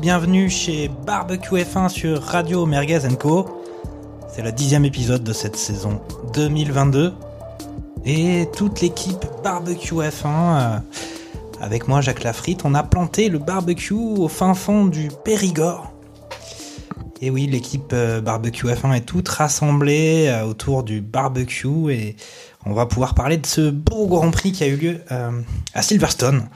bienvenue chez Barbecue F1 sur Radio Merguez Co. C'est le dixième épisode de cette saison 2022 et toute l'équipe Barbecue F1 euh, avec moi Jacques Lafritte, on a planté le barbecue au fin fond du Périgord. Et oui, l'équipe euh, Barbecue F1 est toute rassemblée euh, autour du barbecue et on va pouvoir parler de ce beau Grand Prix qui a eu lieu à Silverstone.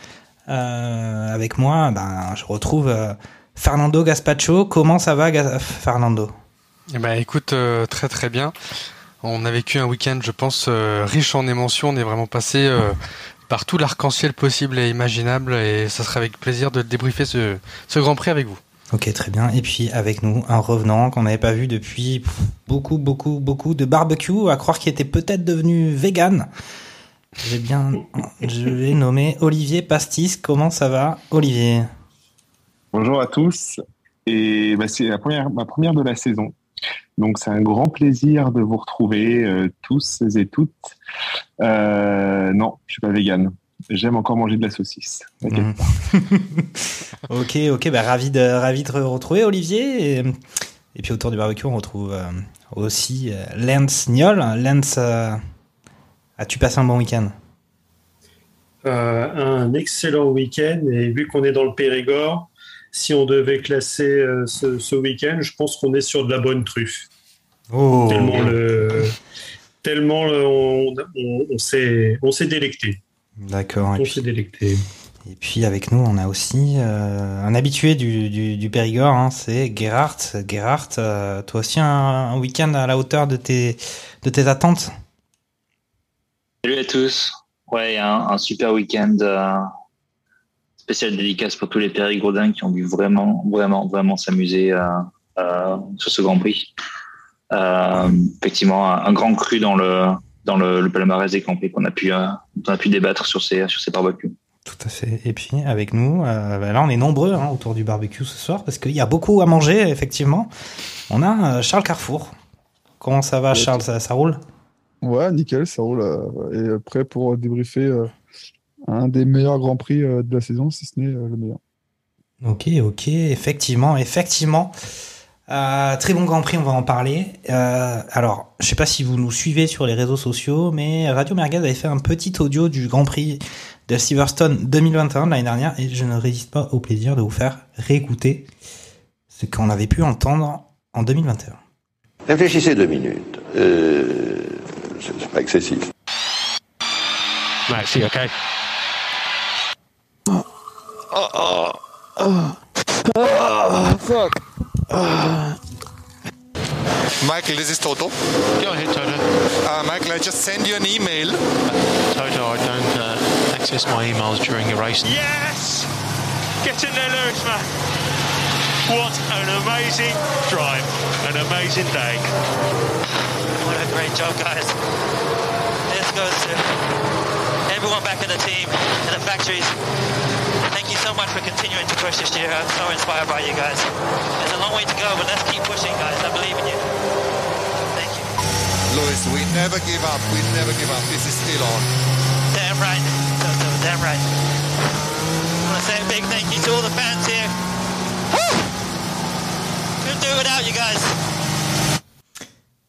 Euh, avec moi, ben, je retrouve euh, Fernando Gaspacho. Comment ça va, Ga- Fernando? Eh ben, écoute, euh, très très bien. On a vécu un week-end, je pense, riche en émotions. On est vraiment passé par tout l'arc-en-ciel possible et imaginable, et ça sera avec plaisir de débriefer ce, ce Grand Prix avec vous. Ok, très bien. Et puis avec nous, un revenant qu'on n'avait pas vu depuis beaucoup, beaucoup, beaucoup de barbecue, à croire qu'il était peut-être devenu vegan. J'ai bien, je vais nommer Olivier Pastis. Comment ça va, Olivier? Bonjour à tous. Et bah, c'est la première, ma première de la saison. Donc c'est un grand plaisir de vous retrouver euh, tous et toutes. Euh, non, je suis pas vegan. J'aime encore manger de la saucisse. Mhm. Ok, ok, bah ravi de ravi de te retrouver Olivier. Et, et puis autour du barbecue, on retrouve euh, aussi euh, Lance Niol. Lance, as-tu passé un bon week-end Euh, un excellent week-end et vu qu'on est dans le Périgord, si on devait classer euh, ce, ce week-end, je pense qu'on est sur de la bonne truffe. Oh, Tellement, le, tellement le- on, on, on s'est délecté. d'accord. Et On puis, s'est délecté. et puis avec nous, on a aussi euh, un habitué du, du, du Périgord, hein, c'est Gerhard. Gerhard, euh, toi aussi un, un week-end à la hauteur de tes de tes attentes? Salut à tous. Ouais, un, un super week-end euh, spécial dédicace pour tous les périgourdins qui ont dû vraiment, vraiment, vraiment s'amuser euh, euh, sur ce Grand Prix. Euh, effectivement, un, un grand cru dans le dans le, le palmarès des Grands Prix qu'on a pu euh, dont on a pu débattre sur ces sur ces barbecues. Tout à fait. Et puis avec nous, euh, bah là on est nombreux hein, autour du barbecue ce soir parce qu'il y a beaucoup à manger effectivement. On a euh, Charles Carrefour. Comment ça va Charles? ça, ça roule? Ouais, nickel, ça roule. euh, et prêt pour débriefer euh, un des meilleurs grands prix euh, de la saison, si ce n'est euh, le meilleur. Ok, ok, effectivement, effectivement. Euh, très bon Grand Prix, on va en parler. Euh, alors, je sais pas si vous nous suivez sur les réseaux sociaux, mais Radio Merguez avait fait un petit audio du Grand Prix de Silverstone 2021 de l'année dernière, et je ne résiste pas au plaisir de vous faire réécouter ce qu'on avait pu entendre en 2021. Réfléchissez deux minutes. Euh, c'est c'est pas excessif. Maxi, okay. Michael, this is Toto. Go ahead, Toto. Uh, Michael, I just send you an email. Toto, I don't uh, access my emails during a race. Yes! Get in there, Lewis, man. What an amazing drive. An amazing day. Great job, guys. This goes to everyone back in the team and the factories. Thank you so much for continuing to push this year. I'm so inspired by you guys. There's a long way to go, but let's keep pushing, guys. I believe in you. Thank you. Louis, we never give up. We never give up. This is still on. Damn right. Damn right. I want to say a big thank you to all the fans here. Woo! Couldn't do it without you guys.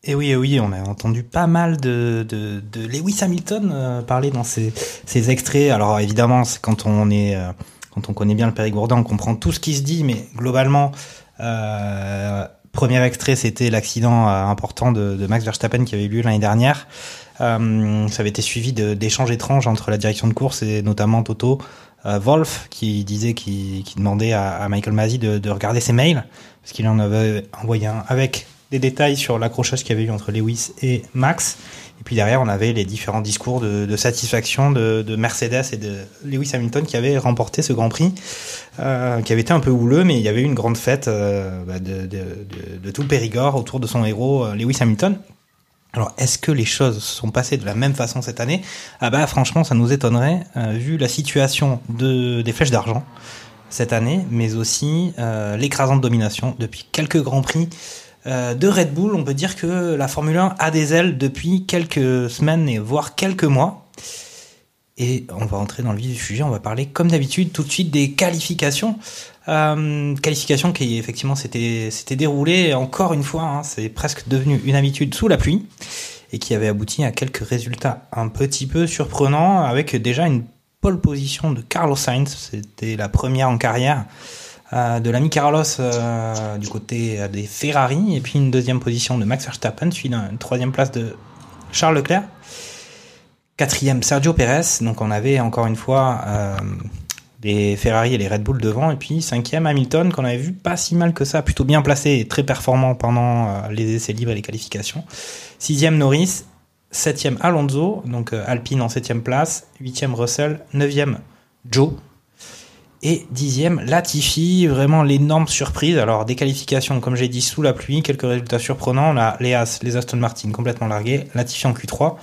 Et oui, et oui, on a entendu pas mal de, de, de Lewis Hamilton euh, parler dans ces, ces extraits. Alors évidemment, c'est quand on est euh, quand on connaît bien le Périgourdin, on comprend tout ce qui se dit, mais globalement, euh, premier extrait, c'était l'accident euh, important de, de Max Verstappen qui avait eu lieu l'année dernière. Ça avait été suivi d'échanges étranges entre la direction de course et notamment Toto Wolf qui disait qu'il qui demandait à, à Michael Masi de, de regarder ses mails parce qu'il en avait envoyé un avec détails sur l'accrochage qu'il y avait eu entre Lewis et Max. Et puis derrière, on avait les différents discours de, satisfaction de, de, Mercedes et de Lewis Hamilton qui avaient remporté ce Grand Prix, euh, qui avait été un peu houleux, mais il y avait eu une grande fête euh, bah, de, de, tout Périgord autour de son héros euh, Lewis Hamilton. Alors, est-ce que les choses se sont passées de la même façon cette année? Ah bah franchement, ça nous étonnerait, vu la situation de, des flèches d'argent cette année, mais aussi l'écrasante domination depuis quelques grands prix de Red Bull. On peut dire que la Formule 1 a des ailes depuis quelques semaines et voire quelques mois. Et on va entrer dans le vif du sujet. On va parler, comme d'habitude, tout de suite des qualifications. Euh, qualifications qui effectivement s'était déroulées encore une fois. Hein, c'est presque devenu une habitude sous la pluie et qui avait abouti à quelques résultats un petit peu surprenants avec déjà une pole position de Carlos Sainz. C'était la première en carrière euh, de l'ami Carlos euh, du côté des Ferrari, et puis une deuxième position de Max Verstappen, suivi d'une troisième place de Charles Leclerc. Quatrième, Sergio Perez. Donc on avait encore une fois euh, les Ferrari et les Red Bull devant. Et puis cinquième, Hamilton, qu'on avait vu pas si mal que ça, plutôt bien placé et très performant pendant les essais libres et les qualifications. Sixième, Norris. Septième, Alonso. Donc Alpine en septième place. Huitième, Russell. Neuvième, Joe et dixième, Latifi, vraiment l'énorme surprise. Alors, des qualifications, comme j'ai dit, sous la pluie, quelques résultats surprenants. Là, les les Aston Martin complètement largués. Latifi en Q3.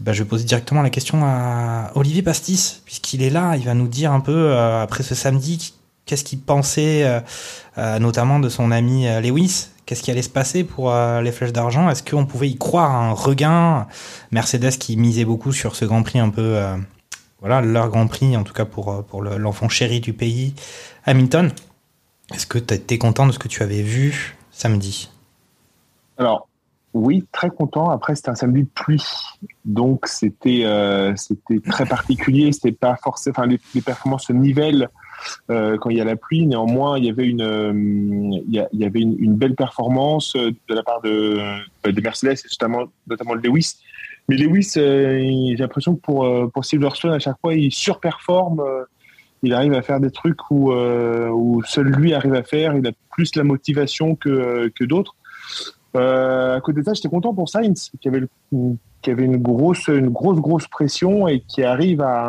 Ben, je vais poser directement la question à Olivier Pastis, puisqu'il est là. Il va nous dire un peu, euh, après ce samedi, qu'est-ce qu'il pensait, euh, euh, notamment de son ami Lewis. Qu'est-ce qui allait se passer pour les flèches d'argent? Est-ce qu'on pouvait y croire un regain? Mercedes qui misait beaucoup sur ce Grand Prix un peu voilà, leur Grand Prix, en tout cas pour, euh, pour l'enfant chéri du pays, Hamilton. Est-ce que tu été content de ce que tu avais vu samedi? Alors, oui, très content. Après, c'était un samedi de pluie, donc c'était euh, très particulier. C'était pas forcément, les, performances se nivellent euh, quand il y a la pluie. Néanmoins, il y avait une il y, avait une, belle performance de la part de, de Mercedes notamment notamment le Lewis mais Lewis, euh, j'ai l'impression que pour, euh, pour Silverstone, à chaque fois, il surperforme. Euh, il arrive à faire des trucs où, où seul lui arrive à faire. Il a plus la motivation que, que d'autres. à côté de ça, j'étais content pour Sainz, qui avait, qui avait une, grosse, une grosse, grosse pression et qui arrive à,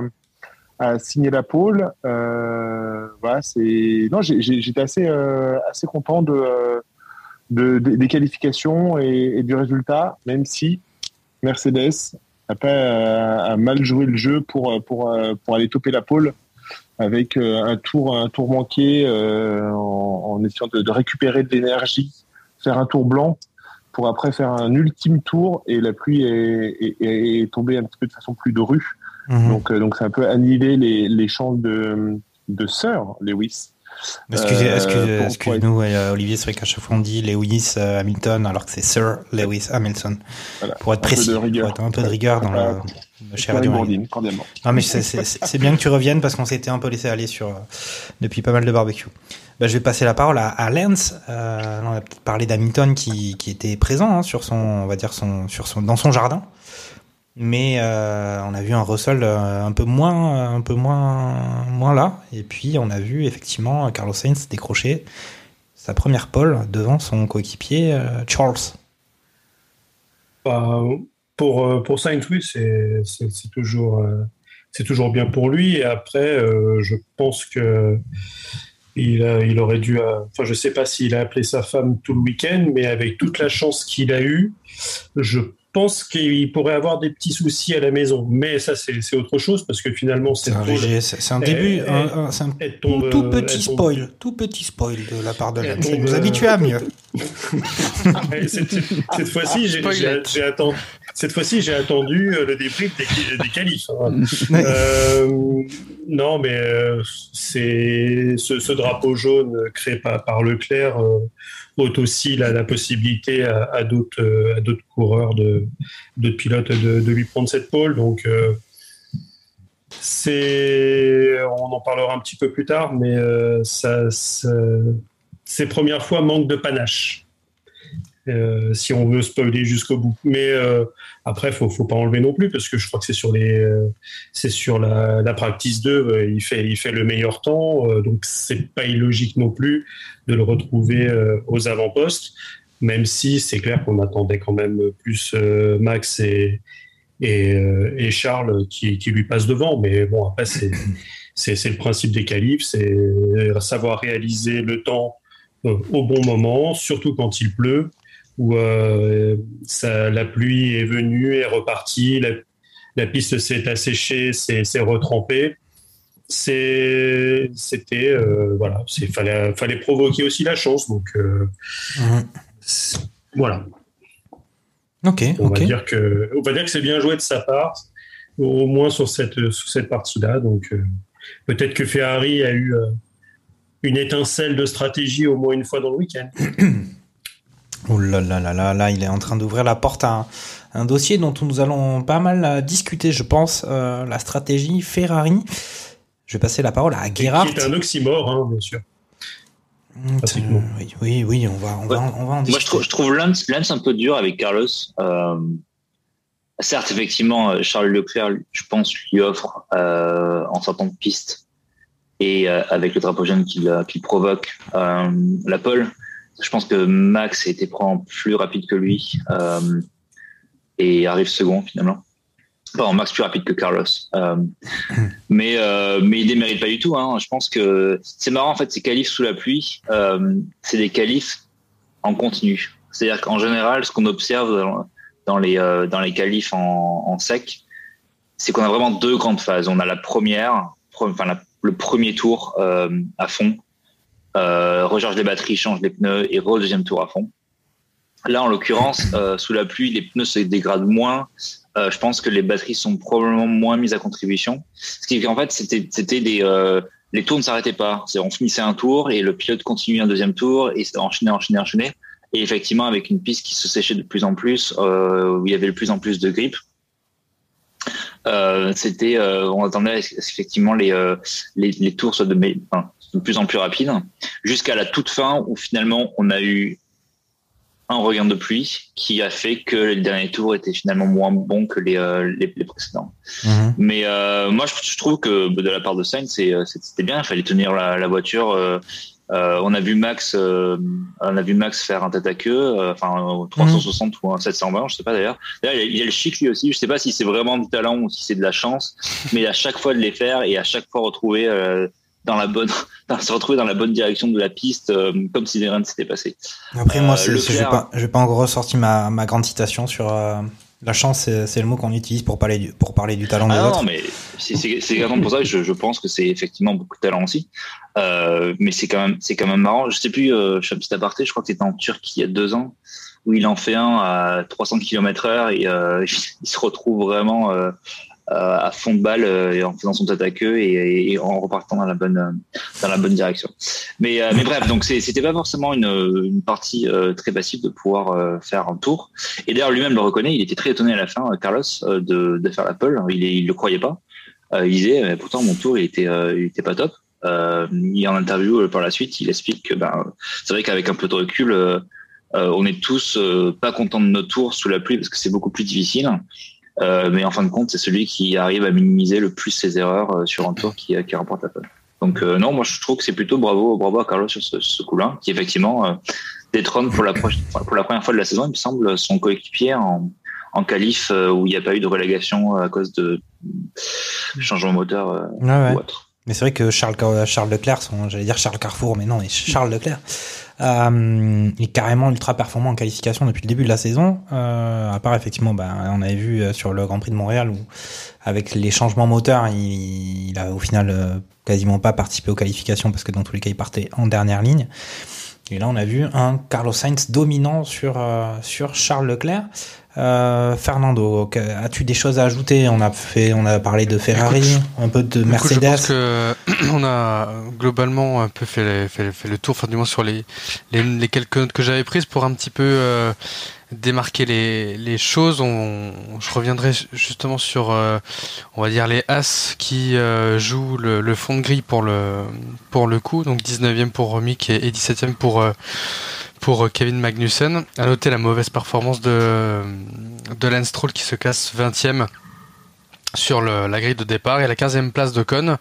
à signer la pole. voilà, c'est... Non, j'étais assez, assez content de, de, des qualifications et, du résultat, même si Mercedes a pas euh, a mal joué le jeu pour pour euh, pour aller toper la pole avec euh, un tour un tour manqué en, essayant de, récupérer de l'énergie, faire un tour blanc pour après faire un ultime tour et la pluie est, est, tombée un petit peu de façon plus de rue. Mhm. Donc donc c'est un peu annihilé les, les chances de de Sir Lewis Excusez, euh, excusez, nous euh, Olivier, c'est vrai qu'à chaque fois on dit Lewis euh, Hamilton alors que c'est Sir Lewis Hamilton. Pour être précis, pour être un peu de rigueur dans le, cher radio. Non mais c'est bien que tu reviennes parce qu'on s'était un peu laissé aller sur depuis pas mal de barbecue. Bah, je vais passer la parole à, à Lance. Euh, on peut-être parler d'Hamilton qui, qui était présent hein, sur son, on va dire son, sur son, dans son jardin mais euh, on a vu un Russell euh, un peu moins, un peu moins, moins là. Et puis on a vu effectivement Carlos Sainz décrocher sa première pole devant son coéquipier euh, Charles. Bah, pour pour Sainz, oui, c'est toujours c'est toujours bien pour lui. Et après, je pense que il, il aurait dû, enfin, je sais pas s'il a appelé sa femme tout le week-end, mais avec toute la chance qu'il a eue, je pense qu'il pourrait avoir des petits soucis à la maison. Mais ça, c'est autre chose parce que finalement, c'est un, un, début, c'est un, tout, petit spoil, tout petit spoil de la part de l'homme. Vous vous habituez à mieux. cette, fois-ci, j'ai attendu. Cette fois-ci, j'ai attendu euh, le débrief des, des qualifs. Hein. Euh, non, mais euh, c'est ce, drapeau jaune créé par, par Leclerc ôte aussi la, possibilité à, d'autres à d'autres coureurs de d'autres pilotes de, lui prendre cette pole. Donc c'est on en parlera un petit peu plus tard, mais euh, ça, ces premières fois manque de panache. Si on veut spoiler jusqu'au bout. Mais après, faut, faut pas enlever non plus parce que je crois que c'est sur les, c'est sur la, la practice 2, il fait, il fait le meilleur temps, donc c'est pas illogique non plus de le retrouver euh, aux avant-postes. même si c'est clair qu'on attendait quand même plus euh, Max et, et, euh, Charles qui, qui, lui passent devant. Mais bon, après, c'est, c'est, le principe des qualifs, c'est savoir réaliser le temps euh, au bon moment, surtout quand il pleut, où ça, la pluie est venue, est repartie, la, la piste s'est asséchée, s'est, retrempée. C'était euh, voilà c'est fallait fallait provoquer aussi la chance donc euh, voilà. Ok on va dire que on va dire que c'est bien joué de sa part au moins sur cette sur cette partie là donc euh, peut-être que Ferrari a eu une étincelle de stratégie au moins une fois dans le week-end oh là là là là là il est en train d'ouvrir la porte à un, un, dossier dont nous allons pas mal discuter je pense la stratégie Ferrari je vais passer la parole à Gerhardt. C'est un oxymore, hein, bien sûr. Mmh, oui, oui, on va, on va, on va en discuter. Moi, je trouve, je trouve Lance, Lance, un peu dur avec Carlos. Euh, certes, effectivement, euh, Charles Leclerc, je pense, lui offre euh, en sortant de piste et euh, avec le drapeau jaune qu'il euh, provoque euh, la pole. Je pense que Max probablement plus rapide que lui et arrive second finalement. Bon, Max plus rapide que Carlos, euh, mais euh, mais il ne mérite pas du tout. Hein. Je pense que c'est marrant en fait ces qualifs sous la pluie, euh, c'est des qualifs en continu. C'est-à-dire qu'en général, ce qu'on observe dans, les euh, dans les qualifs en, sec, c'est qu'on a vraiment deux grandes phases. On a la première, enfin le premier tour euh, à fond, recharge les batteries, change les pneus et re deuxième tour à fond. Là, en l'occurrence, sous la pluie, les pneus se dégradent moins, euh, je pense que les batteries sont probablement moins mises à contribution. Ce qui qu'en fait, c'était, des, euh, les tours ne s'arrêtaient pas. On finissait un tour et le pilote continuait un deuxième tour et enchaînait, enchaînait, enchaînait. Et effectivement, avec une piste qui se séchait de plus en plus, euh, où il y avait de plus en plus de grippe, euh, c'était, euh, on attendait effectivement les, euh, les, les, tours soient de, de plus en plus rapides, jusqu'à la toute fin où finalement on a eu un regain de pluie qui a fait que les derniers tours étaient finalement moins bons que les, euh, les, précédents. Mhm. Mais euh, moi, je, trouve que de la part de Sainz, euh, c'était bien. Il fallait tenir la, la voiture. on a vu Max, on a vu Max faire un tête à queue, enfin 360 ou un 720, je sais pas d'ailleurs. D'ailleurs, il y a le chic lui aussi. Je sais pas si c'est vraiment du talent ou si c'est de la chance, mais à chaque fois de les faire et à chaque fois retrouver dans la bonne, se retrouver dans la bonne direction de la piste, euh, comme si rien ne s'était passé. Après, moi, euh, je vais pas, je vais pas encore ressortir ma, ma grande citation sur euh, la chance, c'est le mot qu'on utilise pour parler du, pour parler du talent ah des autres. Non, mais c'est exactement pour ça que je, je pense que c'est effectivement beaucoup de talent aussi. Euh, mais c'est quand même, c'est quand même marrant. Je sais plus, euh, je fais un petit aparté, je crois que c'était en Turquie il y a deux ans, où il en fait un à 300 km heure et euh, il se retrouve vraiment euh, à fond de balle euh, et en faisant son tête à queue et, en repartant dans la bonne dans la bonne direction. Mais euh, mais bref, donc c'était pas forcément une, une partie très passive de pouvoir faire un tour. Et d'ailleurs lui-même le reconnaît, il était très étonné à la fin, Carlos, de, de faire la pole. Il, il le croyait pas. il disait mais pourtant mon tour il était il était pas top. Euh, il en interview par la suite, il explique que ben c'est vrai qu'avec un peu de recul, on est tous pas contents de nos tours sous la pluie parce que c'est beaucoup plus difficile. Euh, mais en fin de compte, c'est celui qui arrive à minimiser le plus ses erreurs euh, sur un tour qui, qui remporte la pole. Donc euh, non, moi je trouve que c'est plutôt bravo, bravo à Carlos sur ce, ce coup-là, qui effectivement détrône pour la, pour la première fois de la saison, il me semble, son coéquipier en, en qualif où il n'y a pas eu de relégation à cause de changement moteur ou autre. Mais c'est vrai que Charles, Charles Leclerc, j'allais dire Charles Carrefour, mais non, mais Charles Leclerc, euh, est carrément ultra performant en qualification depuis le début de la saison. Euh, à part effectivement, bah, on avait vu euh, sur le Grand Prix de Montréal où avec les changements moteurs, il, il a au final euh, quasiment pas participé aux qualifications parce que dans tous les cas, il partait en dernière ligne. Et là, on a vu un Carlos Sainz dominant sur sur Charles Leclerc. Euh, Fernando, as-tu des choses à ajouter? On a fait, on a parlé de Ferrari, un peu de Mercedes. je pense que on a globalement un peu fait, fait, fait le tour, enfin du moins sur les, les, les quelques notes que j'avais prises pour un petit peu euh, démarquer les, les choses. On, je reviendrai justement sur, euh, on va dire les As qui jouent le, le, fond de grille pour le pour le coup, donc 19e pour Mick et, et 17e pour pour euh, Kevin Magnussen. À noter la mauvaise performance de, de Lance Stroll qui se casse 20e sur le, la grille de départ et la 15e place de Con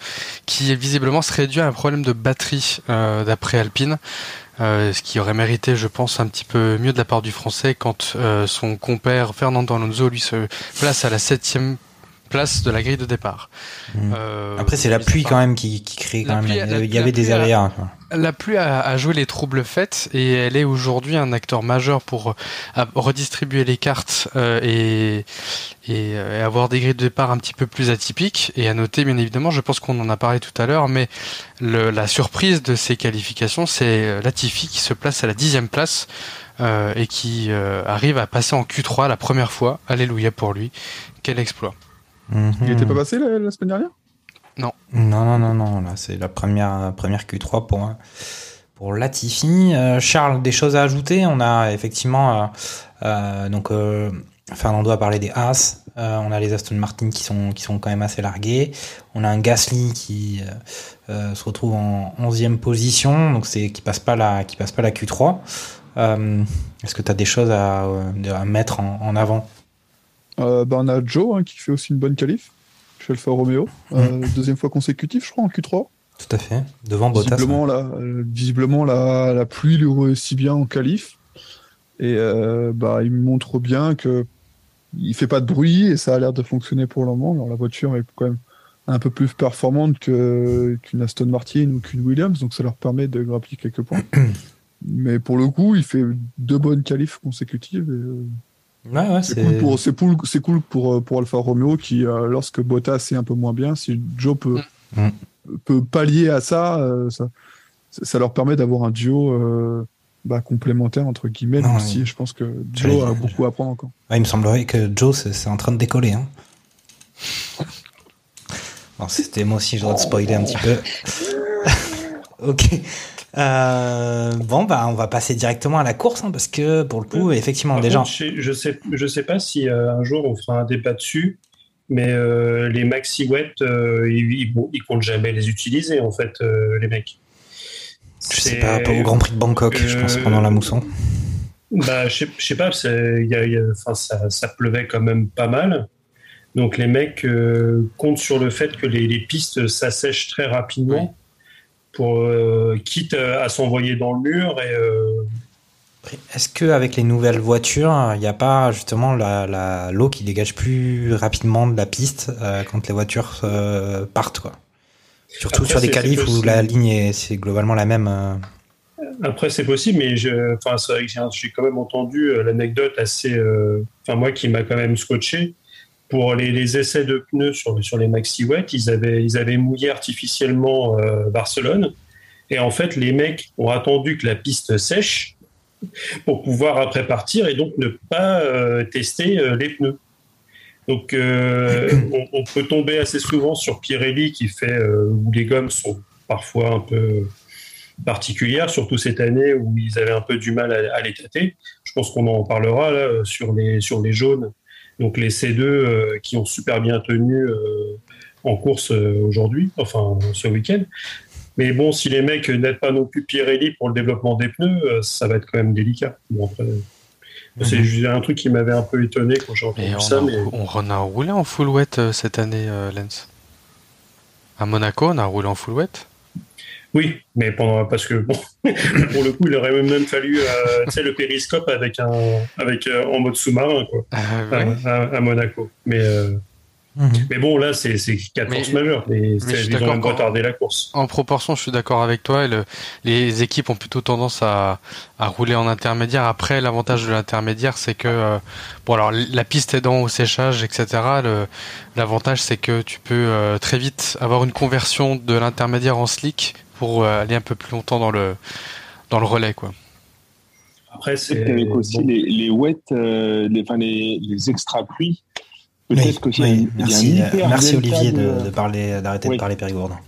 qui visiblement serait dû à un problème de batterie euh, d'après Alpine. euh, ce qui aurait mérité, je pense, un petit peu mieux de la part du Français quand euh, son compère Fernando Alonso lui se place à la septième place de la grille de départ. Mm. Euh, Après, c'est la pluie quand même qui, qui crée quand même. il y avait- des pluie a- aléas. quoi. La pluie a, a joué les troubles faits et elle est aujourd'hui un acteur majeur pour euh, redistribuer les cartes euh, et, et, euh, et avoir des grilles de départ un petit peu plus atypiques. Et à noter, bien évidemment, je pense qu'on en a parlé tout à l'heure, mais le- la surprise de ces qualifications, c'est Latifi qui se place à la dixième place euh, et qui euh, arrive à passer en Q3 la première fois. Alléluia pour lui. Quel exploit. Il était pas passé la, la semaine dernière? Non. Non, non, non, non. Là, c'est la première, première Q3 pour, pour Latifi. Euh, Charles, des choses à ajouter? On a effectivement. euh, euh, donc, euh, Fernando a parlé des As. Euh, on a les Aston Martin qui sont, qui sont quand même assez largués. On a un Gasly qui se retrouve en 11e position, donc c'est qui passe pas la, qui passe pas la Q3. Euh, Est-ce que tu as des choses à, à mettre en, en avant? Euh, bah, on a Joe hein, qui fait aussi une bonne qualif chez Alfa Romeo. Euh, Deuxième fois consécutive, je crois, en Q3. Tout à fait. Devant Bottas. Visiblement, la, visiblement la, la pluie lui réussit bien en qualif. Et euh, bah, il montre bien que il fait pas de bruit et ça a l'air de fonctionner pour le moment. Alors la voiture est quand même un peu plus performante que- qu'une Aston Martin ou qu'une Williams, donc ça leur permet de grappiller quelques points. Mais pour le coup, il fait deux bonnes qualifs consécutives. et, euh, Ouais, ouais, c'est cool pour c'est cool, c'est cool pour euh, pour Alfa Romeo qui euh, lorsque Bottas est un peu moins bien, si Joe peut Mm. peut pallier à ça, euh, ça, ça leur permet d'avoir un duo euh, bah, complémentaire entre guillemets. Non, si je pense que Joe a beaucoup à apprendre encore. Ouais, il me semblerait que Joe, c'est c'est en train de décoller. Hein. Bon, c'était moi aussi, je dois te spoiler un petit peu. ok. Euh, bon, bah, on va passer directement à la course, hein, parce que pour le coup, effectivement, Par déjà. contre, je, sais, je sais pas si euh, un jour on fera un débat dessus, mais euh, les maxi wet, euh, ils, bon, ils comptent jamais les utiliser en fait, euh, les mecs. Je sais pas, pas au Grand Prix de Bangkok, je pense, pendant la mousson. Bah, je sais, je sais pas, y a- y a- enfin, ça, ça pleuvait quand même pas mal. Donc les mecs euh, comptent sur le fait que les, les pistes s'assèchent très rapidement, pour euh, quitte à, s'envoyer dans le mur et euh, Est-ce qu'avec les nouvelles voitures, il n'y a pas justement la, la- l'eau qui dégage plus rapidement de la piste euh, quand les voitures euh, partent quoi? Surtout Après, sur des qualifs où la ligne est c'est globalement la même. euh. Après, c'est possible, mais j'ai- quand même entendu l'anecdote assez, enfin, moi qui m'a quand même scotché. Pour les, les essais de pneus sur, sur les maxi wet, ils avaient, ils avaient mouillé artificiellement euh, Barcelone. Et en fait, les mecs ont attendu que la piste sèche pour pouvoir après partir et donc ne pas euh, tester euh, les pneus. Donc, on, on peut tomber assez souvent sur Pirelli qui fait où les gommes sont parfois un peu particulières, surtout cette année où ils avaient un peu du mal à, à les tâter. Je pense qu'on en parlera là, sur, les, sur les jaunes, donc les C2 euh, qui ont super bien tenu euh, en course euh, aujourd'hui, enfin ce week-end. Mais bon, si les mecs n'aident pas non plus Pirelli pour le développement des pneus, euh, ça va être quand même délicat. Bon, après, c'est Mhm. juste un truc qui m'avait un peu étonné quand j'ai entendu on, ça. a, Mais... on en a roulé en full wet euh, cette année, euh, Lens. À Monaco, on a roulé en full wet? Oui, mais pendant parce que bon, pour le coup, il aurait même fallu, euh, le périscope avec un, avec euh, en mode sous-marin quoi, ouais. à, à- à Monaco. Mais euh, mais bon, là, c'est quatre Mais- forces majeures. Mais, mais ils ont même retardé la course. En proportion, je suis d'accord avec toi. le- les équipes ont plutôt tendance à, à rouler en intermédiaire. Après, l'avantage de l'intermédiaire, c'est que euh, bon, alors la piste aidant au séchage, etc. le- L'avantage, c'est que tu peux euh, très vite avoir une conversion de l'intermédiaire en slick pour euh, aller un peu plus longtemps dans le dans le relais, quoi. Après, c'est avec aussi bon. les, les wet, euh, les, enfin, les, les extra pluies. Oui, Peut-être que oui, merci, euh, merci Olivier de, de parler, d'arrêter Oui. de parler périgourdin.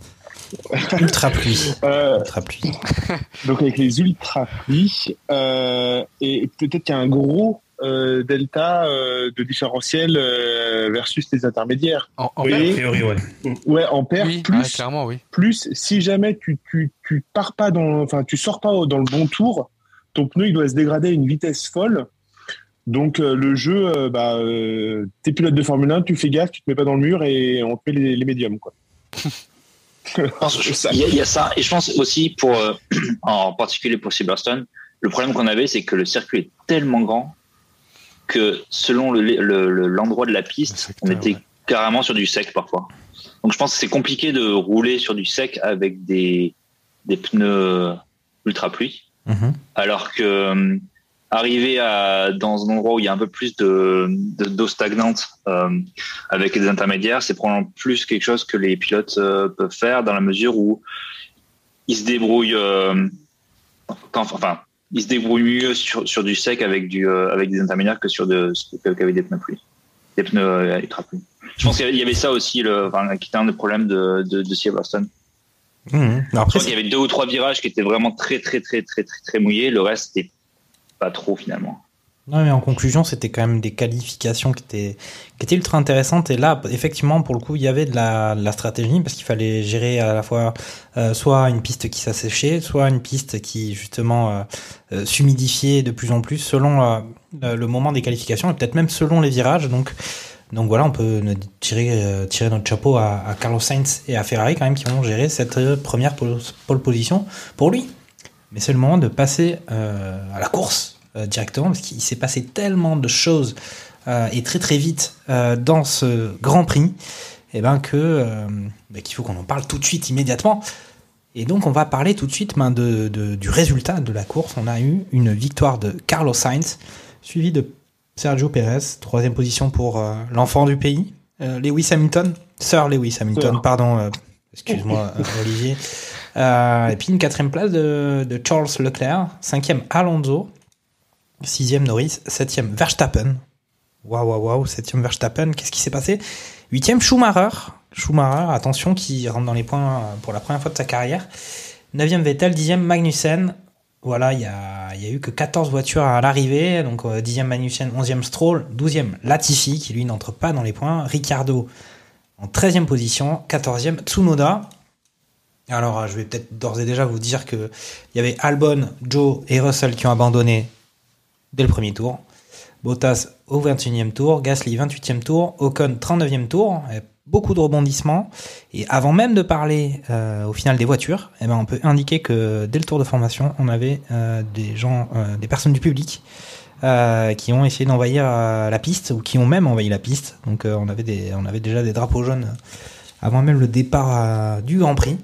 Ultra pluie. Euh, Ultra pluie. Donc avec les ultra pluies euh, et peut-être qu'il y a un gros euh, delta euh, de différentiel euh, versus les intermédiaires. En, en Oui, paire a priori, ouais. Ouais, en paire Oui, plus clairement, oui. plus si jamais tu tu tu pars pas dans enfin tu sors pas dans le bon tour, ton pneu il doit se dégrader à une vitesse folle. Donc euh, le jeu euh, bah euh, t'es pilote de Formule 1, tu fais gaffe, tu te mets pas dans le mur et on te met les, les médiums quoi. Il y, a, il y a ça, et je pense aussi pour, euh, en particulier pour Silverstone, le problème qu'on avait, c'est que le circuit est tellement grand que selon l'endroit le, le, l'endroit de la piste, on était carrément sur du sec parfois. Donc je pense que c'est compliqué de rouler sur du sec avec des, des pneus ultra pluie, Mhm. alors que euh, arriver à, dans un endroit où il y a un peu plus de de- d'eau stagnante euh, avec des intermédiaires, c'est probablement plus quelque chose que les pilotes euh, peuvent faire dans la mesure où ils se débrouillent, euh, quand- enfin, ils se débrouillent mieux sur, sur du sec avec du euh, avec des intermédiaires que sur de qu'avec des pneus pluie, des pneus euh, ultra pluie. Je pense qu'il y avait ça aussi, le, enfin, qui était un des problèmes de, de, de Silverstone. Je Après, qu'il y avait deux ou trois virages qui étaient vraiment très très très très très très mouillés. Le reste c'était pas trop finalement. Non, mais en conclusion, c'était quand même des qualifications qui étaient, qui étaient ultra intéressantes. Et là, effectivement, pour le coup, il y avait de la, stratégie parce qu'il fallait gérer à la fois euh, soit une piste qui s'asséchait, soit une piste qui justement euh, euh, s'humidifiait de plus en plus selon le moment des qualifications et peut-être même selon les virages. Donc, donc voilà, on peut tirer, tirer notre chapeau à, Carlos Sainz et à Ferrari quand même qui ont géré cette première pole, pole position pour lui. Mais c'est le moment de passer à la course directement parce qu'il s'est passé tellement de choses euh, et très très vite euh, dans ce Grand Prix et ben que euh, bah, qu'il faut qu'on en parle tout de suite immédiatement. Et donc on va parler tout de suite ben, de, de- du résultat de la course. On a eu une victoire de Carlos Sainz suivi de Sergio Perez, troisième position pour euh, l'enfant du pays, euh, Lewis Hamilton, Sir Lewis Hamilton, Sir. pardon, euh, excuse-moi euh, Olivier. Euh, et puis une quatrième place de, de Charles Leclerc, cinquième Alonso, sixième Norris, septième Verstappen. Waouh, waouh, waouh, septième Verstappen, qu'est-ce qui s'est passé? Huitième Schumacher, Schumacher, attention, qui rentre dans les points euh, pour la première fois de sa carrière. Neuvième Vettel, dixième Magnussen. Voilà, il y a, eu que 14 voitures à l'arrivée, donc euh, dixième Magnussen, onzième Stroll, douzième Latifi, qui lui n'entre pas dans les points. Ricardo en 13e position, 14e Tsunoda. Alors, euh, je vais peut-être d'ores et déjà vous dire que il y avait Albon, Joe et Russell qui ont abandonné dès le premier tour. Bottas au 21e tour, Gasly 28e tour, Ocon 39e tour. Beaucoup de rebondissements. Et avant même de parler euh, au final des voitures, eh ben, on peut indiquer que dès le tour de formation, on avait euh, des gens, euh, des personnes du public qui ont essayé d'envahir la piste ou qui ont même envahi la piste. Donc on avait des, on avait déjà des drapeaux jaunes avant même le départ du Grand Prix.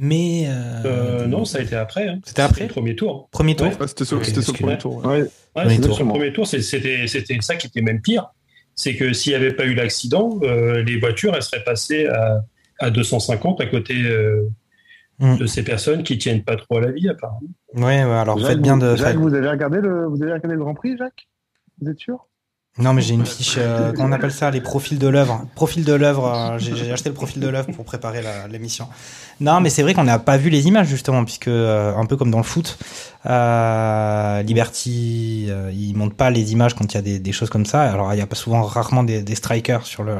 Mais euh, Euh, non, ça a été après. hein. C'était après le premier tour. Premier tour Ouais. C'était sur, Ok, c'était sur le premier tour. ouais. Ouais. Ouais, Premier c'était tour. sur le premier tour, c'était c'était ça qui était même pire. C'est que s'il n'y avait pas eu l'accident, euh, les voitures elles seraient passées à, à 250 à côté euh, Mm. de ces personnes qui tiennent pas trop à la vie, apparemment. Ouais, ouais, alors Jacques, faites bien de. Jacques, vous avez regardé le, vous avez regardé le Grand Prix, Jacques? Vous êtes sûr? Non, mais j'ai une fiche. euh, comment on appelle ça Les profils de l'œuvre. Profil de l'œuvre. euh, j'ai acheté le profil de l'œuvre pour préparer l'émission. Non, mais c'est vrai qu'on n'a pas vu les images justement, puisque euh, un peu comme dans le foot, euh, Liberty, ils montent pas les images quand il y a des, des choses comme ça. Alors il y a pas souvent, rarement des, des strikers sur le,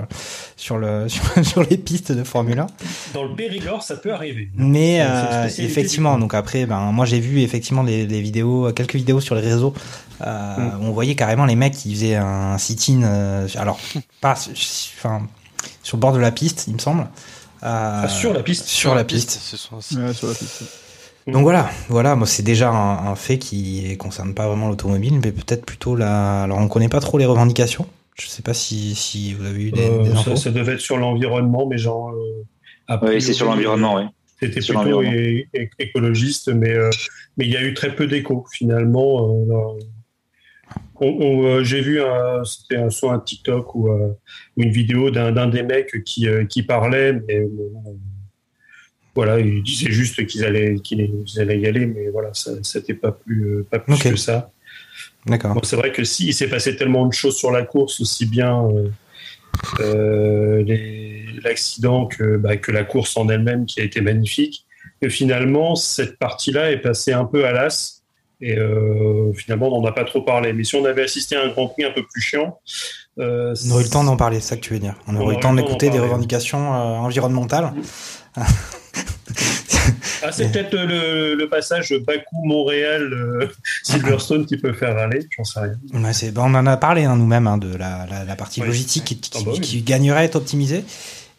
sur le, sur, sur les pistes de Formule 1. Dans le Périgord, ça peut arriver. Mais effectivement, donc après, ben moi j'ai vu effectivement les, les vidéos, quelques vidéos sur les réseaux. Mm. On voyait carrément les mecs qui faisaient un sit-in, euh, alors pas, enfin sur le bord de la piste, il me semble. Euh, Ah, sur la piste Sur la piste. Ce sont aussi- Ouais, sur la piste. Donc voilà, voilà, moi c'est déjà un, un fait qui concerne pas vraiment l'automobile, mais peut-être plutôt la. Alors on connaît pas trop les revendications. Je sais pas si, si vous avez eu des, Euh, des ça, infos. ça devait être sur l'environnement, mais genre. euh, a Oui, c'est sur l'environnement, oui. C'était Sur plutôt l'environnement. é- é- écologiste, mais euh, mais il y a eu très peu d'écho finalement. dans- J'ai vu c'était soit un TikTok ou, euh, une vidéo d'un des mecs qui euh, qui parlait, mais euh, voilà, il disait juste qu'ils allaient qu'ils ils allaient y aller, mais voilà, ça c'était pas plus euh, pas plus que ça. D'accord. Bon, c'est vrai que si il s'est passé tellement de choses sur la course, aussi bien euh, euh, l'accident que, bah, que la course en elle-même qui a été magnifique, que finalement cette partie-là est passée un peu à l'as. Et euh, finalement, on n'en a pas trop parlé. Mais si on avait assisté à un Grand Prix un peu plus chiant, euh, On aurait eu le temps d'en parler, c'est ça que tu veux dire. On aurait eu le temps d'écouter des revendications euh, environnementales. Ah, c'est peut-être le, le passage Bakou-Montréal euh, Silverstone qui peut faire râler, j'en sais rien. Ouais, ben, on en a parlé hein, nous-mêmes hein, de la, la, la partie Ouais. logistique qui, qui, Ah bah oui. qui gagnerait à être optimisée.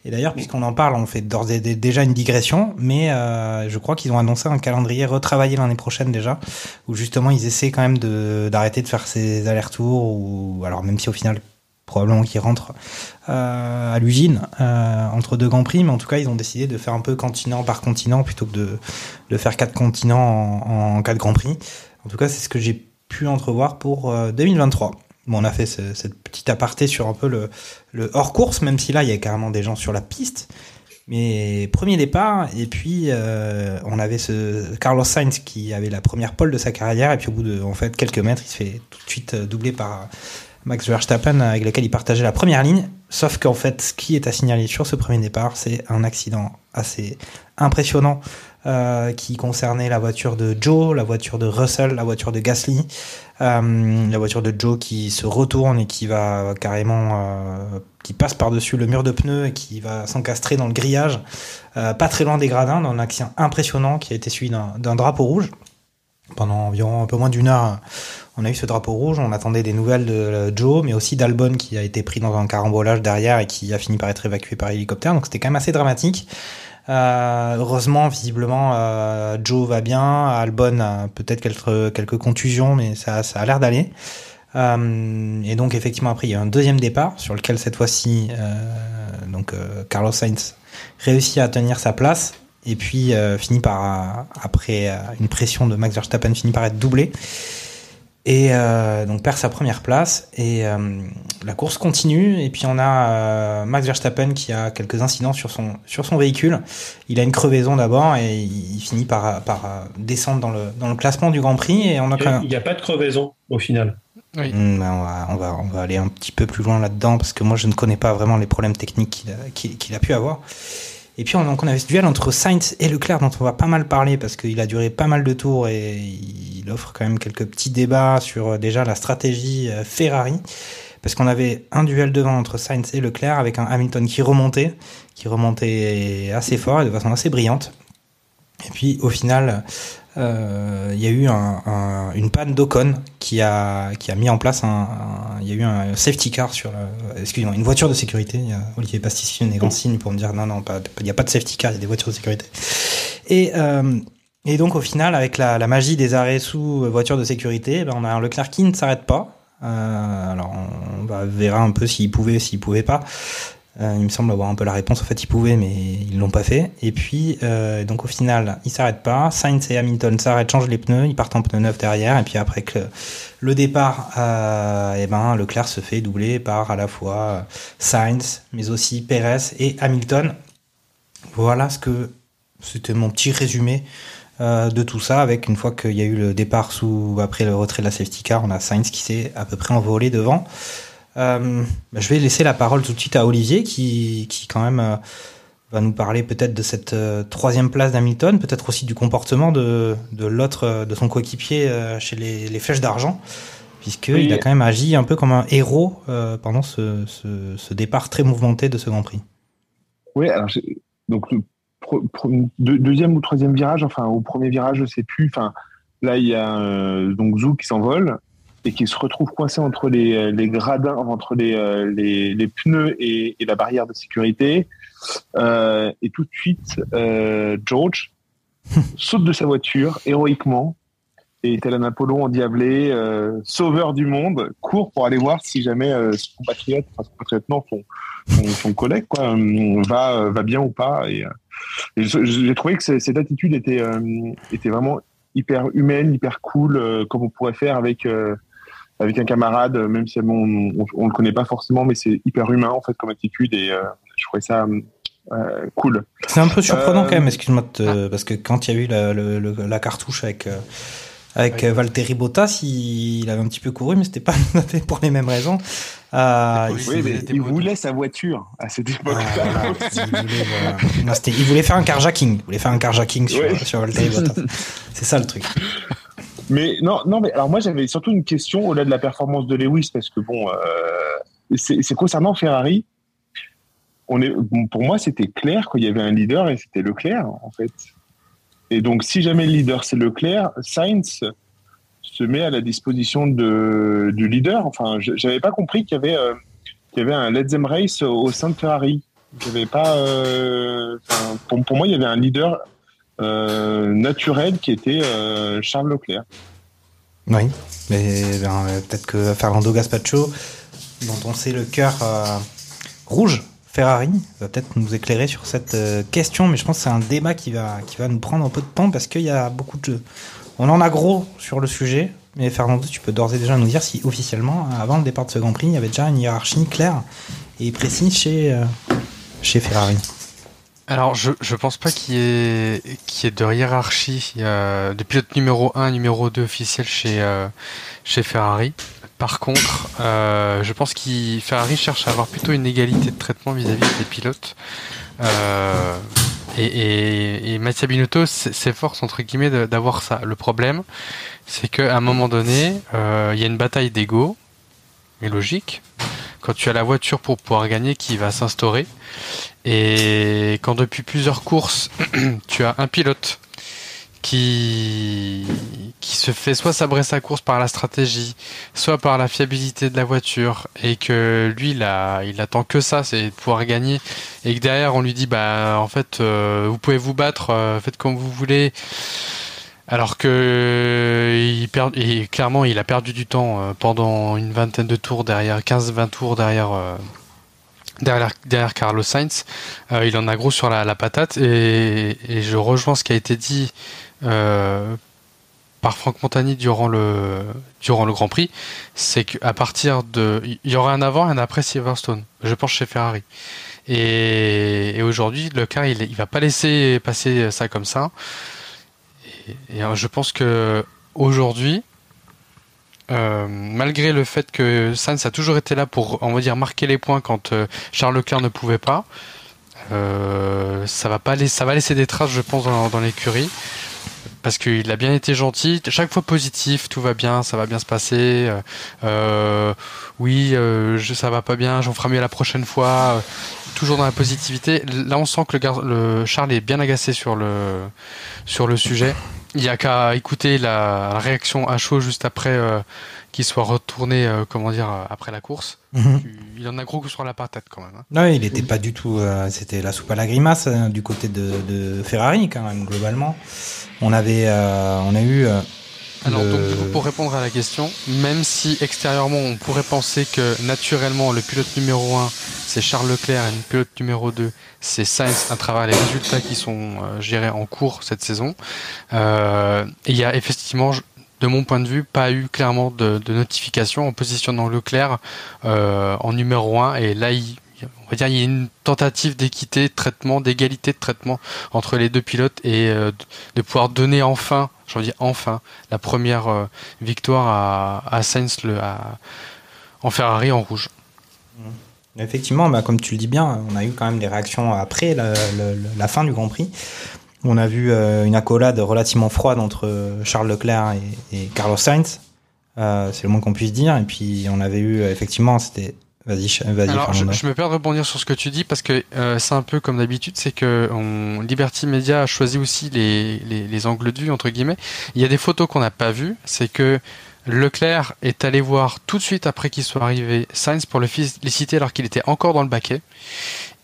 Et d'ailleurs, puisqu'on en parle, on fait d'ores et déjà une digression, mais euh, je crois qu'ils ont annoncé un calendrier retravaillé l'année prochaine déjà, où justement ils essaient quand même de d'arrêter de faire ces allers-retours, ou alors même si au final probablement qu'ils rentrent euh, à l'usine euh, entre deux grands prix, mais en tout cas ils ont décidé de faire un peu continent par continent plutôt que de, de faire quatre continents en, en quatre grands prix. En tout cas, c'est ce que j'ai pu entrevoir pour 2023. On a fait ce, cette petite aparté sur un peu le, le hors course, même si là il y a carrément des gens sur la piste. Mais premier départ, et puis euh, on avait ce Carlos Sainz qui avait la première pole de sa carrière, et puis au bout de fait quelques mètres, il se fait tout de suite doubler par Max Verstappen avec lequel il partageait la première ligne. Sauf qu'en fait, ce qui est à signaler sur ce premier départ, c'est un accident assez impressionnant euh, qui concernait la voiture de Joe, la voiture de Russell, la voiture de Gasly, euh, la voiture de Joe qui se retourne et qui va carrément, euh, qui passe par-dessus le mur de pneus et qui va s'encastrer dans le grillage, euh, pas très loin des gradins, dans un accident impressionnant qui a été suivi d'un drapeau rouge. Pendant environ un peu moins d'une heure, on a eu ce drapeau rouge. On attendait des nouvelles de Joe, mais aussi d'Albon qui a été pris dans un carambolage derrière et qui a fini par être évacué par hélicoptère. Donc c'était quand même assez dramatique. Euh, heureusement, visiblement, euh, Joe va bien. Albon a peut-être quelques, quelques contusions, mais ça, ça a l'air d'aller. Euh, et donc effectivement après il y a un deuxième départ sur lequel cette fois-ci donc Carlos Sainz réussit à tenir sa place et puis finit par après une pression de Max Verstappen finit par être doublé et euh, donc perd sa première place et euh, la course continue et puis on a euh, Max Verstappen qui a quelques incidents sur son sur son véhicule. Il a une crevaison d'abord et il, finit par par descendre dans le dans le classement du Grand Prix et on a il n'y a pas de crevaison au final. Oui. Hmm, ben, on, va, on, va, on va aller un petit peu plus loin là-dedans parce que moi je ne connais pas vraiment les problèmes techniques qu'il a, qu'il a pu avoir. Et puis on, donc on avait ce duel entre Sainz et Leclerc dont on va pas mal parler parce qu'il a duré pas mal de tours et il offre quand même quelques petits débats sur euh, déjà la stratégie euh, Ferrari. Parce qu'on avait un duel devant entre Sainz et Leclerc avec un Hamilton qui remontait, qui remontait assez fort et de façon assez brillante. Et puis au final, euh, il y a eu un, une panne d'Ocon qui a, qui a mis en place un, il y a eu un safety car sur, excusez-moi, une voiture de sécurité. Il y a Olivier Pastici, un grand signe pour me dire non, non, il n'y a pas de safety car, il y a des voitures de sécurité. Et, euh, et donc au final, avec la, la magie des arrêts sous voiture de sécurité, ben, on a un Leclerc qui ne s'arrête pas. Euh, alors on va verra un peu s'il pouvait, s'il pouvait pas. Euh, il me semble avoir un peu la réponse. En fait, ils pouvaient, mais ils l'ont pas fait. Et puis, euh, donc au final, ils s'arrêtent pas. Sainz et Hamilton s'arrêtent, changent les pneus, ils partent en pneus neufs derrière. Et puis après que le départ, euh, eh ben Leclerc se fait doubler par à la fois Sainz, mais aussi Perez et Hamilton. Voilà ce que c'était mon petit résumé de tout ça. Avec une fois qu'il y a eu le départ sous après le retrait de la safety car, on a Sainz qui s'est à peu près envolé devant. Euh, bah, je vais laisser la parole tout de suite à Olivier qui, qui quand même euh, va nous parler peut-être de cette euh, troisième place d'Hamilton, peut-être aussi du comportement de, de l'autre, de son coéquipier chez les, les flèches d'argent, puisqu'il a quand même agi un peu comme un héros pendant ce, ce, ce, départ très mouvementé de ce Grand Prix. Oui, alors donc le deuxième ou troisième virage, enfin au premier virage, je sais plus, enfin là il y a donc Zou qui s'envole et qui se retrouve coincé entre les, les gradins, entre les, euh, les, les pneus et, et, la barrière de sécurité. Euh, et tout de suite, euh, George saute de sa voiture héroïquement et tel un Apollon endiablé, euh, sauveur du monde, court pour aller voir si jamais euh, son compatriote, enfin son compatriote non, son, son, son, collègue quoi, va, va bien ou pas. Et, et j'ai trouvé que cette attitude était, était vraiment hyper humaine, hyper cool, comme on pourrait faire avec avec un camarade, même si bon, on, on, le connaît pas forcément, mais c'est hyper humain en fait comme attitude et euh, je trouvais ça euh, cool. C'est un peu surprenant quand même, excuse-moi, parce que quand il y a eu la, cartouche avec euh, avec oui. Valtteri Bottas, il, il, avait un petit peu couru, mais c'était pas noté pour les mêmes raisons. Euh, oui, mais il voulait sa voiture à cette époque-là. Ah, il, voulait, non, il, voulait, faire un carjacking. Il voulait faire un carjacking sur, oui. sur Valtteri Bottas. C'est ça le truc. Mais non, non, mais alors moi j'avais surtout une question au-delà de la performance de Lewis parce que bon, euh, c'est concernant Ferrari. On est, pour moi, c'était clair qu'il y avait un leader et c'était Leclerc en fait. Et donc, si jamais le leader c'est Leclerc, Sainz se met à la disposition de, du leader. Enfin, j'avais pas compris qu'il y avait euh, qu'il y avait un Let's Race au, sein de Ferrari. Il y pas. euh, pour, moi, il y avait un leader naturel qui était euh, Charles Leclerc. Oui, mais ben, euh, peut-être que Fernando Gaspacho, dont on sait le cœur euh, rouge, Ferrari, va peut-être nous éclairer sur cette euh, question, mais je pense que c'est un débat qui va, nous prendre un peu de temps parce qu'il y a beaucoup de. On en a gros sur le sujet, mais Fernando, tu peux d'ores et déjà nous dire si officiellement, avant le départ de ce Grand Prix, il y avait déjà une hiérarchie claire et précise euh, chez Ferrari. Alors, je, je pense pas qu'il y, ait, y de hiérarchie de pilote numéro 1, numéro 2 officiel chez, euh, chez Ferrari. Par contre, euh, je pense que Ferrari cherche à avoir plutôt une égalité de traitement vis-à-vis des pilotes. Euh, et, et, et Binotto s'efforce entre guillemets d'avoir ça. Le problème, c'est qu'à un moment donné, il y a une bataille d'ego, et logique. Quand tu as la voiture pour pouvoir gagner qui va s'instaurer, et quand depuis plusieurs courses, tu as un pilote qui, qui se fait soit sabrer sa course par la stratégie, soit par la fiabilité de la voiture, et que lui, il, a, il attend que ça, c'est de pouvoir gagner, et que derrière, on lui dit, bah, en fait, euh, vous pouvez vous battre, euh, faites comme vous voulez. Alors que il perd, et clairement, il a perdu du temps euh, pendant une vingtaine de tours derrière, 15-20 tours derrière, euh, derrière, derrière Carlos Sainz. Euh, il en a gros sur la, la patate et, je rejoins ce qui a été dit euh, par Franck Montagny durant le, durant le Grand Prix. C'est qu'à partir de. Il y aura un avant et un après Silverstone, je pense chez Ferrari. Et, et aujourd'hui, le car, il, il va pas laisser passer ça comme ça. Et, euh, je pense que aujourd'hui, euh, malgré le fait que Sainz a toujours été là pour, on va dire, marquer les points quand euh, Charles Leclerc ne pouvait pas, ça va pas laisser, des traces, je pense, dans, l'écurie. Parce qu'il a bien été gentil, chaque fois positif, tout va bien, ça va bien se passer. oui, ça va pas bien, j'en ferai mieux la prochaine fois. toujours dans la positivité. Là, on sent que le, le Charles est bien agacé sur le sujet. Il y a qu'à écouter la, réaction à chaud juste après euh, qu'il soit retourné, euh, comment dire, euh, après la course. Mhm. Il en a gros que sur la patate quand même. hein. Non, il n'était pas du tout. euh, C'était la soupe à la grimace euh, du côté de, de Ferrari quand même globalement. On avait, on a eu. Euh, Alors le- donc du coup, pour répondre à la question, même si extérieurement on pourrait penser que naturellement le pilote numéro 1 c'est Charles Leclerc et le pilote numéro 2 c'est Sainz à travers les résultats qui sont euh, gérés en cours cette saison, euh, il y a effectivement de mon point de vue pas eu clairement de, de notification en positionnant Leclerc euh, en numéro 1 et là il on va dire il y a une tentative d'équité de traitement, d'égalité de traitement entre les deux pilotes et euh, de pouvoir donner enfin, je veux dire enfin, la première euh, victoire à, Sainz le, à- en Ferrari en rouge. Effectivement, bah, comme tu le dis bien, on a eu quand même des réactions après la, fin du Grand Prix. On a vu euh, une accolade relativement froide entre Charles Leclerc et, et Carlos Sainz. C'est le moins qu'on puisse dire. Et puis on avait eu effectivement, c'était. Vas-y, vas-y. Alors, je me perds de rebondir sur ce que tu dis parce que euh, c'est un peu comme d'habitude, c'est que on, Liberty Media a choisi aussi les, les, les angles de vue entre guillemets. Il y a des photos qu'on n'a pas vues, c'est que Leclerc est allé voir tout de suite après qu'il soit arrivé Sainz pour le féliciter alors qu'il était encore dans le baquet.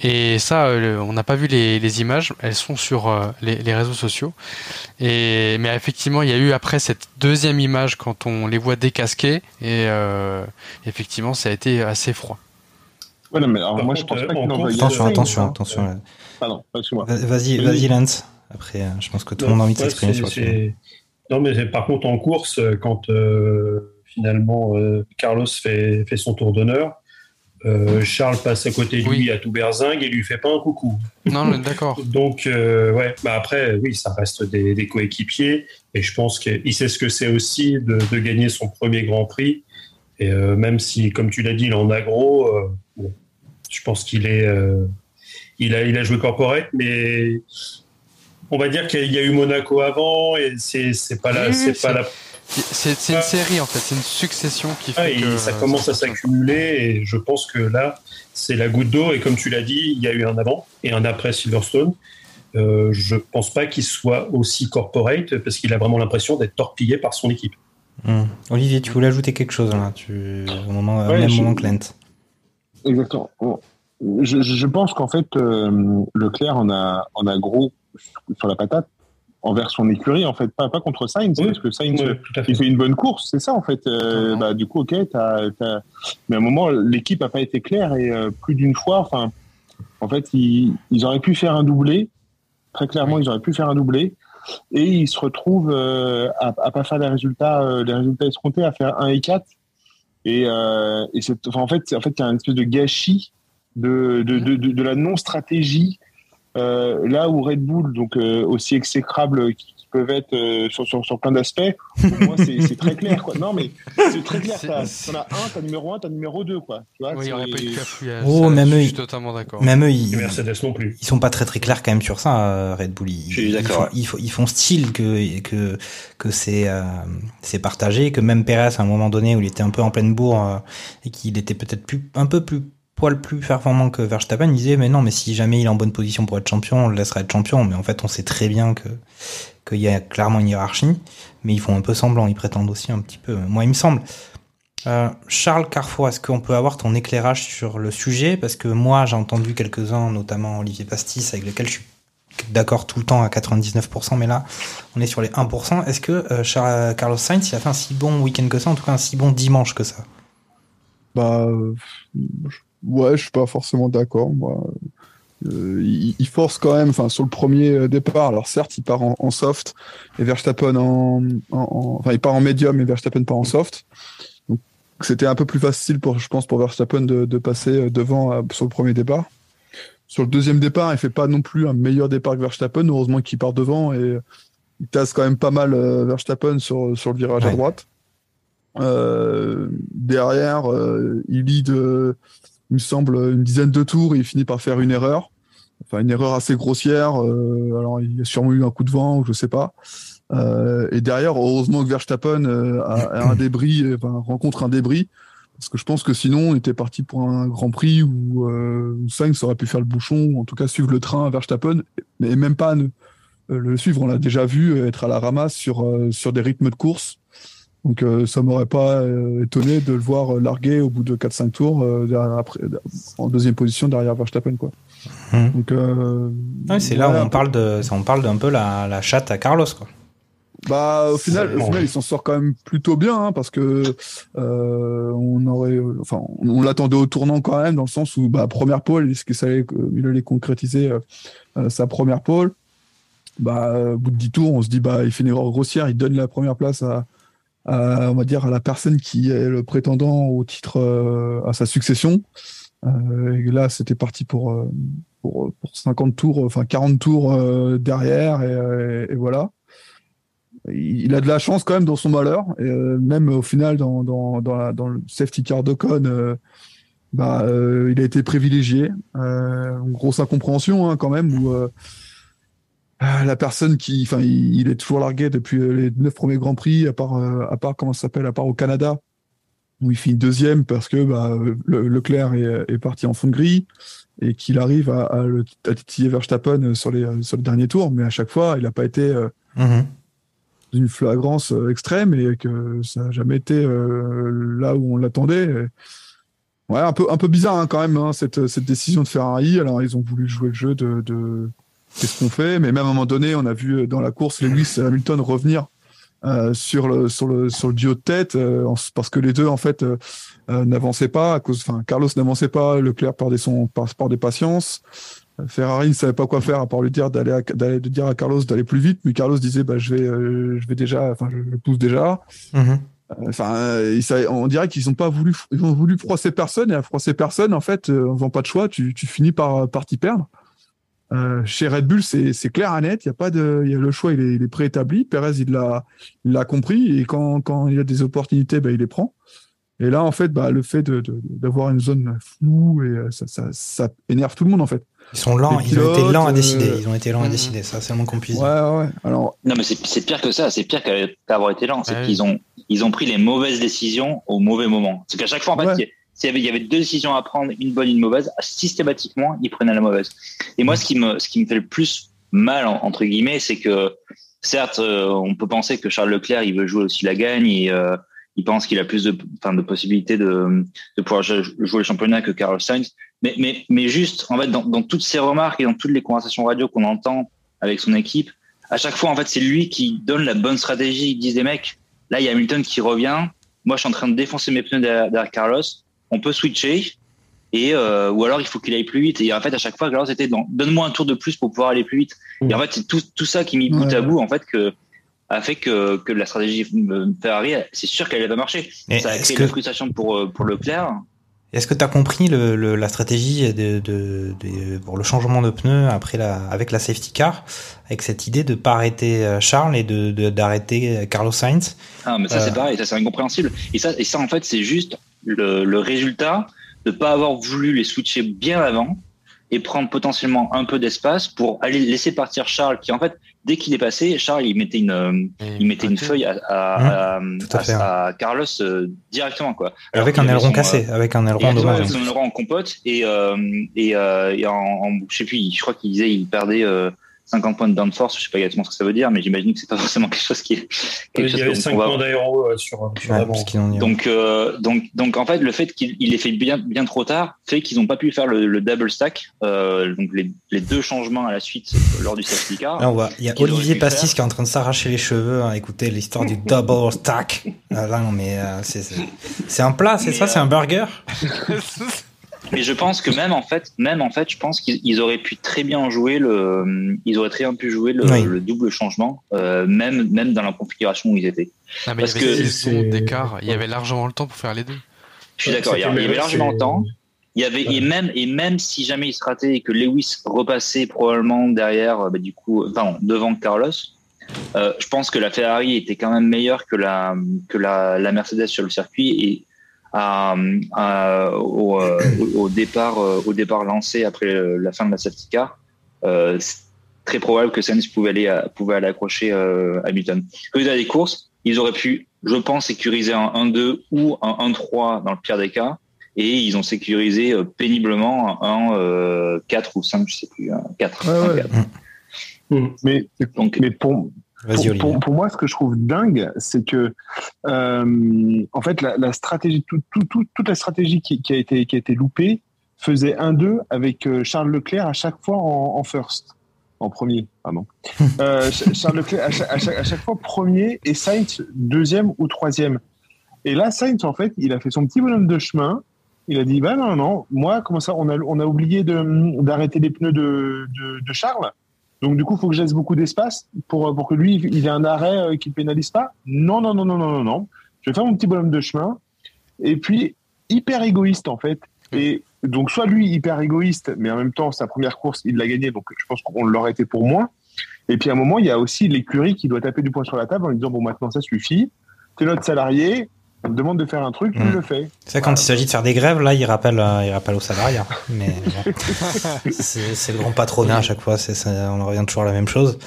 Et ça, euh, on n'a pas vu les, les images, elles sont sur euh, les, les réseaux sociaux. Et mais effectivement, il y a eu après cette deuxième image quand on les voit décasqués et euh, effectivement, ça a été assez froid. Ouais, non, mais alors, Par moi, contre, je pense euh, pas qu'il envoie Attention, attention, hein. attention. Pardon, excuse-moi. Vas-y, vas-y, Lance. Après, euh, je pense que tout le monde a envie de s'exprimer sur le sujet. Non, mais par contre, en course, euh, quand euh, finalement euh, Carlos fait, fait son tour d'honneur, euh, Charles passe à côté de lui à tout berzingue et lui fait pas un coucou. Non, mais d'accord. Donc, ouais, bah après, oui, ça reste des, des coéquipiers et je pense qu'il sait ce que c'est aussi de, de gagner son premier Grand Prix. Et même si, comme tu l'as dit, il est en agro, euh, bon, je pense qu'il est, il a, il a joué corporate, mais on va dire qu'il y a eu Monaco avant et c'est, c'est pas la, Oui, c'est pas la. C'est c'est une série en fait, c'est une succession qui fait Ah, et que ça commence à s'accumuler et je pense que là, c'est la goutte d'eau. Et comme tu l'as dit, il y a eu un avant et un après Silverstone. Euh, je pense pas qu'il soit aussi corporate parce qu'il a vraiment l'impression d'être torpillé par son équipe. Hum. Olivier, tu voulais ajouter quelque chose là tu... au, moment, au même je- moment que Lent. Exactement. Je, je pense qu'en fait, euh, Leclerc en a, en a gros sur la patate envers son écurie, en fait, pas, pas contre Sainz, parce que Sainz, oui, fait. il fait une bonne course, c'est ça, en fait. Euh, bah, du coup, ok, mais à un moment, l'équipe a pas été claire et euh, plus d'une fois, enfin, en fait, ils, ils auraient pu faire un doublé, très clairement, ils auraient pu faire un doublé, et ils se retrouvent euh, à, à pas faire les résultats, euh, les résultats escomptés, à faire 1 et 4. Et, euh, et enfin, en fait, en fait, il y a une espèce de gâchis de, de, de, de, de la non-stratégie. Euh, là où Red Bull, donc euh, aussi exécrables qu'ils peuvent être euh, sur, sur, sur plein d'aspects, pour moi c'est très clair. Quoi. Non mais c'est très clair. T'as- T'en as un, t'as numéro un, t'as numéro deux. Quoi. Tu vois, Oui, il n'y aurait pas eu de cafouillage. Oh, même je eux, suis ils- totalement d'accord. Même eux, ils, Mercedes non plus. ils sont pas très très clairs quand même sur ça, Red Bull. Ils, Je suis ils d'accord, font- ouais. Ils, font, ils font style que que que c'est euh, c'est partagé, que même Perez à un moment donné où il était un peu en pleine bourre euh, et qu'il était peut-être plus un peu plus poil plus performant que Verstappen, il disait mais non mais si jamais il est en bonne position pour être champion, on le laissera être champion. Mais en fait, on sait très bien que qu'il y a clairement une hiérarchie, mais ils font un peu semblant, ils prétendent aussi un petit peu. Moi, il me semble. Euh, Charles Carrefour, est-ce qu'on peut avoir ton éclairage sur le sujet? Parce que moi, j'ai entendu quelques-uns, notamment Olivier Pastis, avec lequel je suis d'accord tout le temps à 99%, mais là, on est sur les 1%. Est-ce que euh, Charles- Carlos Sainz, il a fait un si bon week-end que ça, en tout cas un si bon dimanche que ça? Bah, je- ouais, je suis pas forcément d'accord. Moi, Euh, il, il force quand même. Enfin, sur le premier euh, départ, alors certes, il part en, en soft et Verstappen en, en- en- enfin, il part en médium et Verstappen part en soft. Donc, c'était un peu plus facile pour, je pense, pour Verstappen de, de passer euh, devant sur le premier départ. Sur le deuxième départ, il fait pas non plus un meilleur départ que Verstappen. Heureusement qu'il part devant et il tasse quand même pas mal Verstappen sur, sur le virage à droite. Euh, derrière, euh, il lead, euh, il me semble, une dizaine de tours et il finit par faire une erreur. Enfin, une erreur assez grossière. euh, alors, il y a sûrement eu un coup de vent, je sais pas. Euh, et derrière, heureusement que Verstappen euh, a, a un débris, euh, enfin, rencontre un débris. Parce que je pense que sinon, on était parti pour un Grand Prix où, euh, où Sainz aurait pu faire le bouchon, ou en tout cas suivre le train à Verstappen, mais même pas ne- le suivre. On l'a déjà vu être à la ramasse sur, euh, sur des rythmes de course. Donc euh, ça m'aurait pas euh, étonné de le voir euh, larguer au bout de 4-5 tours euh, derrière- après, en deuxième position derrière Verstappen. Quoi. Mhm. Donc, euh, Ouais, C'est là où on parle de, on parle d'un peu la, la chatte à Carlos, quoi. Bah, au final, au Bon. final, il s'en sort quand même plutôt bien, hein, parce que euh, on aurait, enfin, on, on l'attendait au tournant quand même, dans le sens où, bah, première pole, est-ce que ça allait, il allait concrétiser euh, euh, sa première pole? Bah, au bout de 10 tours, on se dit, bah, il fait une erreur grossière, il donne la première place à, à, on va dire, à la personne qui est le prétendant au titre, euh, à sa succession. Euh, là, c'était parti pour, euh, pour, pour 50 tours, enfin 40 tours euh, derrière, et, euh, voilà il a de la chance quand même dans son malheur. Et euh, même au final, dans, dans, dans, dans le safety car d'Ocon, euh, bah, euh, il a été privilégié. Euh, grosse incompréhension hein, quand même, où euh, la personne qui, enfin, il, est toujours largué depuis euh, les neuf premiers grands prix, à part, euh, à part comment ça s'appelle, à part au Canada, où il finit deuxième parce que bah, le, Leclerc est, est parti en fond de grille et qu'il arrive à, à, le, à titiller Verstappen sur les, sur les derniers tours, mais à chaque fois, il n'a pas été euh, Mhm. d'une flagrance euh, extrême et que ça n'a jamais été euh, là où on l'attendait. Ouais, un peu, un peu bizarre hein, quand même, hein, cette, cette décision de Ferrari. Alors, ils ont voulu jouer le jeu de, de qu'est-ce qu'on fait, mais même à un moment donné, on a vu euh, dans la course Lewis Hamilton revenir euh, sur, le, sur, le, sur le duo de tête euh, parce que les deux, en fait, euh, n'avançaient pas. À cause, enfin, Carlos n'avançait pas, Leclerc perdait son passeport des patiences. Ferrari ne savait pas quoi faire à part lui dire d'aller de dire à Carlos d'aller plus vite, mais Carlos disait bah je vais je vais déjà enfin je pousse déjà. Enfin, savait- on dirait qu'ils ont pas voulu, ils ont voulu froisser personne et à froisser personne, en fait, en faisant pas de choix, tu, tu finis par, par t'y perdre. Euh, chez Red Bull, c'est clair et net. Il y a pas de, il y a le choix, il est, il est préétabli. Perez, il l'a, compris et quand, quand il y a des opportunités, bah, il les prend. Et là, en fait, bah, le fait de, de- d'avoir une zone floue et euh, ça, ça, ça énerve tout le monde, en fait. Ils sont lents, Les ils ont été lents à euh, décider. Ils ont été lents à décider, ça, c'est le moins qu'on puisse dire. Ouais, ouais. Alors, Non, mais c'est pire que ça. C'est pire qu'avoir été lent. C'est Ouais. qu'ils ont, ils ont pris les mauvaises décisions au mauvais moment. C'est qu'à chaque fois, en fait, Ouais. Il s'il y avait, il deux décisions à prendre, une bonne une mauvaise, systématiquement, ils prenaient la mauvaise. Et moi, ce qui me, ce qui me fait le plus mal, en- entre guillemets, c'est que, certes, euh, on peut penser que Charles Leclerc, il veut jouer aussi la gagne et, euh, il pense qu'il a plus de, enfin, de possibilités de, de pouvoir jouer le championnat que Carlos Sainz. Mais, mais, mais juste, en fait, dans, dans toutes ces remarques et dans toutes les conversations radio qu'on entend avec son équipe, à chaque fois, en fait, c'est lui qui donne la bonne stratégie. Ils disent des mecs, là, il y a Hamilton qui revient. Moi, je suis en train de défoncer mes pneus derrière Carlos. On peut switcher. Et, euh, ou alors, il faut qu'il aille plus vite. Et en fait, à chaque fois, Carlos était dans, donne-moi un tour de plus pour pouvoir aller plus vite. Et en fait, c'est tout, tout ça qui mis bout à bout, en fait, que, a fait que, que la stratégie Ferrari, c'est sûr qu'elle va marcher. Et ça a créé que- la frustration pour, euh, pour Leclerc. Est-ce que tu as compris le, le- la stratégie de, de, de- pour le changement de pneus après la, avec la safety car, avec cette idée de pas arrêter euh, Charles et de de- d'arrêter Carlos Sainz? Ah, mais ça, Euh. c'est pareil, ça, c'est incompréhensible. Et ça, et ça, en fait, c'est juste le, le résultat de pas avoir voulu les switcher bien avant et prendre potentiellement un peu d'espace pour aller laisser partir Charles, qui, en fait, dès qu'il est passé, Charles, il mettait une, euh, il mettait une feuille à, à, à, tout à fait, à- à Carlos euh, directement, quoi. Alors avec un aileron son, cassé, euh, avec un aileron dommage. avec son aileron en compote et euh, et, euh, et en, en je sais plus je crois qu'il disait il perdait euh, 50 points de downforce je sais pas exactement ce que ça veut dire mais j'imagine que c'est pas forcément quelque chose qui est quelque Il y avait qu'on- 5 qu'on va- points d'aéro euh, sur, sur Ouais, dit- donc euh, donc donc en fait le fait qu'il il l'ait fait bien bien trop tard fait qu'ils n'ont pas pu faire le, le double stack euh, donc les, les deux changements à la suite euh, lors du safety car Là, on voit, il y a Olivier Pastis faire. qui est en train de s'arracher les cheveux. hein, écoutez l'histoire du double stack. Ah, là, non, mais euh, c'est un plat, c'est ça, c'est euh, un burger? Mais je pense que même en fait, même en fait, je pense qu'ils ils auraient pu très bien jouer le, ils auraient très bien pu jouer le, Oui. le double changement, euh, même même dans la configuration où ils étaient. Ah, mais Parce il y avait que 6 secondes d'écart. Il y avait largement le temps pour faire les deux. je suis d'accord, il y a- il y avait largement le temps. Il y avait et même et même si jamais il se ratait et que Lewis repassait probablement derrière, euh, bah, du coup, euh, pardon, devant Carlos, euh, je pense que la Ferrari était quand même meilleure que la que la, la Mercedes sur le circuit et à, à- au, euh, au- départ euh, au départ lancé après euh, la fin de la safety car, euh, c'est très probable que Sainz pouvait aller à- pouvait aller accrocher euh, Hamilton. Résultat des courses, ils auraient pu, je pense, sécuriser un 1-2 ou un 1-3 dans le pire des cas et ils ont sécurisé euh, péniblement un euh, 4 ou 5, je sais plus, un 4. Ouais, un ouais. 4. Mais, Donc, mais pour, pour, Olivier. pour- pour moi, ce que je trouve dingue, c'est que, euh, en fait, la, la stratégie, tout, tout- tout- toute la stratégie qui, qui a été, qui a été loupée faisait 1-2 avec euh, Charles Leclerc à chaque fois en, en first, en premier, pardon. Euh, Ch- Charles Leclerc à chaque, à, chaque, à chaque fois premier et Sainz deuxième ou troisième. Et là, Sainz, en fait, il a fait son petit bonhomme de chemin. Il a dit, bah non, non, moi, comment ça, on a, on a oublié d'arrêter les pneus de, de, de Charles. Donc, du coup, il faut que je laisse beaucoup d'espace pour, pour que lui, il ait un arrêt euh, qui ne pénalise pas. Non, non, non, non, non, non, non. Je vais faire mon petit bonhomme de chemin. Et puis, hyper égoïste, en fait. Et donc, soit lui, hyper égoïste, mais en même temps, sa première course, il l'a gagnée. Donc, je pense qu'on l'aurait été pour moi. Et puis, à un moment, il y a aussi l'écurie qui doit taper du poing sur la table en lui disant, bon, maintenant, ça suffit. Tu es notre salarié. On te demande de faire un truc, tu Mm. le fais. C'est ça, quand il s'agit de faire des grèves, là, il rappelle, euh, il rappelle au salariat. Mais bon, c'est le grand patronat à chaque fois. c'est ça, on en revient toujours à la même chose.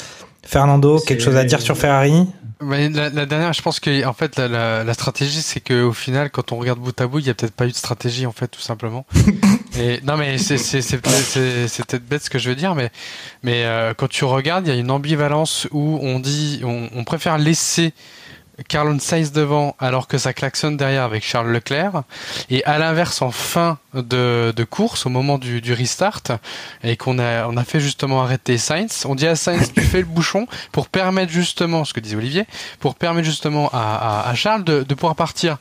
Fernando, quelque chose à dire sur Ferrari? Mais la, la dernière, je pense que en fait la, la, la stratégie, c'est que au final, quand on regarde bout à bout, il y a peut-être pas eu de stratégie en fait, tout simplement. Et non, mais c'est peut-être c'est- c'est peut-être bête ce que je veux dire, mais mais euh, quand tu regardes, il y a une ambivalence où on dit on, on préfère laisser Carlon Sainz devant alors que ça klaxonne derrière avec Charles Leclerc et à l'inverse en fin de, course au moment du, restart et qu'on a fait justement arrêter Sainz on dit à Sainz tu fais le bouchon pour permettre justement ce que disait Olivier pour permettre justement à, Charles de, pouvoir partir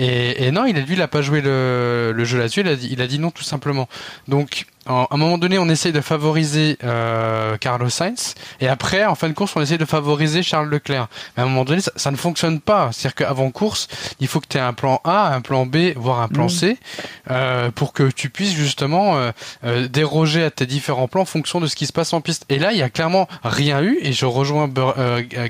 et, non, il a lui, il a pas joué le, jeu là-dessus. Il il a dit non tout simplement. Donc, en- à un moment donné, on essaye de favoriser euh, Carlos Sainz, et après, en fin de course, on essaye de favoriser Charles Leclerc. Mais à un moment donné, ça, ça ne fonctionne pas. C'est-à-dire qu'avant course, il faut que tu aies un plan A, un plan B, voire un plan Mhm. C, euh, pour que tu puisses justement euh, déroger à tes différents plans en fonction de ce qui se passe en piste. Et là, il y a clairement rien eu, et je rejoins Bur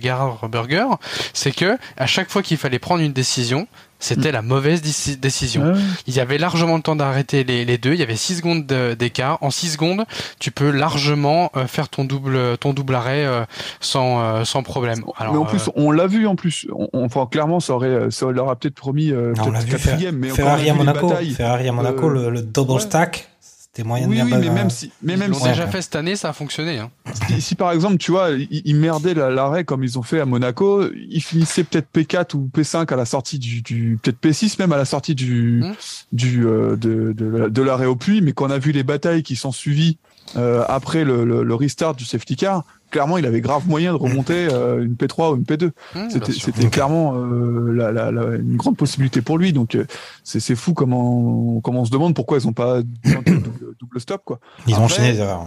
Gerhard Berger, c'est que à chaque fois qu'il fallait prendre une décision, c'était la mauvaise déci- décision. Ouais. Il y avait largement le temps d'arrêter les, les deux. Il y avait 6 secondes de- En 6 secondes, tu peux largement euh, faire ton double, ton double arrêt euh, sans, euh, sans problème. Alors, mais en plus, euh, on l'a vu en plus. On, on- enfin, clairement, ça aurait, ça leur a peut-être promis euh, peut-être quatrième, mais Ferrari à Monaco, Ferrari à Monaco, euh, le, le double ouais. stack, C'était moyen Oui, de oui, mais pas- même si, mais même si, déjà fait cette année, ça a fonctionné. Hein. si, si, par exemple, tu vois, ils, ils merdaient la- l'arrêt comme ils ont fait à Monaco, ils finissaient peut-être P4 ou P5 à la sortie du, du peut-être P6 même à la sortie du, Hmm. du euh, de, de, la- de l'arrêt au puits, mais quand on a vu les batailles qui sont suivies euh, après le, le, le restart du safety car, clairement, il avait grave moyen de remonter euh, une P3 ou une P2. Mmh, C'était clairement euh, la, la, la- une grande possibilité pour lui. Donc euh, c'est c'est fou comment, comment on se demande pourquoi ils n'ont pas double, double stop quoi. Ils ont enchaîné les erreurs.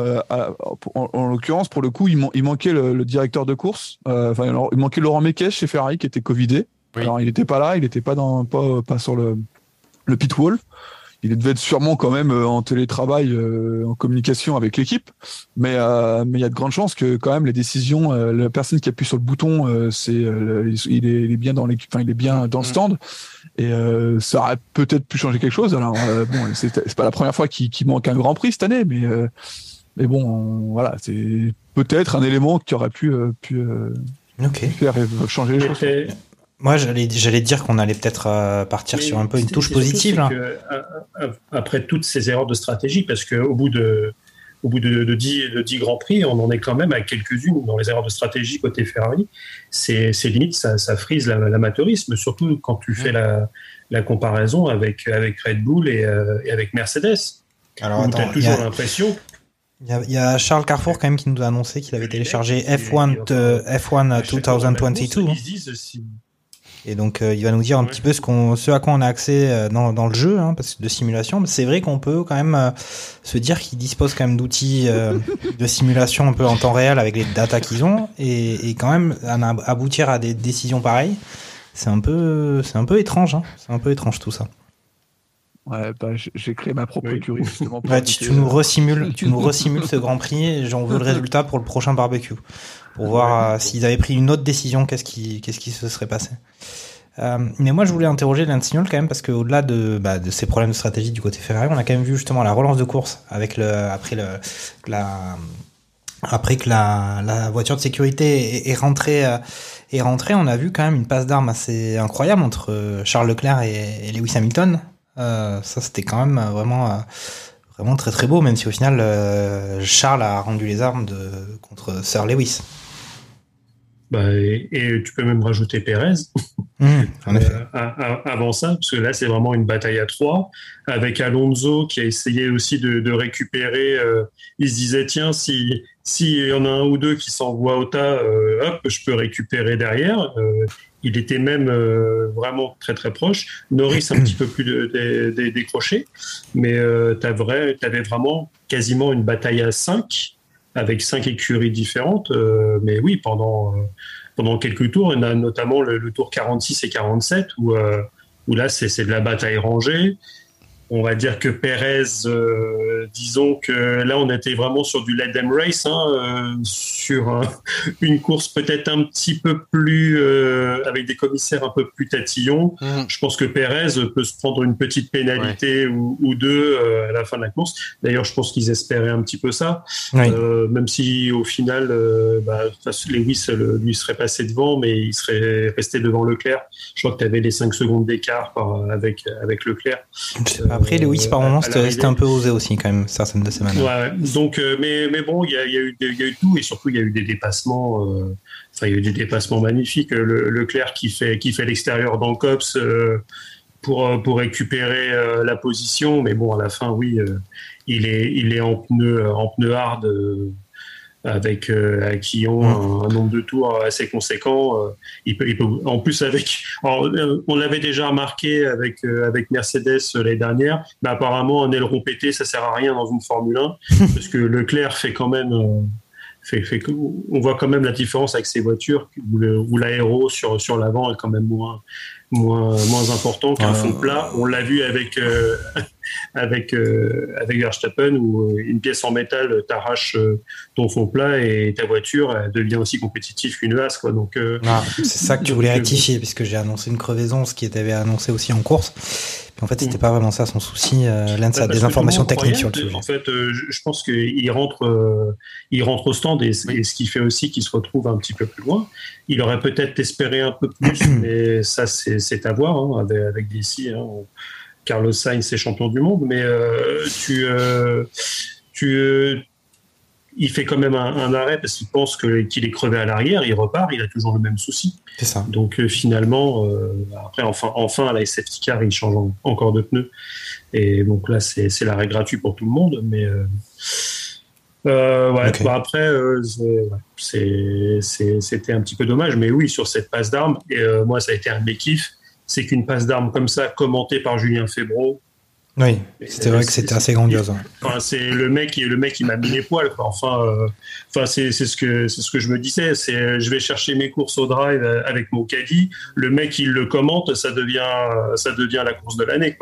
euh, en, en l'occurrence, pour le coup, il, man- il manquait le, le directeur de course. Euh, Enfin, il manquait Laurent Mekesh chez Ferrari qui était covidé. Oui. Alors, il n'était pas là, il n'était pas dans, pas, pas sur le, le pit wall. Il devait être sûrement quand même euh, en télétravail, euh, en communication avec l'équipe. Mais euh, mais il y a de grandes chances que quand même les décisions, euh, la personne qui appuie sur le bouton, euh, c'est euh, il, est, il est bien dans l'équipe, enfin il est bien dans le stand. Et euh, ça aurait peut-être pu changer quelque chose. Alors euh, bon, c'est c'est pas la première fois qu'il qu'il manque un Grand Prix cette année, mais euh, mais bon, on- voilà, c'est peut-être un élément qui aurait pu euh, pu euh, faire changer les choses. Moi, j'allais dire qu'on allait peut-être euh, partir Mais sur un peu une touche positive. c'est là. que, a- a- après toutes ces erreurs de stratégie, parce qu'au bout de au bout de, de, 10, de 10 grands prix, on en est quand même à quelques-unes dans les erreurs de stratégie côté Ferrari. C'est limite, ça, ça frise la- l'amateurisme, surtout quand tu fais la, la comparaison avec, avec Red Bull et, euh, et avec Mercedes. Alors, tu as toujours l'impression Il y, a, Charles Carrefour quand même qui nous a annoncé qu'il avait téléchargé F1, de- F1 2022. ils se disent si- Et donc euh, il va nous dire un petit peu ce, qu'on, ce à quoi on a accès euh, dans, dans le jeu, hein, parce que de simulation. Mais c'est vrai qu'on peut quand même euh, se dire qu'ils disposent quand même d'outils euh, de simulation un peu en temps réel avec les datas qu'ils ont, et, et quand même aboutir à des décisions pareilles. C'est un peu, c'est un peu étrange. Hein. C'est un peu étrange tout ça. Ouais, bah, j'ai- créé ma propre écurie justement. pour tu, nous resimules, tu nous resimules ce Grand Prix. et J'en veux le résultat pour le prochain barbecue, pour voir euh, s'ils avaient pris une autre décision, qu'est-ce qui, qu'est-ce qui se serait passé. Euh, mais moi, je voulais interroger Stroll quand même parce qu'au-delà de, bah, de ces problèmes de stratégie du côté Ferrari, on a quand même vu justement la relance de course avec le, après le, la, après que la, la voiture de sécurité est, est rentrée, euh, est rentrée, on a vu quand même une passe d'armes assez incroyable entre euh, Charles Leclerc et, et Lewis Hamilton. Euh, ça, c'était quand même euh, vraiment, euh, vraiment très très beau, même si au final, euh, Charles a rendu les armes de, contre Sir Lewis. Bah, et, et tu peux même rajouter Pérez. Mmh. Euh, avant ça, parce que là, c'est vraiment une bataille à trois, avec Alonso qui a essayé aussi de, de récupérer. euh, il se disait, tiens, si s'il y en a un ou deux qui s'envoient au tas, hop, je peux récupérer derrière. Il était même euh, vraiment très très proche. Norris un petit peu plus de- décroché, mais euh, tu avais vraiment quasiment une bataille à 5 avec cinq écuries différentes. euh, mais oui, pendant, euh, pendant quelques tours, on a notamment le, le tour 46 et 47 où, euh, où là, c'est de la bataille rangée. On va dire que Pérez, euh, disons que là, on était vraiment sur du let them race, hein, euh, sur un- une course peut-être un petit peu plus euh, avec des commissaires un peu plus tatillons. Je pense que Pérez peut se prendre une petite pénalité ou, ou deux euh, à la fin de la course. D'ailleurs, je pense qu'ils espéraient un petit peu ça, Oui. Euh, même si au final, euh, bah, Lewis le- lui serait passé devant, mais il serait resté devant Leclerc. Je crois que tu avais les 5 secondes d'écart par- avec, avec Leclerc. Euh, moment, à c'était l'arrivée. c'était un peu osé aussi, quand même, certaines de ces manœuvres. Ouais, donc, euh, mais, mais bon, il y a, il y, a eu des- il y a eu tout et surtout il y a eu des dépassements. euh, Enfin, il y a eu des dépassements magnifiques. Le, Leclerc qui fait qui fait l'extérieur dans le cops euh, pour euh, pour récupérer euh, la position, mais bon, à la fin, oui, euh, il est il est en pneu en pneu hard. Avec euh, qui ont un, un nombre de tours assez conséquent. euh, il peut, il peut, en plus avec, alors, euh, on l'avait déjà remarqué avec euh, avec Mercedes euh, l'année dernière, mais apparemment un aileron pété ça sert à rien dans une Formule 1 parce que Leclerc fait quand même euh, fait, fait que- on voit quand même la différence avec ces voitures où l'aéro sur sur l'avant est quand même moins moins moins important qu'un fond plat. On l'a vu avec euh, avec euh, avec Verstappen où euh, une pièce en métal t'arrache ton fond plat et ta voiture elle devient aussi compétitive qu'une as quoi. Donc euh, Ah, c'est ça que tu voulais rectifier, puisque j'ai annoncé une crevaison, ce qui était annoncé aussi en course. En fait, c'était pas vraiment ça son souci. Euh, Lance a des informations techniques sur le sujet. En fait, euh, je, pense qu'il rentre, euh, il rentre au stand et, et ce qui fait aussi qu'il se retrouve un petit peu plus loin. Il aurait peut-être espéré un peu plus, mais ça, c'est à voir hein, avec, avec DC. Hein. Carlos Sainz est champion du monde, mais euh, tu, tu, il fait quand même un, un arrêt parce qu'il pense qu'il est crevé à l'arrière, il repart, il a toujours le même souci. C'est ça. Donc euh, finalement, euh, après, enfin, enfin, la safety car, il change en- encore de pneus. Et donc là, c'est l'arrêt gratuit pour tout le monde. Mais euh, euh, ouais, bah après, ouais, c'était un petit peu dommage. Mais oui, sur cette passe d'armes, et euh, moi, ça a été un de mes kiffs, c'est qu'une passe d'armes comme ça, commentée par Julien Febro, Oui, c'était vrai que c'était assez grandiose. Enfin, c'est le mec, qui- le mec qui m'a mis les poils. quoi. Enfin, euh, enfin, c'est ce que c'est ce que je me disais. C'est, euh, je vais chercher mes courses au drive euh, avec mon caddie. Le mec, il le commente, ça devient, ça devient la course de l'année.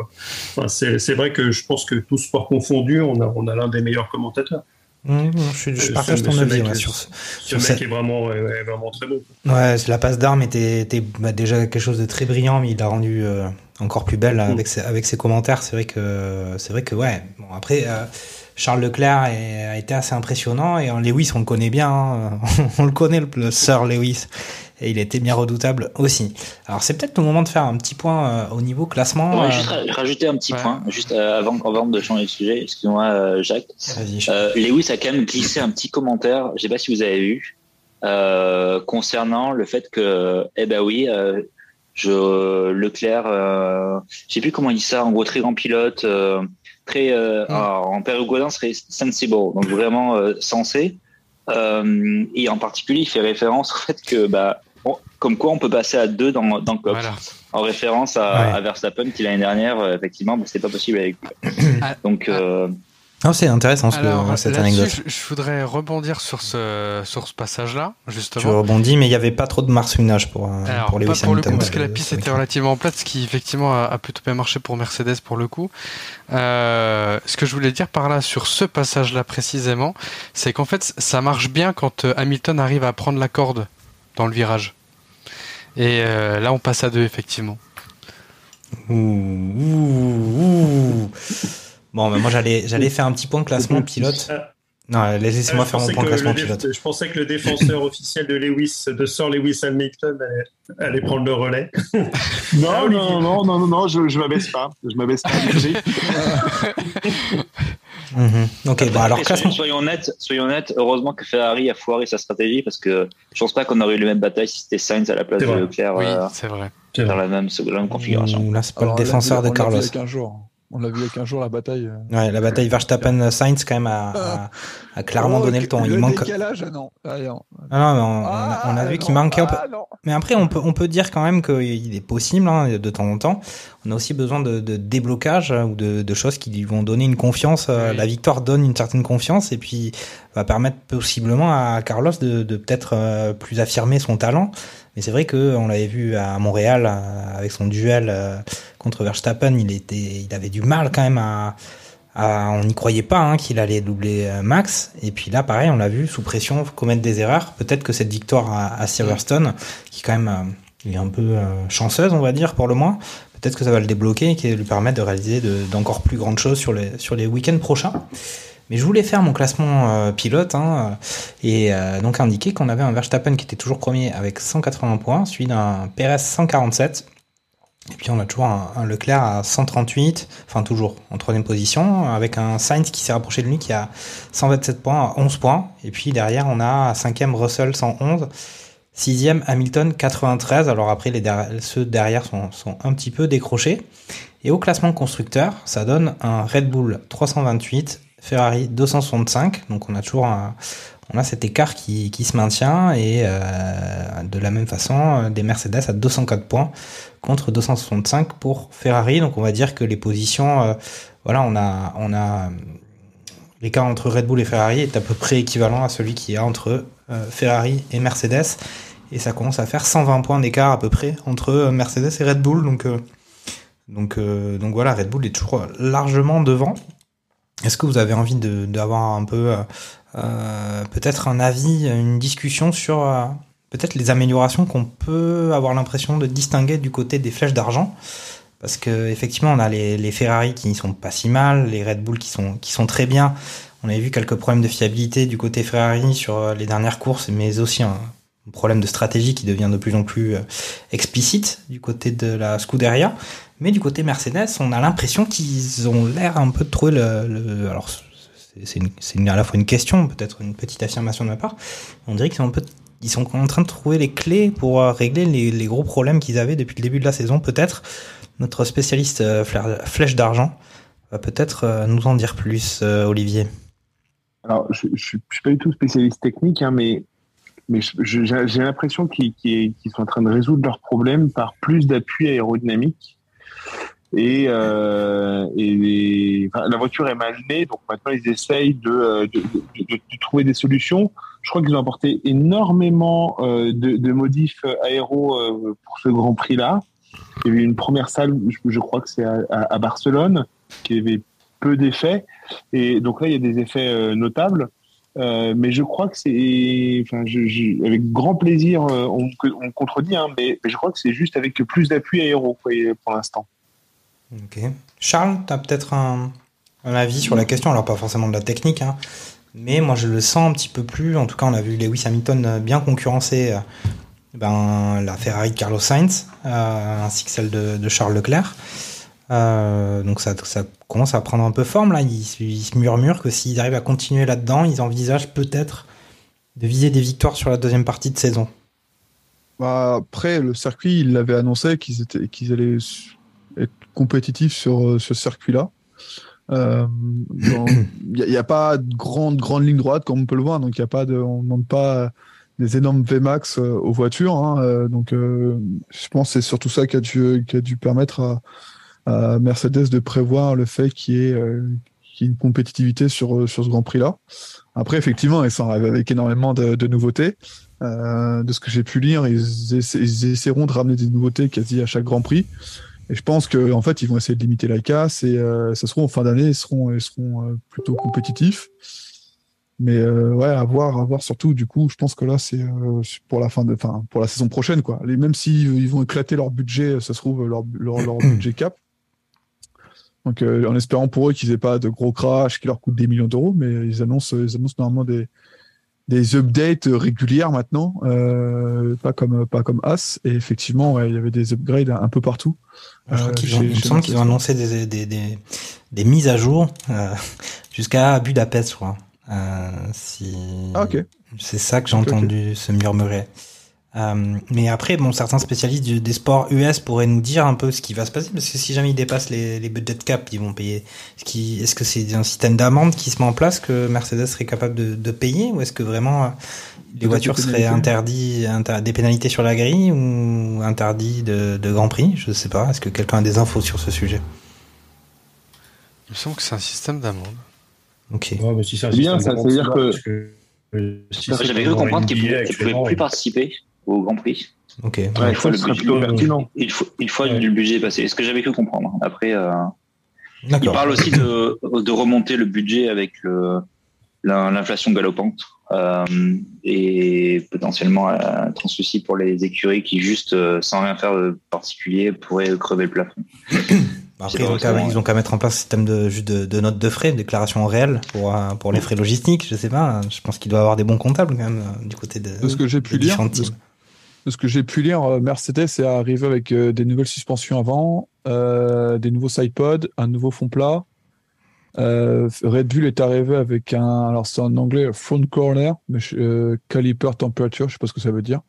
Enfin, c'est vrai que je pense que tout sport confondu, on a, on a l'un des meilleurs commentateurs. Mmh, je, partage ton avis ce- sur ce. Ce sur mec cette- est vraiment, vraiment très bon. Ouais, la passe d'armes était, était, bah, déjà quelque chose de très brillant, mais il l'a rendu euh, encore plus belle avec, ses, avec ses commentaires. C'est vrai que, c'est vrai que ouais. Bon, après, euh, Charles Leclerc est- a été assez impressionnant et en Lewis, on le connaît bien. hein. on le connaît, le, le Sir Lewis. Et il était bien redoutable aussi. Alors, c'est peut-être le moment de faire un petit point euh, au niveau classement. Ouais, euh, juste ra- rajouter un petit point, juste euh, avant, avant de changer de sujet, excuse-moi euh, Jacques. Vas-y, Euh, Lewis a quand même glissé un petit commentaire, je sais pas si vous avez vu, euh, concernant le fait que, eh ben oui, euh, je, Leclerc, euh, je sais plus comment il dit ça, en gros très grand pilote, euh, très euh, alors, en période Godin serait sensible, donc vraiment euh, sensé. Euh, et en particulier, il fait référence au fait que, bah, on- comme quoi on peut passer à deux dans, dans Cox, en référence à, Ouais. à Verstappen qui l'année dernière, euh, effectivement, bah, c'était pas possible avec. Donc, euh, Ah, c'est intéressant ce- Alors, cette anecdote. Je, je voudrais rebondir sur ce, sur ce passage-là, justement. Tu rebondis, mais il n'y avait pas trop de marsouinage pour, euh, Alors, pour pas Lewis pour le coup, parce que la euh, piste ce était relativement plate, ce qui effectivement a, a plutôt bien marché pour Mercedes pour le coup. Euh, ce que je voulais dire par là sur ce passage-là précisément, c'est qu'en fait, ça marche bien quand euh, Hamilton arrive à prendre la corde dans le virage. Et euh, là, on passe à deux effectivement. Ouh, ouh, ouh. Bon, mais moi j'allais j'allais faire un petit point classement pilote. Non, laissez-moi Ah, faire mon point que classement pilote. Je pensais que le défenseur officiel de Lewis, de Sir Lewis Hamilton, allait, allait prendre le relais. Non, non, non, non, non, non, je, je m'abaisse pas. Je m'abaisse pas. Mhm. Ok, bon alors classement. soyons, honnêtes, soyons honnêtes, heureusement que Ferrari a foiré sa stratégie parce que je pense pas qu'on aurait eu la même bataille si c'était Sainz à la place de. Leclerc Oui, euh, c'est vrai. dans la même, la même configuration. Là, c'est pas Alors, le défenseur de Carlos. un jour. On l'a vu avec un jour la bataille. euh. Ouais, la bataille Verstappen-Sainz quand même a, a- a clairement Oh, donné le ton. Le Il manque. décalage, ah non. Ah, non. Ah non, mais on, on a, on a vu qu'il manquait un peu. Ah, non. Mais après, on peut, on peut dire quand même qu'il est possible, hein, de temps en temps. On a aussi besoin de, de déblocage ou de, de choses qui lui vont donner une confiance. euh, Oui. La victoire donne une certaine confiance et puis va permettre possiblement à Carlos de, de peut-être euh, plus affirmer son talent. Mais c'est vrai que on l'avait vu à Montréal euh, avec son duel euh, contre Verstappen, il avait du mal quand même à, on n'y croyait pas hein, qu'il allait doubler euh, Max. Et puis là, pareil, on l'a vu sous pression commettre des erreurs. Peut-être que cette victoire à, Silverstone, qui quand même est un peu chanceuse, on va dire pour le moins, peut-être que ça va le débloquer et lui permettre de réaliser de- d'encore plus grandes choses sur les week-ends prochains. Mais je voulais faire mon classement euh, pilote hein, et euh, donc indiquer qu'on avait un Verstappen qui était toujours premier avec 180 points, suivi d'un Perez 147. Et puis on a toujours un, Leclerc à 138, enfin toujours en troisième position, avec un Sainz qui s'est rapproché de lui qui a 127 points à 11 points. Et puis derrière on a cinquième Russell 111, sixième Hamilton 93. Alors après les ceux derrière sont un petit peu décrochés. Et au classement constructeur, ça donne un Red Bull 328, Ferrari 265. Donc on a toujours on a cet écart qui, se maintient et euh, de la même façon euh, des Mercedes à 204 points contre 265 pour Ferrari. Donc on va dire que les positions, euh, voilà, on a, on a l'écart entre Red Bull et Ferrari est à peu près équivalent à celui qui est entre euh, Ferrari et Mercedes. Et ça commence à faire 120 points d'écart à peu près entre Mercedes et Red Bull. Donc, donc, donc voilà, Red Bull est toujours largement devant. Est-ce que vous avez envie d'avoir un peu, euh, euh, peut-être un avis, une discussion sur euh, peut-être les améliorations qu'on peut avoir l'impression de distinguer du côté des flèches d'argent? Parce que effectivement on a les, Ferrari qui sont pas si mal, les Red Bull qui sont qui sont très bien. On avait vu quelques problèmes de fiabilité du côté Ferrari sur les dernières courses, mais aussi un problème de stratégie qui devient de plus en plus explicite du côté de la Scuderia. Mais du côté Mercedes, on a l'impression qu'ils ont l'air un peu de trouver le. alors, c'est à la fois une question, peut-être une petite affirmation de ma part. On dirait qu'ils sont un peu. Ils sont en train de trouver les clés pour euh, régler les, gros problèmes qu'ils avaient depuis le début de la saison. Peut-être notre spécialiste euh, Flèche d'argent va peut-être euh, nous en dire plus, Olivier. Alors, je ne suis pas du tout spécialiste technique, hein, mais, mais j'ai l'impression qu'ils sont en train de résoudre leurs problèmes par plus d'appui aérodynamique. Et, euh, et enfin, la voiture est mal née, donc maintenant ils essayent de, euh, de, de- de- trouver des solutions. Je crois qu'ils ont apporté énormément euh, de, modifs aéro euh, pour ce Grand Prix-là. Il y avait une première salle, je, crois que c'est à, à- à Barcelone, qui avait peu d'effets. Et donc là, il y a des effets euh, notables. Euh, mais je crois que c'est, enfin, je, je- avec grand plaisir, euh, on, on contredit, hein, mais, mais je crois que c'est juste avec plus d'appui aéro pour l'instant. Ok. Charles, tu as peut-être un, un avis sur la question, alors pas forcément de la technique, hein, mais moi je le sens un petit peu plus. En tout cas, on a vu Lewis Hamilton euh, bien concurrencer euh, ben, la Ferrari de Carlos Sainz, euh, ainsi que celle de, de Charles Leclerc. Euh, donc ça, ça commence à prendre un peu forme là. Ils, se- ils se murmurent que s'ils arrivent à continuer là-dedans, ils envisagent peut-être de viser des victoires sur la deuxième partie de saison. Bah, après, le circuit, il l'avait annoncé qu'ils étaient, qu'ils allaient compétitifs sur euh, ce circuit-là. Euh, Il n'y a, pas de grande, grande ligne droite, comme on peut le voir. Donc, il y a pas de, on ne demande pas des énormes VMAX euh, aux voitures. hein. Euh, donc, euh, je pense que c'est surtout ça qui a dû, qui a dû permettre à, à Mercedes de prévoir le fait qu'il y ait, euh, une compétitivité sur, euh, sur ce Grand Prix-là. Après, effectivement, ils s'en arrivent avec énormément de, de nouveautés. Euh, de ce que j'ai pu lire, ils, essa- ils essaieront de ramener des nouveautés quasi à chaque Grand Prix. Et je pense qu'en en fait, ils vont essayer de limiter la casse et euh, ça seront en fin d'année, ils seront, ils seront euh, plutôt compétitifs. Mais euh, ouais, à voir, à voir surtout. Du coup, je pense que là, c'est euh, pour la fin de, pour la saison prochaine, quoi. Les, même s'ils ils vont éclater leur budget, ça se trouve leur, leur, leur budget cap. Donc, en espérant pour eux qu'ils aient pas de gros crash qui leur coûtent des millions d'euros, mais ils annoncent, ils annoncent normalement des des updates régulières maintenant, euh, pas comme pas comme As. Et effectivement, ouais, il y avait des upgrades un peu partout. Je crois Euh, qu'ils ont- chez- il me chez semble qu'ils ont annoncé des, des, des, des mises à jour euh, jusqu'à Budapest, je crois. Euh, si... Ah, ok. C'est ça que j'ai entendu se murmurer. Euh, mais après, bon, certains spécialistes du- des sports US pourraient nous dire un peu ce qui va se passer, parce que si jamais ils dépassent les, les budget cap, ils vont payer. Est-ce que c'est un système d'amende qui se met en place que Mercedes serait capable de, de payer, ou est-ce que vraiment euh, les voitures seraient interdites, inter- des pénalités sur la grille ou interdits de, de Grand Prix? Je sais pas. Est-ce que quelqu'un a des infos sur ce sujet? Il me semble que c'est un système d'amende. Ok. Ouais, mais si c'est un bien, système ça, c'est-à-dire d'amende, que- que, euh, si J'avais cru comprendre qu'ils NBA pouvaient, plus participer au Grand Prix. Ok. Ouais, ce serait budget- Ouais. le budget passé. Ce que j'avais cru comprendre. Après, euh, il parle aussi de, de remonter le budget avec l'inflation galopante euh, et potentiellement euh, être un souci pour les écuries qui juste euh, sans rien faire de particulier pourraient crever le plafond. Après, C'est ils ont, qu'à, c'est ils ont qu'à mettre en place un système de, juste de, de notes de frais, de déclaration réelle pour, euh, pour les frais logistiques. Je sais pas. Je pense qu'il doit y avoir des bons comptables quand même euh, du côté de, De ce que j'ai pu des lire, de ce-. De ce que j'ai pu lire, euh, Mercedes est arrivé avec euh, des nouvelles suspensions avant, euh, des nouveaux sidepods, un nouveau fond plat. Euh, Red Bull est arrivé avec un, alors c'est en anglais front corner, mais je- euh, caliper temperature, je sais pas ce que ça veut dire.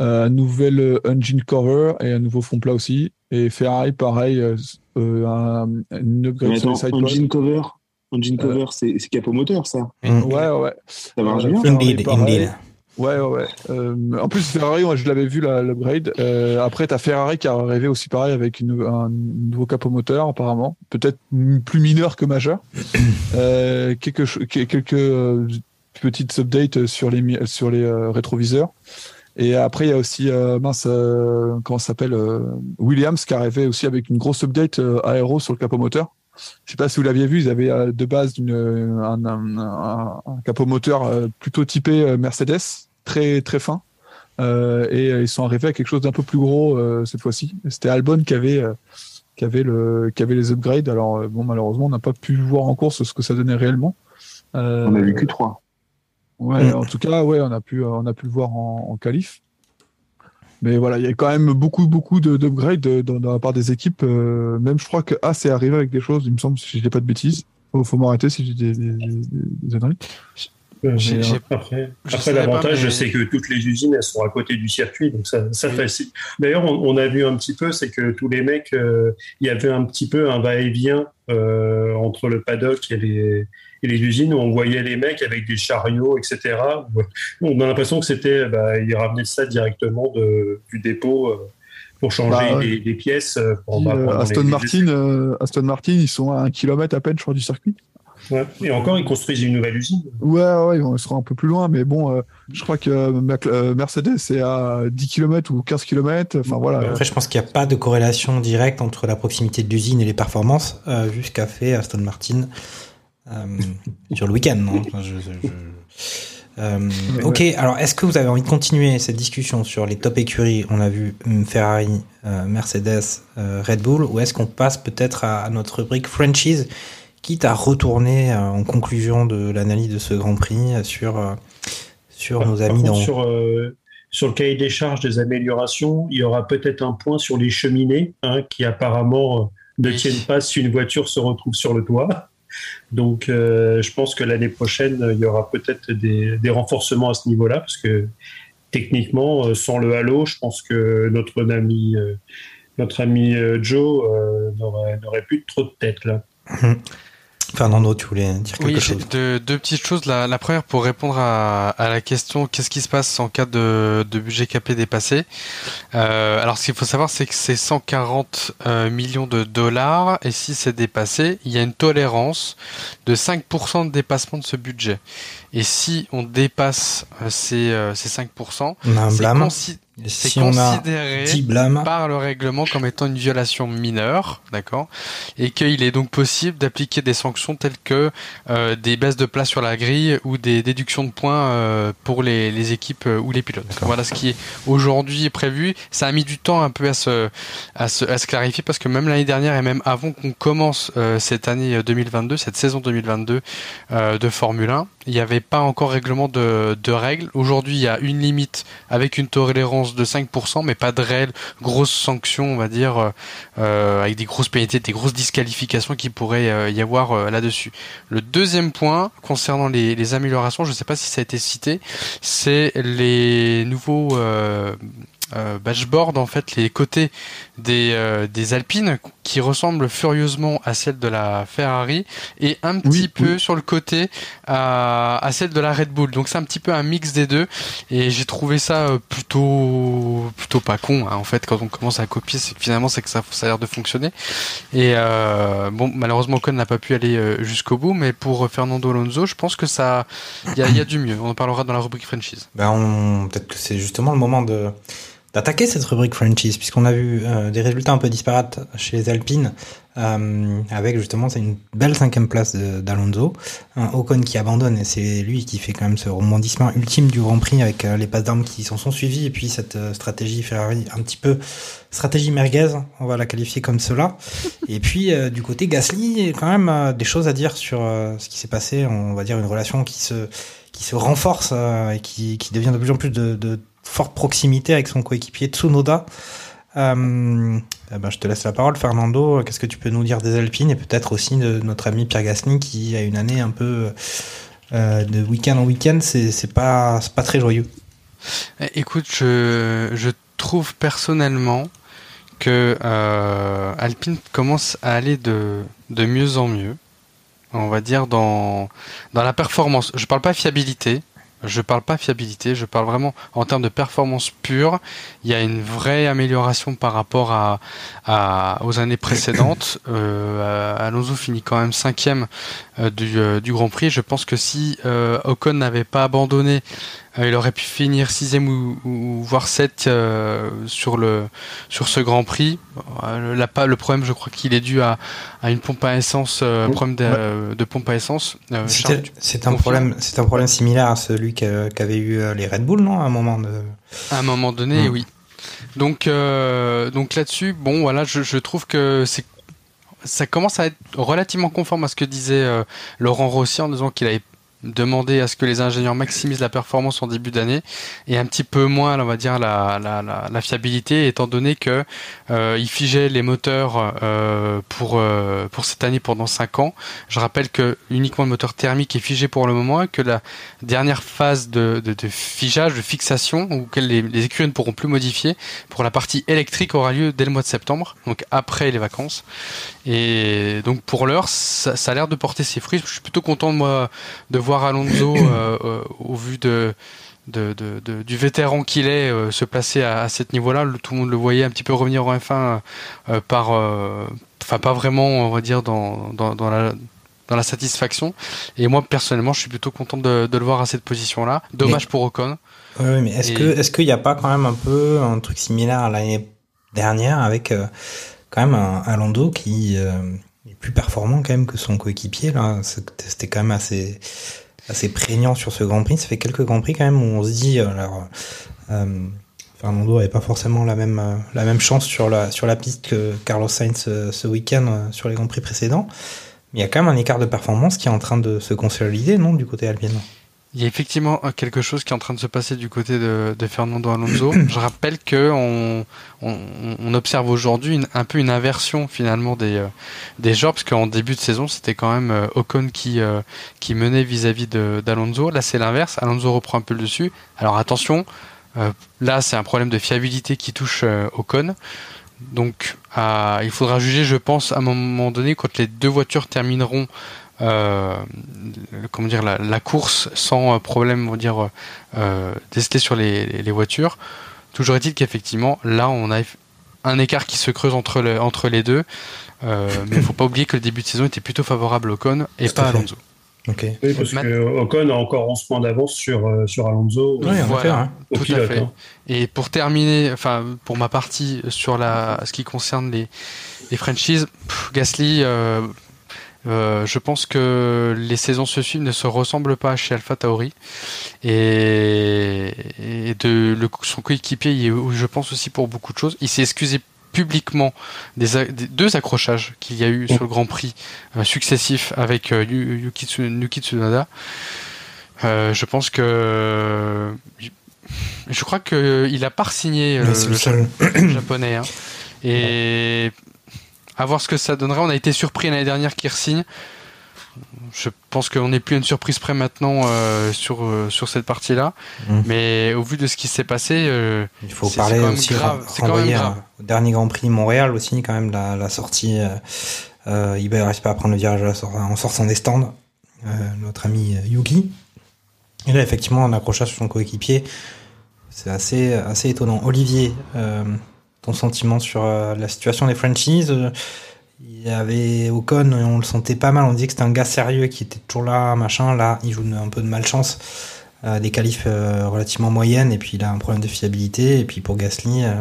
Euh, un nouvel euh, engine cover et un nouveau fond plat aussi. Et Ferrari, pareil, euh, euh, un, une upgrade sur les sidepods. engine cover, engine cover, c'est c'est capot moteur, ça. Mm. Ouais, ouais. Ça marche bien. Indeed, pareil. indeed. Ouais, ouais, ouais. Euh, en plus, Ferrari, moi, je l'avais vu, l'upgrade. Euh, après, t'as Ferrari qui a arrivé aussi pareil avec une, un nouveau capot moteur, apparemment. Peut-être plus mineur que majeur. euh, quelque, cho- que- quelques euh, petites updates sur les, sur les euh, rétroviseurs. Et après, il y a aussi, euh, mince, euh, comment ça s'appelle, euh, Williams qui est arrivé aussi avec une grosse update euh, aéro sur le capot moteur. Je sais pas si vous l'aviez vu, ils avaient euh, de base une, un, un, un- un capot moteur euh, plutôt typé euh, Mercedes, très très fin, Euh, et ils sont arrivés à quelque chose d'un peu plus gros euh, cette fois-ci. C'était Albon qui avait euh, qui avait le qui avait les upgrades. Alors bon, malheureusement, on n'a pas pu voir en course ce que ça donnait réellement. Euh, On a vu Q3. Ouais, Mm. en tout cas, ouais, on a pu, on a pu le voir en, en qualif. Mais voilà, il y a quand même beaucoup, beaucoup de- d'upgrades de, dans, dans la part des équipes. euh, même, je crois que A c'est arrivé avec des choses, il me semble, si je dis pas de bêtises. Faut, faut m'arrêter si j'ai des, des, des. Euh, après, je l'avantage, mais- c'est que toutes les usines, elles sont à côté du circuit, donc ça, ça facilite. D'ailleurs, on, on a vu un petit peu, c'est que tous les mecs, euh, il y avait un petit peu un va-et-vient euh, entre le paddock et les, et les usines, où on voyait les mecs avec des chariots, etc. On a l'impression que c'était, bah, ils ramenaient ça directement de, du dépôt euh, pour changer Bah, des, des pièces. euh, pour- bah, Aston, les- Martin, Aston Martin, ils sont à un kilomètre à peine, je crois, du circuit. Ouais. Et encore, ils construisent une nouvelle usine. Ouais, ouais, ils seront un peu plus loin, mais bon, euh, je crois que euh, euh, Mercedes est à 10 km ou 15 km. Enfin voilà. Après, je pense qu'il n'y a pas de corrélation directe entre la proximité de l'usine et les performances, euh, vu ce qu'a fait Aston Martin euh, sur le week-end. non? Enfin, je- je- je- Euh, ok, alors est-ce que vous avez envie de continuer cette discussion sur les top écuries? On a vu Ferrari, euh, Mercedes, euh, Red Bull, ou est-ce qu'on passe peut-être à, à notre rubrique franchise, quitte à retourner euh, en conclusion de l'analyse de ce Grand Prix euh, sur, euh, sur Par- nos amis dans... sur, euh, sur le cahier des charges des améliorations, il y aura peut-être un point sur les cheminées, hein, qui apparemment euh, ne tiennent pas si une voiture se retrouve sur le toit. Donc, euh, je pense que l'année prochaine, il y aura peut-être des, des renforcements à ce niveau-là, parce que techniquement, sans le halo, je pense que notre ami, notre ami Joe euh, n'aurait n'aurait plus trop de tête là. Fernando, tu voulais dire quelque Oui, chose deux, deux petites choses. La, la première, pour répondre à, à la question qu'est-ce qui se passe en cas de, de budget capé dépassé? Euh, Alors, ce qu'il faut savoir, c'est que c'est 140 euh, millions de dollars, et si c'est dépassé, il y a une tolérance de 5% de dépassement de ce budget. Et si on dépasse euh, ces, ces 5%, On a un c'est blâme. consi- Et c'est si on a considéré 10 blâmes par le règlement comme étant une violation mineure, d'accord, et qu'il est donc possible d'appliquer des sanctions telles que euh, des baisses de place sur la grille ou des déductions de points euh, pour les, les équipes euh, ou les pilotes. Voilà ce qui est aujourd'hui prévu. Ça a mis du temps un peu à se, à se, à se clarifier parce que même l'année dernière et même avant qu'on commence euh, cette année 2022, cette saison 2022 euh, de Formule 1, il n'y avait pas encore règlement de, de règles. Aujourd'hui, il y a une limite avec une tolérance de 5%, mais pas de réelle grosse sanction, on va dire, euh, euh, avec des grosses pénalités, des grosses disqualifications qui pourraient euh, y avoir là-dessus. Le deuxième point concernant les, améliorations, je ne sais pas si ça a été cité, c'est les nouveaux euh, en fait, les côtés des Alpines qui ressemblent furieusement à celle de la Ferrari et un petit peu sur le côté à, à celle de la Red Bull. Donc c'est un petit peu un mix des deux et j'ai trouvé ça euh, plutôt plutôt pas con hein, en fait quand on commence à copier c'est que finalement c'est que ça, ça a l'air de fonctionner. Et euh, bon malheureusement Ocon n'a pas pu aller euh, jusqu'au bout mais pour Fernando Alonso je pense que ça il y y a du mieux. On en parlera dans la rubrique franchise. Ben, on... Peut-être que c'est justement le moment de d'attaquer cette rubrique franchise, puisqu'on a vu euh, des résultats un peu disparates chez les Alpines, euh, avec justement c'est une belle cinquième place d'Alonso, un Ocon qui abandonne, et c'est lui qui fait quand même ce rebondissement ultime du Grand Prix avec euh, les passes d'armes qui s'en sont suivies, et puis cette euh, stratégie Ferrari un petit peu stratégie merguez, on va la qualifier comme cela. Et puis euh, du côté Gasly, quand même des choses à dire sur ce qui s'est passé, on va dire une relation qui se qui se renforce et qui, qui devient de plus en plus de, de forte proximité avec son coéquipier Tsunoda. Euh, eh ben, je te laisse la parole, Fernando. Qu'est-ce que tu peux nous dire des Alpines et peut-être aussi de notre ami Pierre Gasly qui a une année un peu euh, de week-end en week-end, c'est pas pas très joyeux. Eh, Écoute, je, je trouve personnellement que euh, Alpine commence à aller de, de mieux en mieux. On va dire dans, dans la performance. Je parle pas fiabilité. Je parle pas fiabilité, je parle vraiment en termes de performance pure. Il y a une vraie amélioration par rapport à, à- aux années précédentes. Euh, Alonso finit quand même cinquième euh, du, euh, du Grand Prix. Je pense que si euh, Ocon n'avait pas abandonné, il aurait pu finir sixième ou, ou voire sept euh, sur le sur ce Grand Prix. Euh, là, pas le problème, je crois qu'il est dû à, à une pompe à essence, euh, problème de, euh, de pompe à essence. Euh, C'est un problème, c'est un problème similaire à celui qu'a- qu'avaient eu euh, les Red Bull, non, à un moment de. À un moment donné, Mm. oui. Donc, euh, donc là-dessus, bon, voilà, je, je trouve que c'est ça commence à être relativement conforme à ce que disait euh, Laurent Rossi en disant qu'il avait demander à ce que les ingénieurs maximisent la performance en début d'année et un petit peu moins, on va dire, la, la, fiabilité, étant donné que euh, figeaient les moteurs euh, pour euh, pour cette année pendant 5 ans. Je rappelle que uniquement le moteur thermique est figé pour le moment et que la dernière phase de, de, figeage, de fixation, ou que les, les écuries ne pourront plus modifier pour la partie électrique aura lieu dès le mois de septembre, donc après les vacances. Et donc pour l'heure, ça, ça a l'air de porter ses fruits. Je suis plutôt content moi de voir Alonso euh, euh, au vu de, de, de, de- du vétéran qu'il est euh, se placer à, à ce niveau-là. Tout le monde le voyait un petit peu revenir en F1 euh, par, euh, enfin pas vraiment, on va dire dans, dans, dans la dans la satisfaction. Et moi personnellement, je suis plutôt content de, le voir à cette position-là. Dommage Mais- pour Ocon. Ouais, mais est-ce Et- que est-ce qu'il n'y a pas quand même un peu un truc similaire à l'année dernière avec quand même un Alonso qui est plus performant quand même que son coéquipier là? C'était quand même assez assez prégnant sur ce Grand Prix. Ça fait quelques Grands Prix quand même où on se dit euh, alors euh, Fernando avait pas forcément la même euh, la même chance sur la sur la piste que Carlos Sainz euh, ce week-end sur les Grands Prix précédents. Mais il y a quand même un écart de performance qui est en train de se consolider, non, du côté alpine? Il y a effectivement euh, quelque chose qui est en train de se passer du côté de, de Fernando Alonso. Je rappelle que on, on, on observe aujourd'hui un peu une inversion finalement des euh, des genres, parce qu'en début de saison c'était quand même euh, Ocon qui euh, qui menait vis-à-vis d'Alonso. Là c'est l'inverse. Alonso reprend un peu le dessus. Alors attention, euh, là c'est un problème de fiabilité qui touche euh, Ocon. Donc il faudra juger, je pense, à un moment donné quand les deux voitures termineront euh, comment dire la, la course sans euh, problème on va dire euh, décelé sur les, voitures toujours est-il qu'effectivement là on a un écart qui se creuse entre, le- entre les deux euh, mais il faut pas oublier que le début de saison était plutôt favorable à Ocon et pas à. Alonso Ok. Oui, parce que Ocon a encore 11 points d'avance sur, euh, sur Alonso. Oui, effet, voilà, hein. Au tout pilote, à fait. hein. Et pour terminer, enfin pour ma partie sur la, ce qui concerne les, les franchises, pff, Gasly, euh, euh, je pense que les saisons se suivent ne se ressemblent pas chez Alpha Tauri et, et de le, son coéquipier, il est, je pense aussi pour beaucoup de choses. Il s'est excusé publiquement des, deux accrochages qu'il y a eu sur le Grand Prix euh, successifs avec euh, Yu- Yuki, Tsu- Yuki Tsunoda. Euh, je pense que je crois que il a pas signé Mais c'est le japonais. hein. Et à voir ce que ça donnerait. On a été surpris l'année dernière qu'il signe. Je pense qu'on n'est plus à une surprise près maintenant euh, sur euh, sur cette partie-là. Mm. Mais au vu de ce qui s'est passé, euh, Il faut parler quand même aussi, grave. quand même grave. au dernier Grand Prix de Montréal aussi, quand même, la, la sortie. Euh, il n'arrive pas à prendre le virage à la sor- en sortant des stands. Notre ami Yuki. Et là, effectivement, un accrochage sur son coéquipier, c'est assez, assez étonnant. Olivier, ton sentiment sur euh, la situation des franchises Il y avait Ocon, on le sentait pas mal, on disait que c'était un gars sérieux qui était toujours là, machin. Là, il joue un peu de malchance, euh, des qualifs euh, relativement moyennes, et puis il a un problème de fiabilité. Et puis pour Gasly, euh,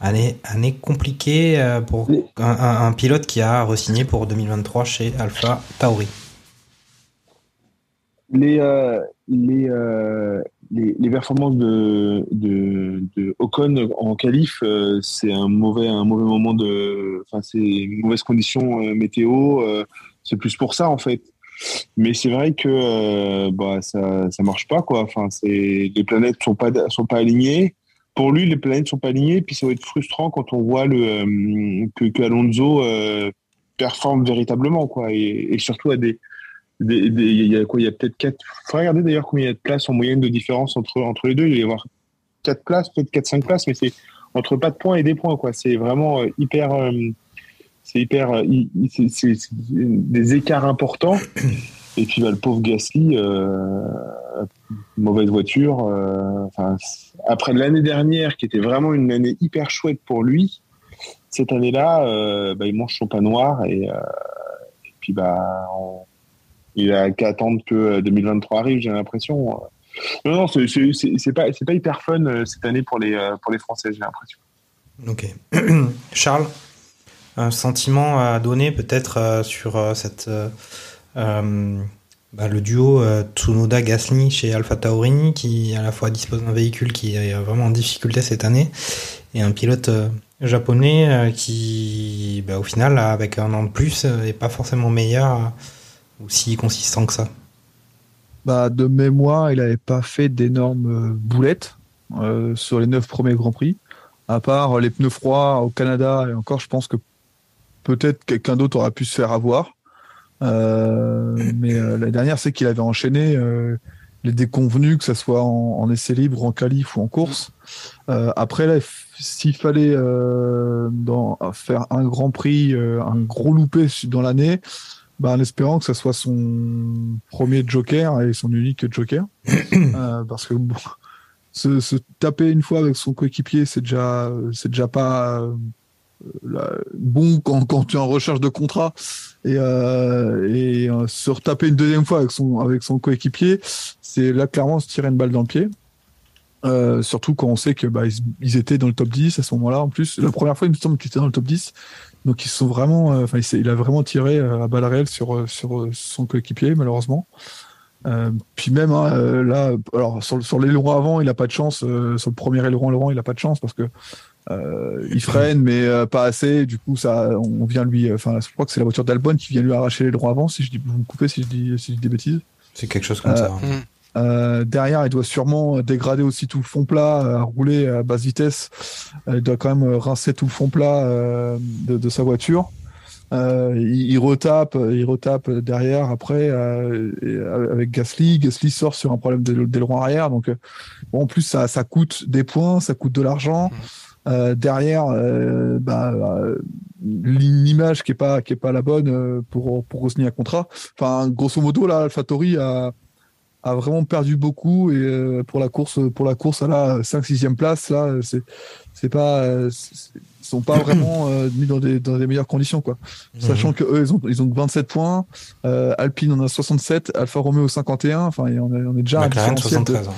année, année compliquée pour un, un- un pilote qui a re-signé pour 2023 chez Alpha Tauri. les, les, les, performances de, de, de Ocon en qualif, euh, c'est un mauvais, un mauvais moment de, enfin, c'est une mauvaise condition euh, météo. euh, c'est plus pour ça en fait. Mais c'est vrai que bah ça, ça marche pas quoi. Enfin, les planètes sont pas sont pas alignées. Pour lui, les planètes sont pas alignées. Puis ça va être frustrant quand on voit le que, que Alonso performe véritablement quoi, et, surtout à des- il y a quoi Il y a peut-être quatre. Faut regarder d'ailleurs combien il y a de places en moyenne de différence entre entre les deux. Il va y avoir quatre places, peut-être quatre cinq places, mais c'est entre pas de points et des points quoi. C'est vraiment euh, hyper. euh, c'est hyper. euh, c'est- des écarts importants. Et puis bah, le pauvre Gasly, euh, mauvaise voiture. euh, enfin, après l'année dernière, qui était vraiment une année hyper chouette pour lui, cette année-là, bah, il mange son pain noir et, et puis bah, on- il a qu'à attendre que euh, 2023 arrive, j'ai l'impression. Non, non, c'est- pas, pas hyper fun euh, cette année pour les, euh, pour les Français, j'ai l'impression. Ok. Charles, un sentiment à donner peut-être euh, sur euh, cette, euh, euh, bah, le duo euh, Tsunoda-Gasly chez Alpha Tauri qui à la fois dispose d'un véhicule qui est vraiment en difficulté cette année et un pilote euh, japonais euh, qui, bah, au final, avec un an de plus, euh, est pas forcément meilleur euh, ou si consistant que ça. bah, de mémoire, il n'avait pas fait d'énormes boulettes euh, sur les neuf premiers Grands Prix. À part les pneus froids au Canada, et encore, je pense que peut-être quelqu'un d'autre aurait pu se faire avoir. Euh, mais euh, la dernière, c'est qu'il avait enchaîné les déconvenus, que ce soit en, en, essai libre, en qualif ou en course. après, là, s'il fallait dans, faire un Grand Prix, un gros loupé dans l'année, bah, en espérant que ce soit son premier joker et son unique joker. parce que bon, se, taper une fois avec son coéquipier, c'est déjà, c'est déjà pas euh, bon quand, quand, tu es en recherche de contrat et, euh, et euh, se retaper une deuxième fois avec son, avec son coéquipier, c'est là clairement se tirer une balle dans le pied. surtout quand on sait que bah, ils, étaient dans le top 10 à ce moment-là en plus. La première fois, il me semble qu'ils étaient dans le top 10. Donc ils sont vraiment, enfin il, a vraiment tiré à balle réelle sur, sur son coéquipier malheureusement. Euh, puis même hein, euh, là, alors sur, sur l'aileron avant, il a pas de chance. Euh, sur le premier aileron avant, il a pas de chance parce que il freine, mais pas assez. Du coup, ça, on vient lui. Enfin, je crois que c'est la voiture d'Albon qui vient lui arracher l'aileron avant. Si je dis, vous me coupez si je dis, si je dis des bêtises. C'est quelque chose comme ça. Hein. Derrière, il doit sûrement dégrader aussi tout le fond plat, rouler à basse vitesse. il doit quand même rincer tout le fond plat de, de, sa voiture. Euh, il, retape, il retape derrière après euh, avec Gasly. Gasly sort sur un problème d'aileron arrière. Donc, euh, bon, en plus, ça, ça coûte des points, ça coûte de l'argent. Euh, derrière, euh, bah, l'image qui est pas qui est pas la bonne pour pour signer un contrat. Enfin, grosso modo, là, AlphaTauri a a vraiment perdu beaucoup et pour la course pour la course à la 5 6 place là c'est c'est pas sont pas vraiment euh, mis dans des, dans des meilleures conditions quoi. Mhm. Sachant que eux ils ont ils ont 27 points, euh, Alpine en a 67, Alfa Romeo 51, enfin on est, on est déjà à 73.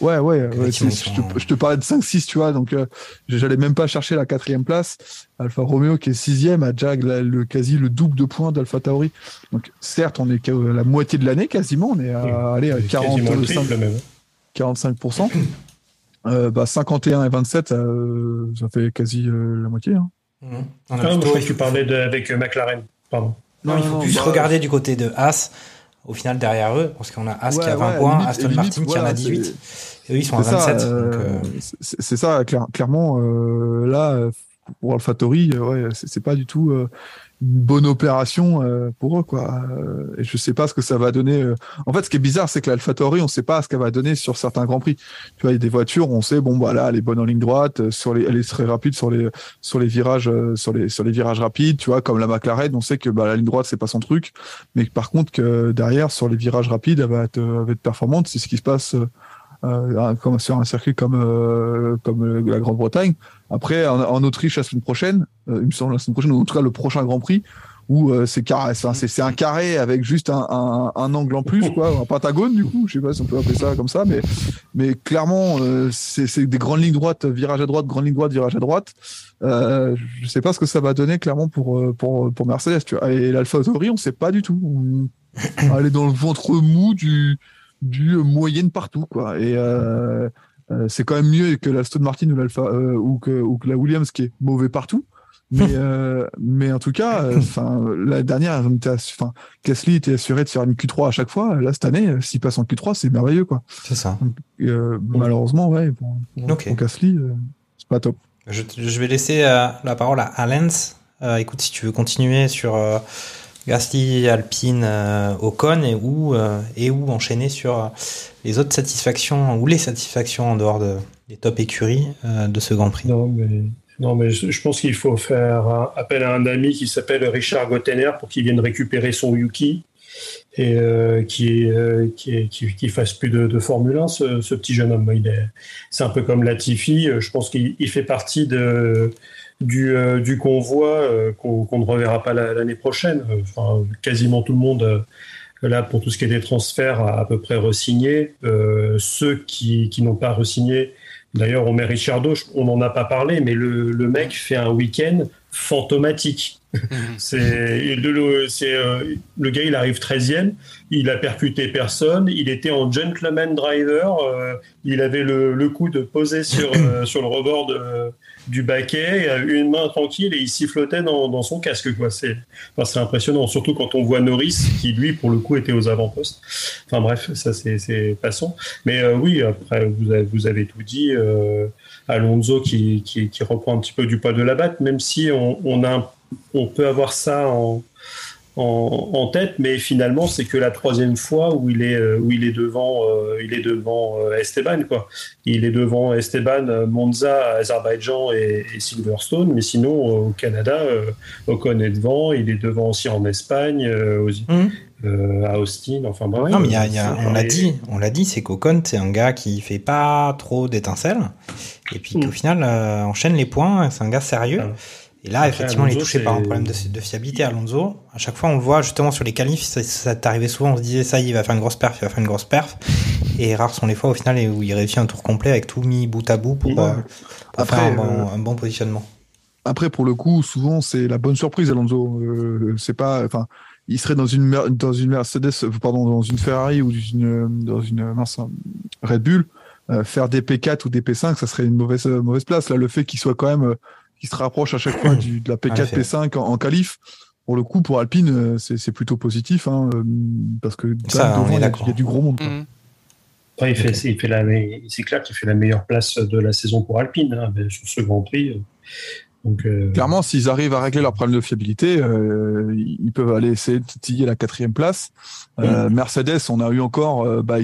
Ouais, ouais, je, te, parlais de 5-6, tu vois, donc euh, j'allais même pas chercher la quatrième place. Alfa Romeo qui est sixième a déjà le, quasi le double de points d'Alfa Tauri. Donc certes, on est qu'à la moitié de l'année quasiment, on est à, aller à 45, 45%. Euh, bah, 51 et 27, euh, ça fait quasi euh, la moitié. Hein. Mmh. On a ah, plutôt... je tu parlais de, avec McLaren. Pardon. Non, il faut juste bah, regarder du côté de As. Au final, derrière eux, parce qu'on a As qui a 20 points, Aston Martin qui en a 18. Et eux, ils sont à 27. C'est ça, clairement. là, pour AlphaTauri, ouais, c'est pas du tout bonne opération euh, pour eux quoi. Euh, et je sais pas ce que ça va donner euh. en fait ce qui est bizarre c'est que l'AlphaTauri on sait pas ce qu'elle va donner sur certains grands prix. Tu vois il y a des voitures on sait bon voilà elle est bonne en ligne droite sur les elle est très rapide sur les sur les virages sur les sur les virages rapides tu vois comme la McLaren on sait que bah, la ligne droite c'est pas son truc. Mais par contre que derrière sur les virages rapides elle va être, elle va être performante c'est ce qui se passe euh, comme sur un circuit comme euh, comme la Grande-Bretagne. Après, en, Autriche la semaine prochaine, euh, il me semble la semaine prochaine, ou en tout cas le prochain Grand Prix, où c'est c'est un carré avec juste un, angle en plus, quoi, un pentagone du coup, je sais pas si on peut appeler ça comme ça, mais mais clairement c'est des grandes lignes droites, virage à droite, grande ligne droite, virage à droite. Euh, je sais pas ce que ça va donner clairement pour pour pour Mercedes. Et l'Alpha Tauri, on sait pas du tout. On... est dans le ventre mou du du moyenne partout, quoi. Et euh, euh, c'est quand même mieux que l'Aston Martin ou l'Alpha euh, ou, que, ou que la Williams qui est mauvais partout. Mais, mais en tout cas, enfin la dernière, enfin Gasly était assuré de faire une Q3 à chaque fois. Là cette année, s'il passe en Q3, c'est merveilleux, quoi. C'est ça. malheureusement, ouais, pour, pour, Gasly, c'est pas top. Je, je vais laisser la parole à Lens. écoute, si tu veux continuer sur Gasly, Alpine, euh, Ocon et où, euh, et où enchaîner sur euh, les autres satisfactions ou les satisfactions en dehors de, des top écuries de ce Grand Prix? Non, mais, non, mais je pense qu'il faut faire appel à un ami qui s'appelle Richard Gottener pour qu'il vienne récupérer son Yuki et qui, qui, qui, fasse plus de, Formule 1, ce, ce, petit jeune homme. C'est un peu comme Latifi. Je pense qu'il fait partie de du, euh, du convoi euh, qu'on ne reverra pas l'année prochaine. Enfin, quasiment tout le monde, euh, là, pour tout ce qui est des transferts, a à peu près resigné. ceux qui, qui n'ont pas resigné, d'ailleurs, on met Richardo, on n'en a pas parlé, mais le, le mec fait un week-end fantomatique. c'est le, c'est, euh, le gars, il arrive 13e, il a percuté personne, il était en gentleman driver, euh, il avait le, le coup de poser sur, euh, sur le rebord de- du baquet, une main tranquille et il sifflotait dans, dans son casque. Quoi. C'est, enfin, impressionnant, surtout quand on voit Norris qui, lui, pour le coup, était aux avant-postes. Enfin bref, ça c'est, passant. Mais euh, oui, après, vous avez, vous avez tout dit. euh, Alonso qui, qui, reprend un petit peu du poil de la batte, même si on, a, on peut avoir ça en, en, en tête, mais finalement c'est que la troisième fois où il est, euh, où il est devant, euh, il est devant euh, Esteban quoi. Il est devant Esteban, Monza, Azerbaïdjan et, et Silverstone, mais sinon euh, au Canada, euh, Ocon est devant, il est devant aussi en Espagne, euh, aux- euh, à Austin, enfin bref. non, mais il y a- il y a- c'est- on l'a dit, on l'a dit, c'est qu'Ocon, c'est un gars qui fait pas trop d'étincelles, et puis Mm. qu'au final, euh, enchaîne les points, c'est un gars sérieux. Et là, Après, effectivement, il est touché par un problème de, de fiabilité, Alonso. À chaque fois, on le voit justement sur les qualifs, ça, ça t'arrivait souvent, on se disait, ça, y est, il va faire une grosse perf, il va faire une grosse perf. Et rares sont les fois, au final, où il réussit un tour complet avec tout mis bout à bout pour, euh, pour Après, faire un bon, euh, un bon positionnement. Après, pour le coup, souvent, c'est la bonne surprise, Alonso. Euh, c'est pas, enfin, il serait dans une, dans une Mercedes, euh, pardon, dans une Ferrari ou une, dans une mince, Red Bull, euh, faire des P4 ou des P5, ça serait une mauvaise, euh, mauvaise place. Là, le fait qu'il soit quand même, qu'il se rapproche à chaque fois du, de la P4, En effet. P5 en, en qualif, pour le coup, pour Alpine, euh, c'est plutôt positif, hein, euh, parce que Ça, devant, il y a- d'accord. il y, a du gros monde. quoi. Après, il fait, il fait la, c'est clair qu'il fait la meilleure place de la saison pour Alpine hein, sur ce Grand Prix. euh. Donc, euh, Clairement, s'ils arrivent à régler leur problème de fiabilité, euh, ils peuvent aller essayer de titiller la quatrième place. Euh, Mercedes, on a eu encore. euh, bah,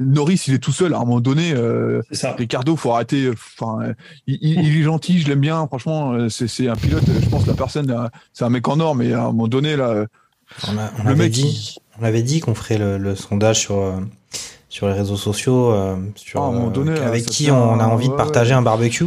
Norris, il est tout seul. À un moment donné, euh, Ricardo, faut arrêter. Enfin, euh, il, il- il est gentil, je l'aime bien. Franchement, euh, c'est un pilote. Je pense que la personne, euh, c'est un mec en or, mais à un moment donné, là, On, a- on le avait mec, dit, on avait dit qu'on ferait le, le sondage sur, sur les réseaux sociaux, sur Ah, à un moment euh, donné, avec ça qui on a envie de partager ouais. un barbecue.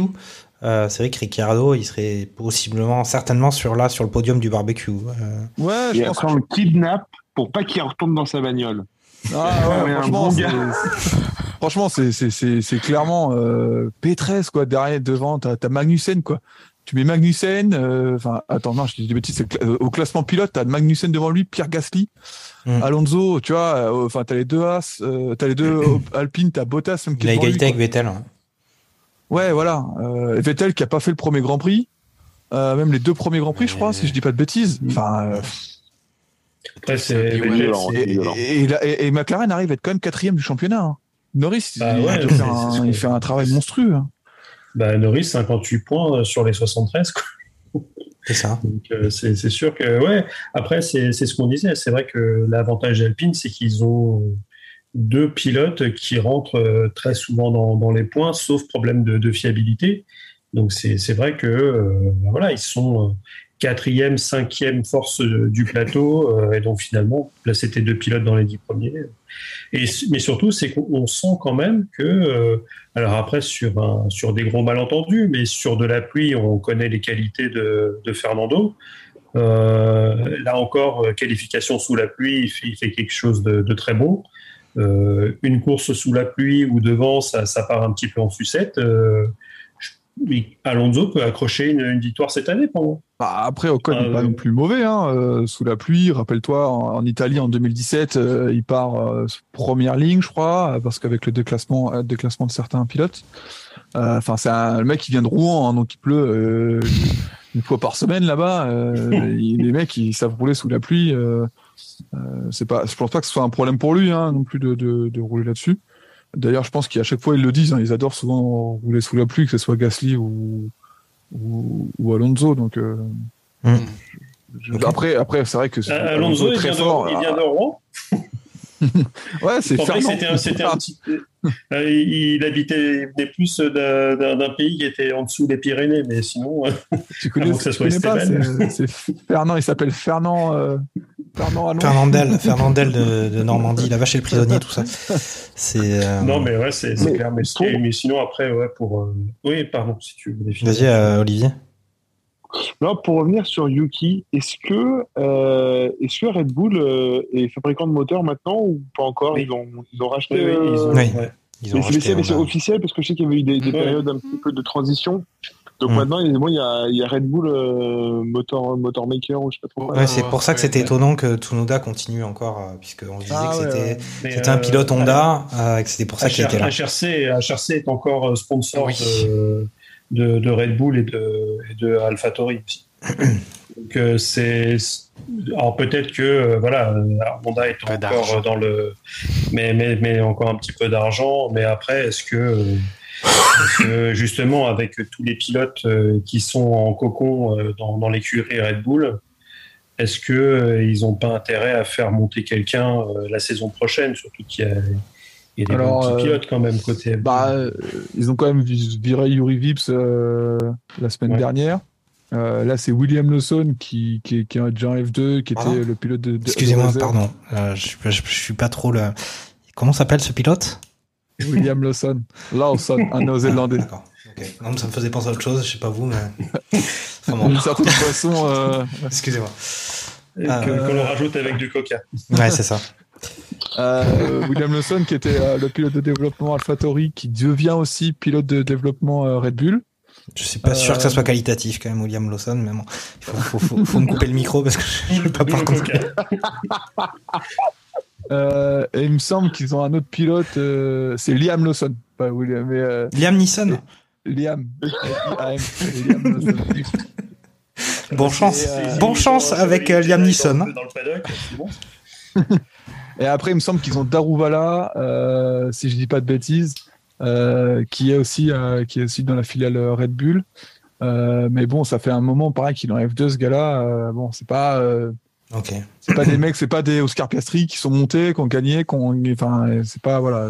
Euh, c'est vrai que Ricciardo, il serait possiblement, certainement sur là, sur le podium du barbecue. Euh, Ouais, Et après, on le kidnappe pour pas qu'il retourne dans sa bagnole. Ah ouais, franchement, franchement, c'est c'est c'est c'est clairement euh, P13 quoi derrière devant t'as Magnussen quoi. Tu mets Magnussen, euh, enfin attends non je dis des bêtises. euh, au classement pilote t'as Magnussen devant lui, Pierre Gasly, Mm. Alonso, tu vois, euh, enfin t'as les deux As, t'as les deux Alpine, t'as Bottas même qui il a est devant lui, égalité avec. Vettel. hein. Ouais voilà, Vettel qui a pas fait le premier Grand Prix, même les deux premiers Grands Prix je crois si je dis pas de bêtises. Enfin. Après, c'est et, McLaren arrive à être quand même quatrième du championnat. hein. Norris, Bah il, ouais, fait un, il fait travail monstrueux. hein. bah, Norris, 58 points euh, sur les 73. quoi. C'est ça. Donc, euh, c'est sûr que, ouais, après, c'est c'est ce qu'on disait. C'est vrai que l'avantage d'Alpine, c'est qu'ils ont deux pilotes qui rentrent euh, très souvent dans, dans les points, sauf problème de, de fiabilité. Donc, c'est c'est vrai que, euh, voilà, ils sont euh, quatrième, cinquième force euh, du plateau. euh, et donc, finalement, là, c'était deux pilotes dans les dix premiers. Et, mais surtout, c'est qu'on sent quand même que, euh, alors après, sur, sur des gros malentendus, mais sur de la pluie, on connaît les qualités de, Fernando. Là encore, qualification sous la pluie, il fait, quelque chose de, très bon. Euh, une course sous la pluie ou devant, ça, ça part un petit peu en sucette. Alonso peut accrocher une, une victoire cette année pour moi. Bah, après, Ocon n'est Euh, pas non plus mauvais. Hein, euh, sous la pluie, rappelle-toi, en, en Italie en 2017, euh, il part première ligne, je crois, parce qu'avec le déclassement, déclassement de certains pilotes. Enfin, c'est un le mec qui vient de Rouen, hein, donc il pleut une fois par semaine là-bas. les mecs, ils savent rouler sous la pluie. C'est pas, je pense pas que ce soit un problème pour lui hein, non plus de, de, de rouler là-dessus. D'ailleurs, je pense qu'à chaque fois ils le disent, hein, ils adorent souvent rouler sous la pluie, que ce soit Gasly ou ou, ou Alonso. Donc euh, Mm. je- après, après, c'est vrai que c'est- Euh, Alonso, il est très vient, fort. de, il vient de Rouen. Ouais, c'est c'était un, c'était un petit. euh, il il habitait, il venait plus d'un pays qui était en dessous des Pyrénées, mais sinon. euh, Tu connais, que ça tu soit connais pas, c'est Fernand, il s'appelle Fernand. Fernand. Fernandel, Fernandel de, de Normandie, la vache et le prisonnier, tout ça. C'est. euh, Non, mais ouais, c'est c'est Mais clair. Mais, pour- mais sinon, après, ouais, pour. euh, Oui, pardon, si tu veux définir. Vas-y, euh, Olivier. Non, pour revenir sur Yuki, est-ce que, euh, est-ce que Red Bull euh, est fabricant de moteurs maintenant ou pas encore? Oui. ils, ont, ils ont racheté. Oui, oui, ils ont- euh, Oui. ouais. Ils ont mais c'est- mais officiel parce que je sais qu'il y avait eu des, des Ouais. périodes un petit peu de transition. Donc Mm. maintenant, il bon, il y, a, il y a Red Bull euh, Motor, Motor Maker ou je sais pas trop. Ouais, c'est pour ça que c'était étonnant que Tsunoda continue encore, euh, puisqu'on se disait Ah que c'était un euh, pilote Honda, euh, et que c'était pour ça qu'il était là. HRC, HRC est encore euh, sponsor de, de, de Red Bull et de, et de AlphaTauri aussi. Donc c'est alors peut-être que euh, voilà Honda est encore dans le mais, mais mais encore un petit peu d'argent mais après est-ce que, euh, que, justement avec tous les pilotes euh, qui sont en cocon euh, dans, dans l'écurie Red Bull est-ce que euh, ils ont pas intérêt à faire monter quelqu'un la saison prochaine? Surtout qu'il y a il y a des Alors, pilotes quand même côté Bah, euh, ils ont quand même vi- viré Yuri Vips euh, la semaine Ouais. dernière. Euh, là, c'est William Lawson qui, qui, qui est déjà en F2, qui Pardon était le pilote de. de- Excusez-moi, pardon. Euh, je, je suis pas trop le. Comment s'appelle ce pilote? William Lawson. Lawson, un néo-zélandais. D'accord. ok. Non, mais ça me faisait penser à autre chose. Je sais pas vous, mais. Enfin, bon. Une certaine façon. euh, Excusez-moi. Que- Euh, qu'on le rajoute avec du coca. Ouais, c'est ça. Euh, William Lawson, qui était euh, le pilote de développement AlphaTauri, qui devient aussi pilote de développement euh, Red Bull. Je suis pas sûr que ça soit qualitatif quand même, William Lawson, mais bon, il faut, faut, faut, faut me couper le micro parce que je vais pas pouvoir continuer. Euh, et il me semble qu'ils ont un autre pilote, euh, c'est Liam Lawson, pas William, mais euh, Liam Neeson. Liam. L-I-A-M. Bon chance, Et, euh, bon chance avec euh, Liam Neeson. Dans le paddock, c'est bon. Et après, il me semble qu'ils ont Daruvala, euh, si je dis pas de bêtises, euh, qui est aussi euh, qui est aussi dans la filiale Red Bull. Euh, mais bon, ça fait un moment pareil qu'il est en F2 ce gars-là. Euh, bon, c'est pas c'est pas des mecs, c'est pas des Oscar Piastri qui sont montés, qui ont gagné, qui ont, enfin, c'est pas voilà,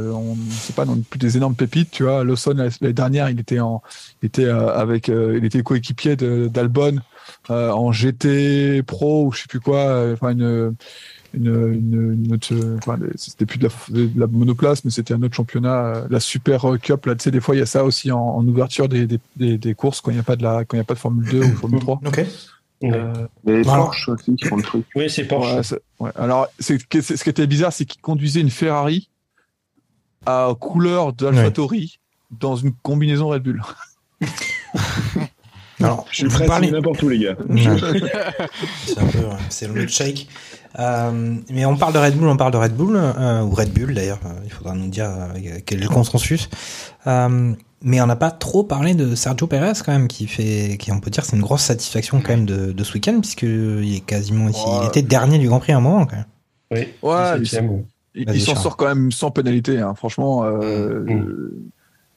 c'est pas non plus des énormes pépites, tu vois. Lawson la- l'année dernière, il était en, il était euh, avec, euh, il était coéquipier d'Albon euh, en GT Pro ou je sais plus quoi, enfin une une, une, une autre, enfin, c'était plus de la, de la monoplace, mais c'était un autre championnat, la Super Cup. Là, tu sais, des fois, il y a ça aussi en, en ouverture des, des, des, des courses quand il n'y a pas de la, quand il y a pas de Formule 2 ou Formule 3. Ok. Euh, Les Voilà. Porsche aussi qui font le truc. Oui, c'est Porsche. Ouais, ouais. Alors, ce qui était bizarre, c'est qu'il conduisait une Ferrari à couleur d'AlphaTauri dans une combinaison Red Bull. Alors, Je suis prêt à n'importe où, les gars. Ouais. c'est un peu, ouais, c'est le shake. Euh, mais on parle de Red Bull, on parle de Red Bull, euh, ou Red Bull d'ailleurs, euh, il faudra nous dire euh, quel est le consensus. Euh, mais on n'a pas trop parlé de Sergio Perez quand même, qui fait, qui on peut dire c'est une grosse satisfaction quand même de, de ce week-end, puisqu'il est quasiment ici, il était dernier du Grand Prix à un moment quand même. Oui, Ouais, 17e, ouais. Il, s'en sort quand même sans pénalité, hein. franchement. euh, Mm. euh,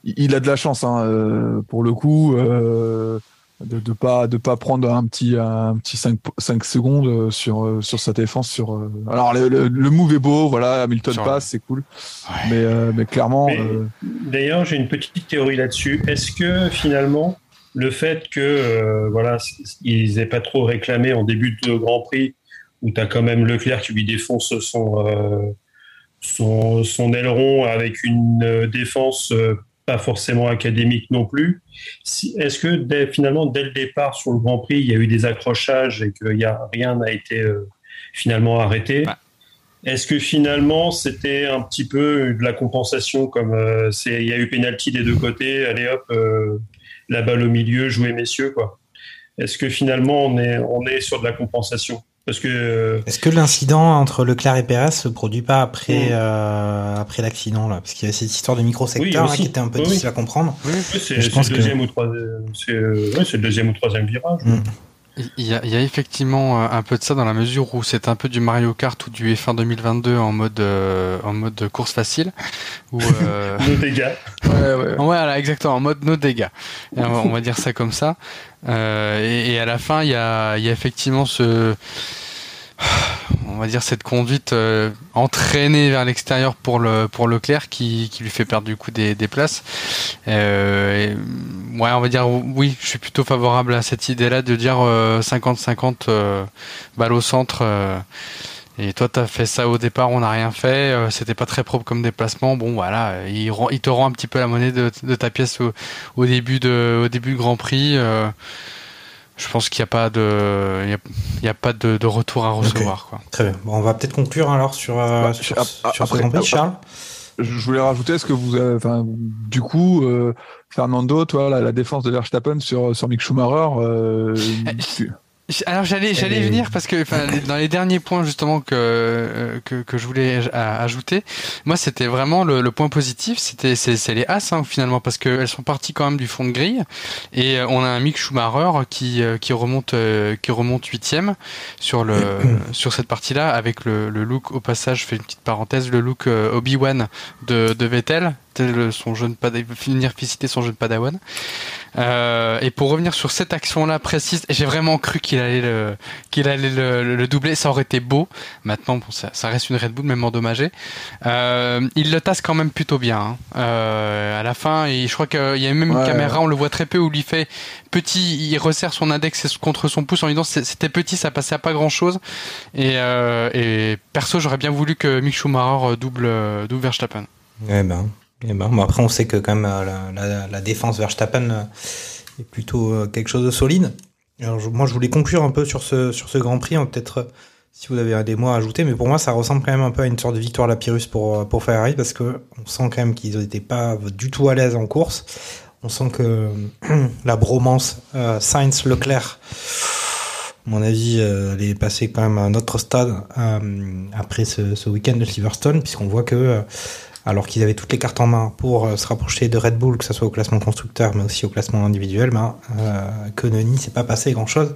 il il a de la chance, hein, euh, pour le coup, euh, de ne pas, de pas prendre un petit, un petit 5, 5 secondes euh, sur, euh, sur sa défense. Sur, euh, Alors, le, le, le move est beau, voilà, Hamilton Sur- passe, c'est cool. Mais, euh, mais clairement, euh, D'ailleurs, j'ai une petite théorie là-dessus. Est-ce que finalement, le fait que euh, voilà, ils aient pas trop réclamé en début de Grand Prix, où tu as quand même Leclerc qui lui défonce son, euh, son, son aileron avec une défense euh, pas forcément académique non plus, si, est-ce que dès- finalement, dès le départ sur le Grand Prix, il y a eu des accrochages et que y a, rien n'a été euh, finalement arrêté? Est-ce que finalement c'était un petit peu de la compensation comme euh, c'est il y a eu pénalty des deux côtés, allez hop, euh, la balle au milieu, jouez messieurs quoi. Est-ce que finalement on est on est sur de la compensation? Parce que euh, Est-ce que l'incident entre Leclerc et Perez se produit pas après, Mm. euh, après l'accident là? Parce qu'il y a cette histoire de Oui, micro-secteur là, aussi. qui était un peu Oui, oui. difficile à comprendre. oui, c'est je c'est pense le que- deuxième ou troisième, c'est euh, ouais, c'est le deuxième ou troisième virage. Mm. Il y, a, il y a effectivement euh, un peu de ça dans la mesure où c'est un peu du Mario Kart ou du F1 2022 en mode euh, en mode de course facile. Où, euh, Nos dégâts. ouais, ouais. Ouais, voilà, exactement, en mode no dégâts. Et on, va, on va dire ça comme ça. Euh, et, et à la fin, il y a, il y a effectivement ce, on va dire cette conduite euh, entraînée vers l'extérieur pour le pour Leclerc qui, qui lui fait perdre du coup des, des places. Euh, ouais, on va dire oui, je suis plutôt favorable à cette idée-là de dire euh, 50-50 euh, balle au centre. euh, et toi, t'as fait ça au départ, on n'a rien fait. euh, C'était pas très propre comme déplacement. Bon, voilà, euh, il, te rend un petit peu la monnaie de, ta pièce au, au début de, au début du Grand Prix. Je pense qu'il n'y a pas de, il y a, il y a pas de, de retour à recevoir. Quoi. Très bien. Bon, on va peut-être conclure alors sur, euh, sur, sur ce après- après- Charles. je voulais rajouter, est-ce que vous, avez, enfin, du coup, euh, Fernando, toi, la, la défense de Verstappen sur sur Mick Schumacher, euh, tu- Alors j'allais j'allais venir parce que dans les derniers points justement que euh, que, que je voulais ajouter, moi c'était vraiment le, le point positif, c'était c'est les As hein, finalement parce qu'elles sont parties quand même du fond de grille. Et euh, on a un Mick Schumacher qui euh, qui remonte qui remonte huitième sur le sur cette partie-là avec le, le look au passage je fais une petite parenthèse le look Obi Wan de de Vettel tel son jeune padawan finir citer son jeune padawan. Euh, et pour revenir sur cette action-là précise, j'ai vraiment cru qu'il allait le, qu'il allait le, le doubler. Ça aurait été beau. Maintenant, bon, ça, ça reste une Red Bull, même endommagée. Euh, il le tasse quand même plutôt bien. hein. Euh, à la fin, et je crois qu'il y a même une caméra, on le voit très peu, où il fait petit, il resserre son index contre son pouce en lui disant c'était petit, ça passait à pas grand-chose. Et, euh, et perso, j'aurais bien voulu que Mick Schumacher double, double Verstappen. Eh ben, eh ben, bon, après on sait que quand même la, la, la défense Verstappen est plutôt quelque chose de solide. Alors je- moi je voulais conclure un peu sur ce sur ce Grand Prix, hein, peut-être euh, si vous avez des mots à ajouter, mais pour moi ça ressemble quand même un peu à une sorte de victoire à la Pyrrhus pour euh, pour Ferrari parce que on sent quand même qu'ils n'étaient pas du tout à l'aise en course. On sent que la bromance euh, Sainz Leclerc à mon avis, euh, elle est passée quand même à un autre stade euh, après ce, ce week-end de Silverstone, puisqu'on voit que, euh, alors qu'ils avaient toutes les cartes en main pour euh, se rapprocher de Red Bull, que ce soit au classement constructeur, mais aussi au classement individuel, ben, euh, que Noni s'est pas passé grand-chose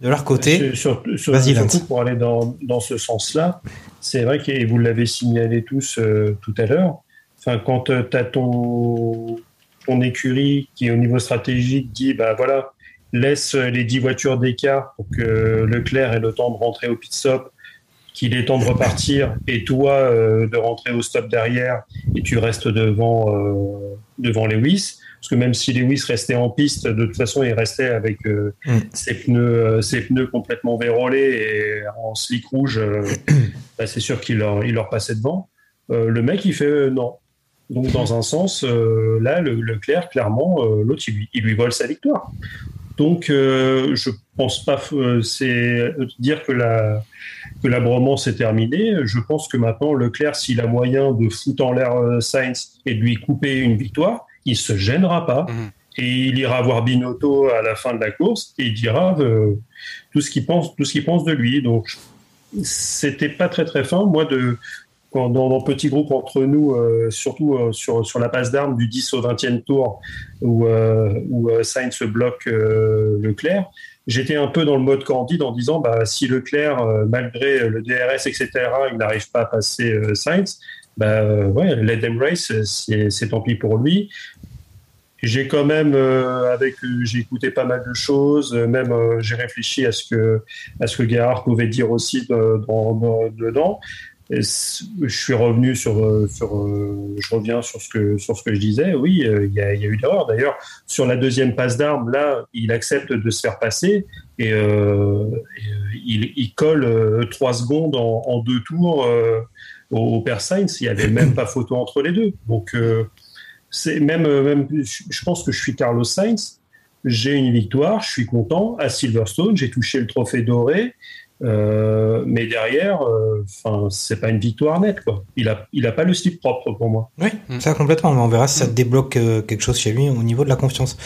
de leur côté. Sur- sur- surtout pour aller dans, dans ce sens-là, c'est vrai que et vous l'avez signalé tous euh, tout à l'heure. Enfin, quand tu as ton, ton écurie qui, au niveau stratégique, dit bah voilà, laisse les 10 voitures d'écart pour que Leclerc ait le temps de rentrer au pit stop, qu'il ait temps de repartir, et toi euh, de rentrer au stop derrière, et tu restes devant, euh, devant Lewis. Parce que même si Lewis restait en piste, de toute façon, il restait avec euh, Mm. ses, pneus, ses pneus complètement vérolés et en slick rouge, bah, c'est sûr qu'il leur, il leur passait devant. Le mec, il fait non. Donc, dans un sens, là, le, Leclerc, clairement, l'autre, il lui vole sa victoire. Donc, euh, je pense pas, euh, c'est dire que la, que la bromance est terminée. Je pense que maintenant, Leclerc, s'il a moyen de foutre en l'air euh, Sainz et de lui couper une victoire, il se gênera pas. Et il ira voir Binotto à la fin de la course et il dira euh, tout ce qu'il pense, tout ce qu'il pense de lui. Donc, c'était pas très très fin. Moi, de, dans, dans petit groupe entre nous, euh, surtout euh, sur, sur la passe d'armes du 10 au 20e tour, où, euh, Sainz bloque Leclerc, j'étais un peu dans le mode candide en disant bah, si Leclerc, malgré le DRS, etc., il n'arrive pas à passer Sainz, bah, ouais, let them race, c'est tant pis pour lui. J'ai quand même, avec, j'ai écouté pas mal de choses, même j'ai réfléchi à ce que à ce que Gerhard pouvait dire aussi de- dans- dans- dedans. Je suis revenu sur, euh, sur euh, je reviens sur ce que sur ce que je disais. Oui, euh, il y, a, il y a eu d'erreur. D'ailleurs, sur la deuxième passe d'armes, là, il accepte de se faire passer et, il, colle trois secondes en, deux tours au, père Sainz. Il y avait même pas photo entre les deux. Donc c'est même, je pense que je suis Carlos Sainz. J'ai une victoire, je suis content. À Silverstone, j'ai touché le trophée doré. Euh, mais derrière, euh, enfin, c'est pas une victoire nette, quoi. Il a, il a pas le slip propre pour moi. Oui, ça complètement. Mais on verra si ça débloque euh, quelque chose chez lui au niveau de la confiance.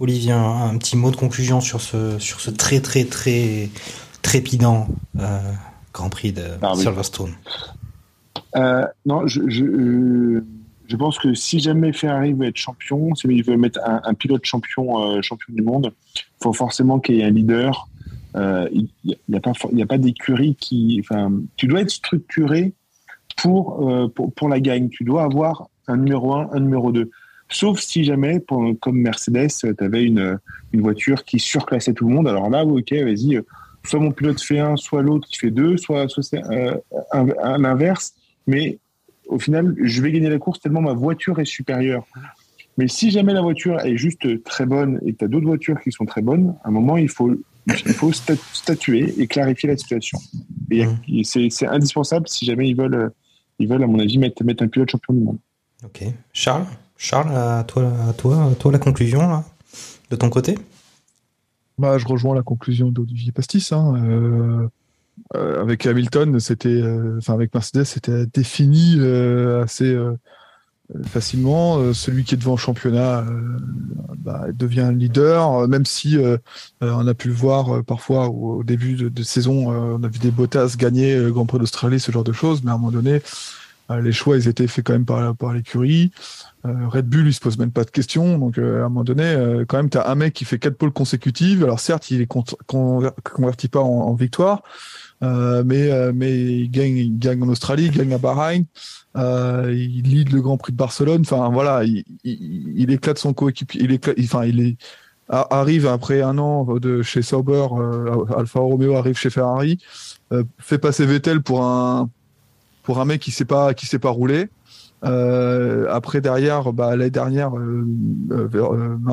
Olivier, un, un petit mot de conclusion sur ce, sur ce très très très trépidant euh, Grand Prix de Ah oui. Silverstone. Euh, non, je, je, euh, je pense que si jamais Ferrari veut être champion, si il veut mettre un, un pilote champion, euh, champion du monde, il faut forcément qu'il y ait un leader. Euh, Il n'y a pas, pas d'écurie qui. Enfin, tu dois être structuré pour, euh, pour, pour la gagne. Tu dois avoir un numéro 1, un numéro 2. Sauf si jamais, comme Mercedes, tu avais une, une voiture qui surclassait tout le monde. Alors là, ok, vas-y, euh, soit mon pilote fait un, soit l'autre qui fait deux, soit, soit c'est euh, un, un inverse. Mais au final, je vais gagner la course tellement ma voiture est supérieure. Mais si jamais la voiture est juste très bonne et tu as d'autres voitures qui sont très bonnes, à un moment, il faut, il faut sta- statuer et clarifier la situation. Et et c'est indispensable si jamais ils veulent, ils veulent à mon avis, mettre, mettre un pilote champion du monde. Ok. Charles, Charles, à toi, à toi, à toi la conclusion là, de ton côté? Bah, je rejoins la conclusion d'Olivier Pastis. Hein. Euh, euh, avec Hamilton, c'était, euh, enfin avec Mercedes, c'était défini euh, assez, euh, facilement. Euh, celui qui est devant le championnat euh, bah, devient leader, euh, même si on a pu le voir parfois au, début de, saison, on a vu des Bottas gagner le Grand Prix d'Australie, ce genre de choses, mais à un moment donné, les choix ils étaient faits quand même par, l'écurie. Red Bull, il se pose même pas de questions. Donc, à un moment donné, quand même, tu as un mec qui fait quatre pôles consécutives. Alors, certes, il est converti pas en, victoire, mais, mais il gagne, en Australie, il gagne à Bahreïn. Euh, il lead le Grand Prix de Barcelone. Enfin voilà, il, éclate son coéquipier. Il éclate, enfin il arrive après un an de chez Sauber, euh, Alfa Romeo arrive chez Ferrari, euh, fait passer Vettel pour un pour un mec qui sait pas qui sait pas rouler. Euh, après derrière, bah, l'année dernière,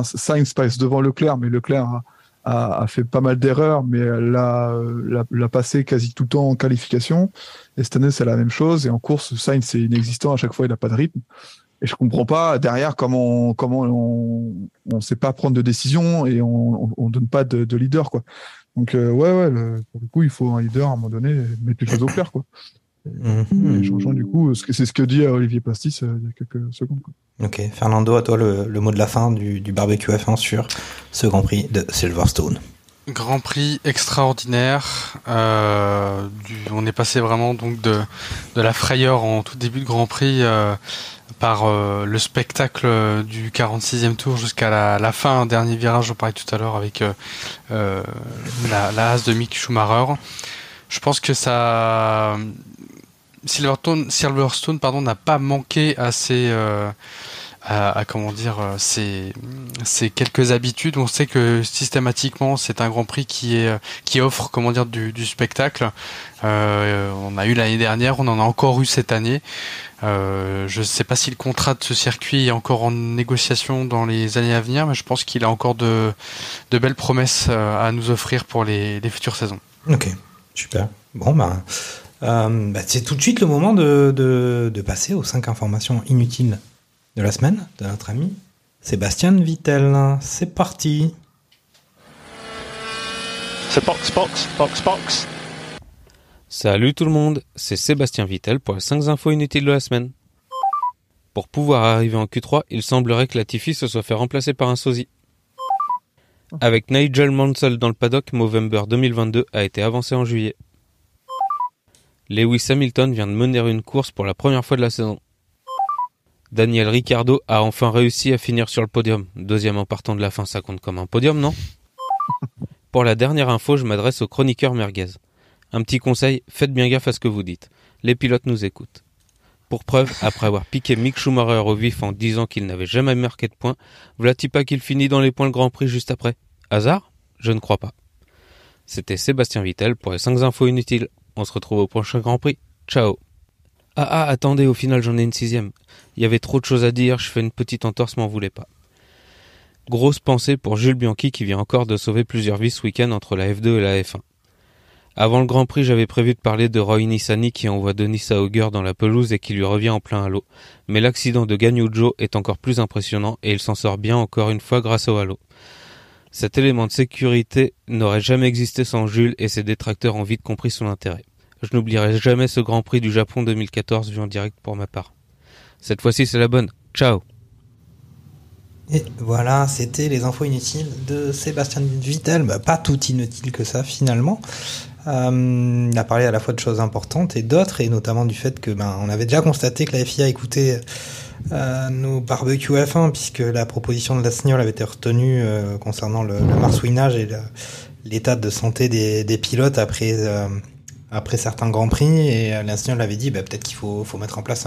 Sainz passe devant Leclerc, mais Leclerc a, fait pas mal d'erreurs, mais l'a, l'a, passé quasi tout le temps en qualification. Et cette année, c'est la même chose. Et en course, Sainz, c'est inexistant. À chaque fois, il n'a pas de rythme. Et je comprends pas derrière comment comment on on sait pas prendre de décision et on on, donne pas de, de, leader quoi. Donc euh, ouais ouais pour le coup il faut un leader à un moment donné mettre les choses au clair quoi. Mmh. Et changeant du coup, c'est ce que dit Olivier Pastis euh, il y a quelques secondes. Ok, Fernando, à toi le, mot de la fin du, du barbecue F1 sur ce Grand Prix de Silverstone. Grand Prix extraordinaire. Euh, on est passé vraiment donc de, de la frayeur en tout début de Grand Prix euh, par le spectacle du 46e tour jusqu'à la, la, fin, dernier virage, je parlais tout à l'heure avec la, la de Mick Schumacher. Je pense que ça Silverstone, pardon, n'a pas manqué à ses, euh, à, comment dire, ses, ses, quelques habitudes. On sait que systématiquement, c'est un Grand Prix qui est, qui offre, comment dire, du, spectacle. Euh, on a eu l'année dernière, on en a encore eu cette année. Euh, je ne sais pas si le contrat de ce circuit est encore en négociation dans les années à venir, mais je pense qu'il a encore de, de belles promesses euh, à nous offrir pour les, les futures saisons. Ok, super. Bon, ben, euh, bah, c'est tout de suite le moment de, de, de, passer aux 5 informations inutiles de la semaine de notre ami Sébastien Vittel. C'est parti. C'est box, box, box, box. Salut tout le monde, c'est Sébastien Vittel pour les 5 infos inutiles de la semaine. Pour pouvoir arriver en Q3, il semblerait que Latifi se soit fait remplacer par un sosie. Avec Nigel Mansell dans le paddock, Movember 2022 a été avancé en juillet. Lewis Hamilton vient de mener une course pour la première fois de la saison. Daniel Ricciardo a enfin réussi à finir sur le podium. Deuxième en partant de la fin, ça compte comme un podium, non? Pour la dernière info, je m'adresse au chroniqueur merguez. Un petit conseil, faites bien gaffe à ce que vous dites. Les pilotes nous écoutent. Pour preuve, après avoir piqué Mick Schumacher au vif en disant qu'il n'avait jamais marqué de points, voilà-t-il pas qu'il finit dans les points le Grand Prix juste après? Hasard? Je ne crois pas. C'était Sébastien Vittel pour les 5 infos inutiles. On se retrouve au prochain Grand Prix. Ciao. Ah ah, attendez, au final j'en ai une sixième. Il y avait trop de choses à dire, je fais une petite entorse, m'en voulez pas. Grosse pensée pour Jules Bianchi qui vient encore de sauver plusieurs vies ce week-end entre la F2 et la F1. Avant le Grand Prix, j'avais prévu de parler de Roy Nissani qui envoie Denis Auger dans la pelouse et qui lui revient en plein halo. Mais l'accident de Gagnujo est encore plus impressionnant et il s'en sort bien encore une fois grâce au halo. Cet élément de sécurité n'aurait jamais existé sans Jules et ses détracteurs ont vite compris son intérêt. Je n'oublierai jamais ce Grand Prix du Japon 2014 vu en direct pour ma part. Cette fois-ci c'est la bonne. Ciao et voilà, c'était les infos inutiles de Sébastien Vittel. Bah, pas tout inutile que ça finalement. Euh, il a parlé à la fois de choses importantes et d'autres, et notamment du fait que ben on avait déjà constaté que la FIA écoutait euh, nos barbecues F1 puisque la proposition de la Signol avait été retenue euh, concernant le, le, marsouinage et l'état de santé des, des pilotes après euh, après certains grands prix. Et la Signol avait dit bah, peut-être qu'il faut, faut mettre en place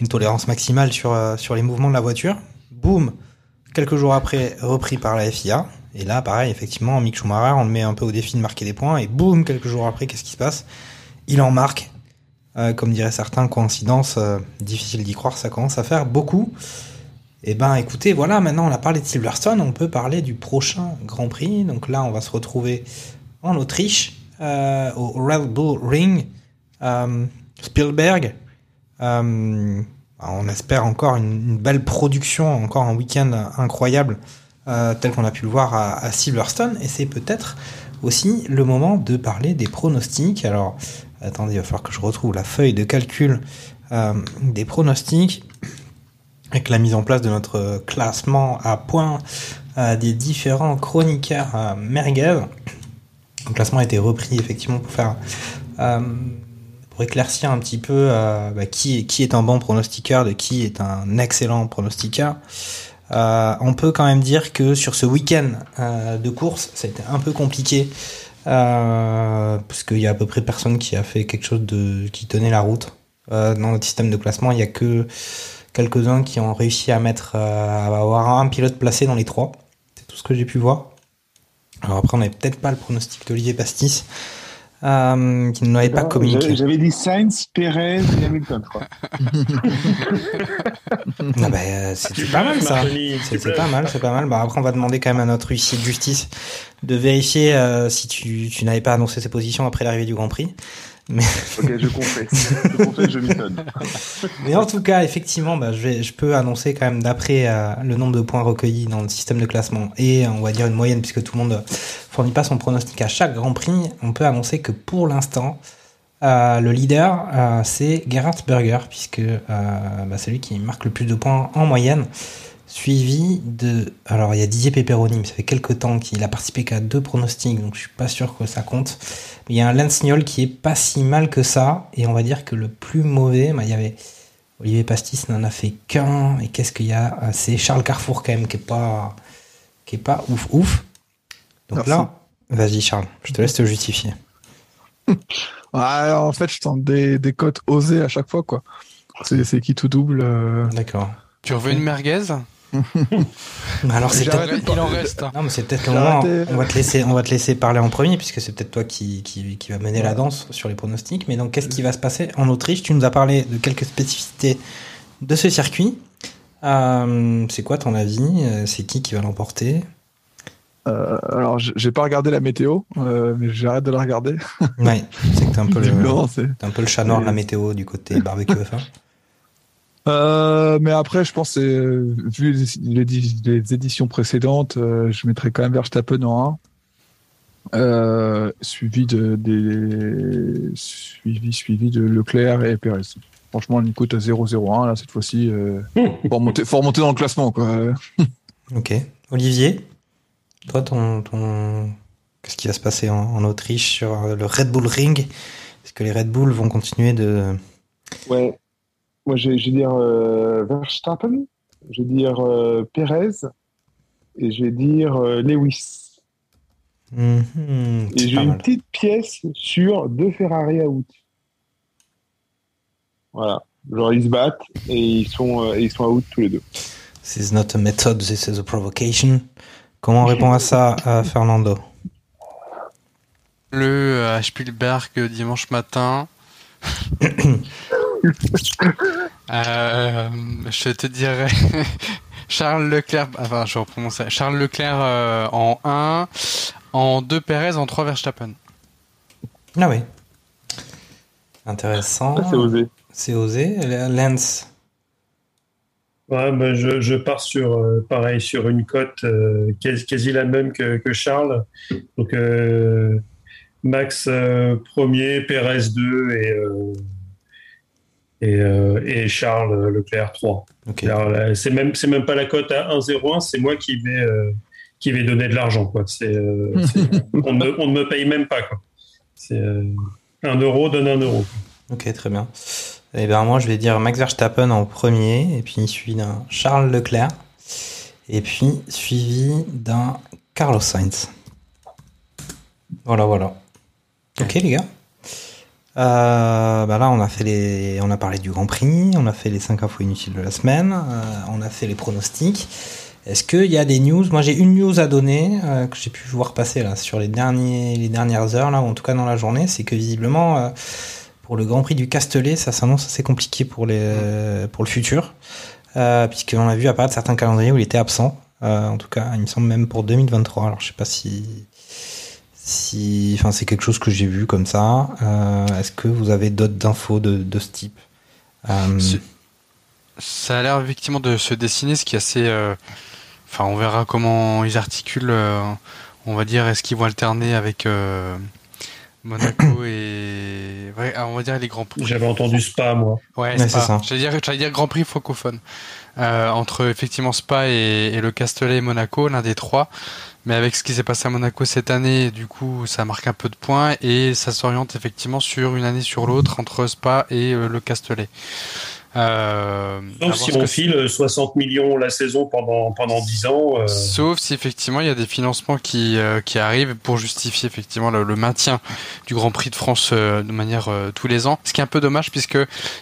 une tolérance maximale sur sur les mouvements de la voiture. Boum, quelques jours après repris par la FIA et là pareil effectivement Mick Schumacher on le met un peu au défi de marquer des points. Et boum! Quelques jours après qu'est-ce qui se passe? Il en marque euh, comme diraient certains, coïncidence, euh, difficile d'y croire, ça commence à faire beaucoup. Eh ben écoutez, voilà, maintenant on a parlé de Silverstone, on peut parler du prochain Grand Prix. Donc là, on va se retrouver en Autriche, euh, au Red Bull Ring, Spielberg. on espère encore une, belle production, encore un week-end incroyable, tel qu'on a pu le voir à, à Silverstone. Et c'est peut-être aussi le moment de parler des pronostics. Alors, Attendez, il va falloir que je retrouve la feuille de calcul euh, des pronostics. avec la mise en place de notre classement à points euh, des différents chroniqueurs euh, merguez. Le classement a été repris effectivement pour faire euh, pour éclaircir un petit peu bah, qui, est, qui est un bon pronostiqueur de qui est un excellent pronostiqueur. On peut quand même dire que sur ce week-end de course, ça a été un peu compliqué euh, parce qu'il y a à peu près personne qui a fait quelque chose de qui tenait la route Euh, dans notre système de classement. Il y a que quelques-uns qui ont réussi à mettre euh, à avoir un pilote placé dans les trois. C'est tout ce que j'ai pu voir. Alors après, on n'avait peut-être pas le pronostic d'Olivier Pastis. Euh, qui ne nous avait pas Non, communiqué. j'avais- dit Sainz, Perez et Hamilton, je crois. Ah bah, euh, c'est pas mal ça. Peux. pas mal, c'est pas mal. Bah, après, on va demander quand même à notre huissier de justice de vérifier euh, si tu, tu n'avais pas annoncé ses positions après l'arrivée du Grand Prix. Mais, Ok, je confesse. Je confesse, je m'étonne. mais en tout cas, effectivement, bah, je, vais, je peux annoncer quand même d'après euh, le nombre de points recueillis dans le système de classement et on va dire une moyenne puisque tout le monde fournit pas son pronostic à chaque Grand Prix. On peut annoncer que pour l'instant, euh, le leader, euh, c'est Gerhard Berger, puisque euh, bah, c'est lui qui marque le plus de points en moyenne, suivi de... Alors, il y a Didier Pepperoni, mais ça fait quelques temps qu'il a participé qu'à deux pronostics, donc je suis pas sûr que ça compte. Mais il y a un Lance Niol qui est pas si mal que ça, et on va dire que le plus mauvais, bah, il y avait... Olivier Pastis n'en a fait qu'un, et qu'est-ce qu'il y a Euh, C'est Charles Carrefour quand même, qui est pas, qui est pas ouf ouf. Donc Merci. là, vas-y Charles, je te laisse te justifier. En fait, je tente des, des cotes osées à chaque fois, quoi. C'est qui tout double. euh. D'accord. Tu veux une merguez? alors c'est peut-être Il en reste. hein. non mais c'est peut-être le. On va te laisser, on va te laisser parler en premier puisque c'est peut-être toi qui, qui, qui va mener la danse sur les pronostics. Mais donc qu'est-ce qui va se passer en Autriche? Tu nous as parlé de quelques spécificités de ce circuit. Euh, c'est quoi ton avis? Euh, C'est qui qui va l'emporter? Euh, alors, j'ai pas regardé la météo, euh, mais j'arrête de la regarder. Ouais, c'est que t'es un peu le, un peu le chat noir de la météo du côté barbecue F1. Euh, mais après, je pense, euh, vu les, les- les éditions précédentes, euh, je mettrais quand même Verstappen en 1. Euh, suivi de des suivi suivi de Leclerc et Perez. Franchement, une cote à 0-0-1 là cette fois-ci. Euh, faut remonter, faut remonter dans le classement quoi. Ok. Olivier, toi, ton, ton... qu'est-ce qui va se passer en, en Autriche sur le Red Bull Ring? Est-ce que les Red Bull vont continuer de... Ouais. Moi, je, vais dire euh, Verstappen, je vais dire euh, Perez et je vais dire euh, Lewis. Mhm, Et j'ai une mal. petite pièce sur deux Ferrari out. Voilà. Genre, ils se battent et ils sont, euh, et ils sont out tous les deux. This is not a method, this is a provocation. Comment on répond à ça, euh, Fernando? Le euh, à Spielberg dimanche matin. Euh, je te dirais Charles Leclerc, enfin je reprends ça. Charles Leclerc euh, en 1, en 2 Perez, en 3 Verstappen. Ah oui. Intéressant. Ça, c'est osé. C'est osé. Ouais, ben je, je pars sur euh, pareil sur une cote euh, quasi, quasi la même que, que Charles. Donc euh, Max euh, premier, Perez 2 et euh, et, euh, et Charles Leclerc 3. Ok. Alors, là, c'est même c'est même pas la cote à 1,01, c'est moi qui vais euh, qui vais donner de l'argent quoi. Euh, on, ne, on ne me paye même pas quoi. C'est euh, un euro donne un euro. Ok, très bien. Et ben moi, je vais dire Max Verstappen en premier, et puis suivi d'un Charles Leclerc, et puis suivi d'un Carlos Sainz. Voilà, voilà. Ok, les gars. Euh, bah là, on a fait les, on a parlé du Grand Prix, on a fait les 5 infos inutiles de la semaine, euh, on a fait les pronostics. Est-ce qu'il y a des news? Moi, j'ai une news à donner euh, que j'ai pu voir passer là sur les derniers, les dernières heures là, ou en tout cas dans la journée, c'est que visiblement, euh, pour le Grand Prix du Castellet, ça s'annonce assez compliqué pour les, pour le futur, euh, puisqu'on a vu apparaître certains calendriers où il était absent. Euh, en tout cas, il me semble même pour 2023. Alors, je sais pas si, si, enfin, c'est quelque chose que j'ai vu comme ça. Euh, Est-ce que vous avez d'autres infos de, de ce type? Euh, Ça a l'air effectivement de se dessiner, ce qui est assez. euh, Enfin, on verra comment ils articulent. on va dire, est-ce qu'ils vont alterner avec Monaco et vrais- on va dire les grands prix. J'avais entendu Spa, moi. Ouais, Ouais, Spa. c'est ça. J'allais dire, j'allais dire Grand Prix francophone. Euh, entre effectivement Spa et, et le Castellet et Monaco, l'un des trois. Mais avec ce qui s'est passé à Monaco cette année, du coup, ça marque un peu de points et ça s'oriente effectivement sur une année sur l'autre entre Spa et euh, le Castellet. Euh, Sauf si on file 60 millions la saison pendant, pendant 10 ans. euh, Sauf si effectivement il y a des financements qui, euh, qui arrivent pour justifier effectivement le, le maintien du Grand Prix de France euh, de manière euh, tous les ans. Ce qui est un peu dommage puisque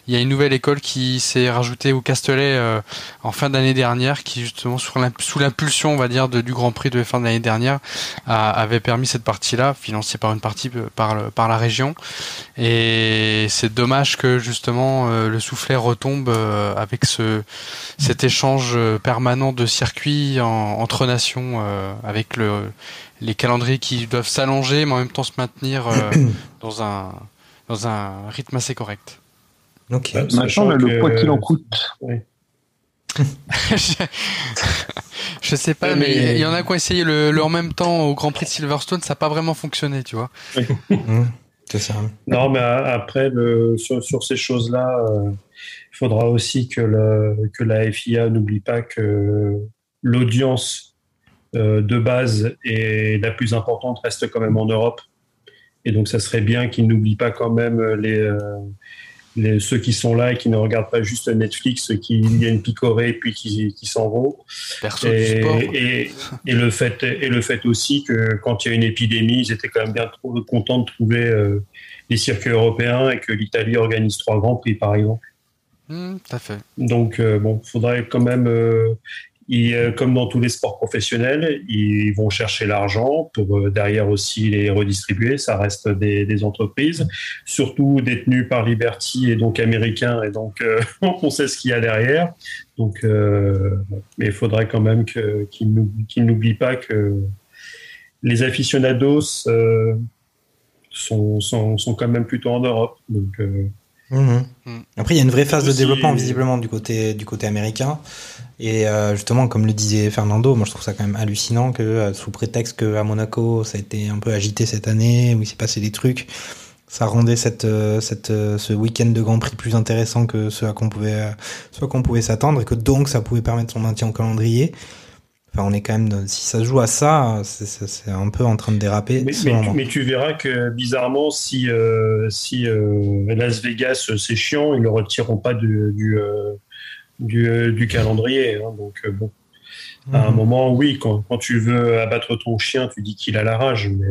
il y a une nouvelle école qui s'est rajoutée au Castellet euh, en fin d'année dernière, qui justement sur sous l'impulsion on va dire de- du Grand Prix de fin de l'année dernière a- avait permis cette partie-là, financée par une partie euh, par, le- par la région. Et c'est dommage que justement euh, le soufflet retombe euh, avec ce cet échange euh, permanent de circuits en- entre nations, euh, avec le les calendriers qui doivent s'allonger, mais en même temps se maintenir euh, dans un dans un rythme assez correct. Ok. Maintenant, là, le poids qu'il en coûte. Je sais pas, mais mais- il y en a qui ont essayé le, le en même temps au Grand Prix de Silverstone, ça n'a pas vraiment fonctionné, tu vois. Mmh, c'est ça. Non, mais après, le, sur, sur ces choses-là, euh, il faudra aussi que, la FIA n'oublie pas que l'audience euh, de base et la plus importante reste quand même en Europe. Et donc, ça serait bien qu'ils n'oublient pas quand même les, euh, les, ceux qui sont là et qui ne regardent pas juste Netflix, qui viennent picorer et puis qui, qui s'en vont. Et, et, et le fait, et le fait aussi que quand il y a une épidémie, ils étaient quand même bien trop contents de trouver euh, les circuits européens et que l'Italie organise trois grands prix, par exemple. Hmm, fait. Donc, euh, bon, faudrait quand même, euh, euh, comme dans tous les sports professionnels, ils vont chercher l'argent pour euh, derrière aussi les redistribuer. Ça reste des, entreprises, surtout détenues par Liberty et donc américains. Et donc, on sait ce qu'il y a derrière. Donc, mais il faudrait quand même qu'ils n'oublient pas que les aficionados sont, sont, sont quand même plutôt en Europe. Donc, Mhm. Après, il y a une vraie phase de développement visiblement du côté du côté américain. Et euh, justement, comme le disait Fernando, moi je trouve ça quand même hallucinant que euh, sous prétexte que à Monaco ça a été un peu agité cette année, où il s'est passé des trucs, ça rendait cette euh, cette euh, ce week-end de Grand Prix plus intéressant que ce à qu'on pouvait à qu'on pouvait s'attendre et que donc ça pouvait permettre son maintien au calendrier. Enfin, on est quand même dans- si ça se joue à ça, c'est- un peu en train de déraper. Mais, tu, moi. mais tu verras que bizarrement, si, euh, si euh, Las Vegas euh, c'est chiant, ils ne le retireront pas du, du, euh, du, du calendrier. hein. donc bon, à un Mhm. moment, oui, quand, quand tu veux abattre ton chien, tu dis qu'il a la rage. Mais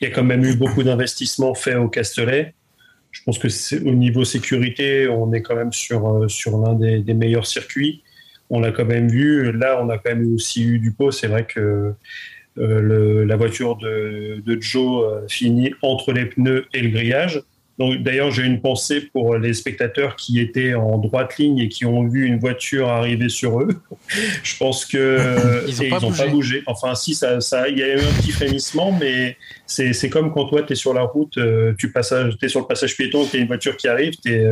il y a quand même eu beaucoup d'investissements faits au Castellet. Je pense que au niveau sécurité, on est quand même sur, sur l'un des, des meilleurs circuits. On l'a quand même vu. Là, on a quand même aussi eu du pot. C'est vrai que euh, le- la voiture de, de Joe euh, finit entre les pneus et le grillage. Donc, d'ailleurs, j'ai une pensée pour les spectateurs qui étaient en droite ligne et qui ont vu une voiture arriver sur eux. Je pense que Ils ont et pas bougé. Enfin, si ça, ça, il y a eu un petit frémissement, mais c'est c'est comme quand toi, tu es sur la route, euh, tu passes, es sur le passage piéton, et qu'il y a une voiture qui arrive, tu es,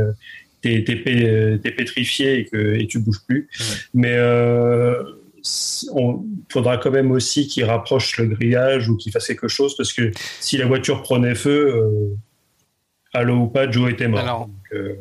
t'es, t'es pé- t'es pétrifié et que et tu bouges plus. Mais euh, on faudra quand même aussi qu'il rapproche le grillage ou qu'il fasse quelque chose parce que si la voiture prenait feu, euh, allô ou pas, Joe était mort. Alors, Donc, euh,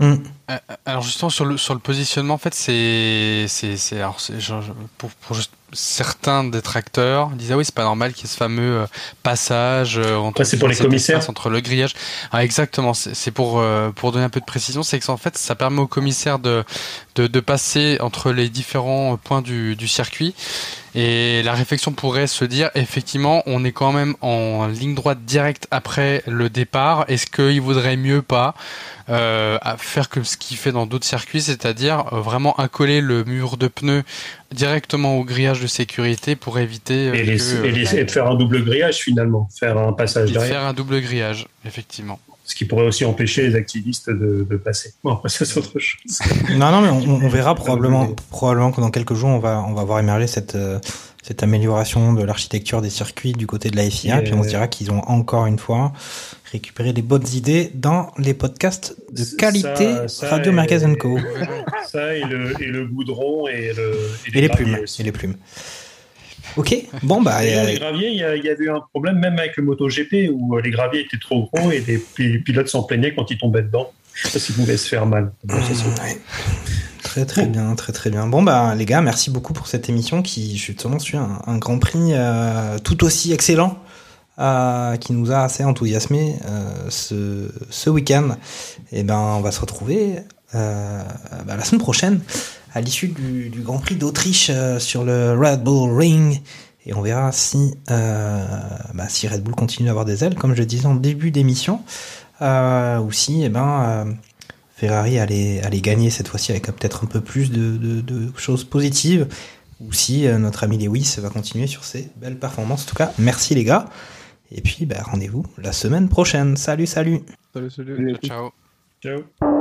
Mm. Euh, Alors justement sur le sur le positionnement en fait c'est c'est c'est alors c'est genre, je- pour pour juste certains détracteurs disent ah oui c'est pas normal qu'il y ait ce fameux euh, passage euh, entre Après, c'est pour les cet commissaires. entre le grillage ah, exactement c'est c'est pour euh, pour donner un peu de précision c'est que en fait ça permet aux commissaires de de, de passer entre les différents points du du circuit et la réflexion pourrait se dire, effectivement, on est quand même en ligne droite directe après le départ. Est-ce qu'il vaudrait mieux pas euh, à faire comme ce qu'il fait dans d'autres circuits, c'est-à-dire euh, vraiment accoler le mur de pneus directement au grillage de sécurité pour éviter euh, et, les- que, et les- et de faire un double grillage finalement, faire un passage et derrière. faire un double grillage, effectivement. Ce qui pourrait aussi empêcher les activistes de, de passer. Bon, après, ça, c'est autre chose. Non, non, mais on, on verra probablement, probablement que dans quelques jours, on va, on va voir émerger cette, euh, cette amélioration de l'architecture des circuits du côté de la FIA, Et puis on se dira qu'ils ont encore une fois récupéré des bonnes idées dans les podcasts de qualité Ça- ça Radio et- Merguez Co. Ça et le, et le goudron et, le, Et les graviers plumes, aussi. et les plumes. Ok, bon bah. Et euh, les graviers, il y, a- il y avait eu un problème même avec le MotoGP où euh, les graviers étaient trop gros et les pi- pilotes s'en plaignaient quand ils tombaient dedans parce qu'ils pouvaient se faire mal. Bon, ça, c'est- Ouais. Très très bien, très très bien. Bon bah les gars, merci beaucoup pour cette émission qui justement suit un, un Grand Prix euh, tout aussi excellent euh, qui nous a assez enthousiasmé euh, ce, week-end. Et ben on va se retrouver euh, bah, la semaine prochaine à l'issue du, Grand Prix d'Autriche sur le Red Bull Ring. Et on verra si, bah, Red Bull continue d'avoir des ailes, comme je disais en début d'émission, ou si, eh ben, Ferrari allait, gagner cette fois-ci avec peut-être un peu plus de, choses positives, ou si notre ami Lewis va continuer sur ses belles performances. En tout cas, merci les gars. Et puis, bah, rendez-vous la semaine prochaine. Salut, salut. Salut, salut. Ciao. Ciao.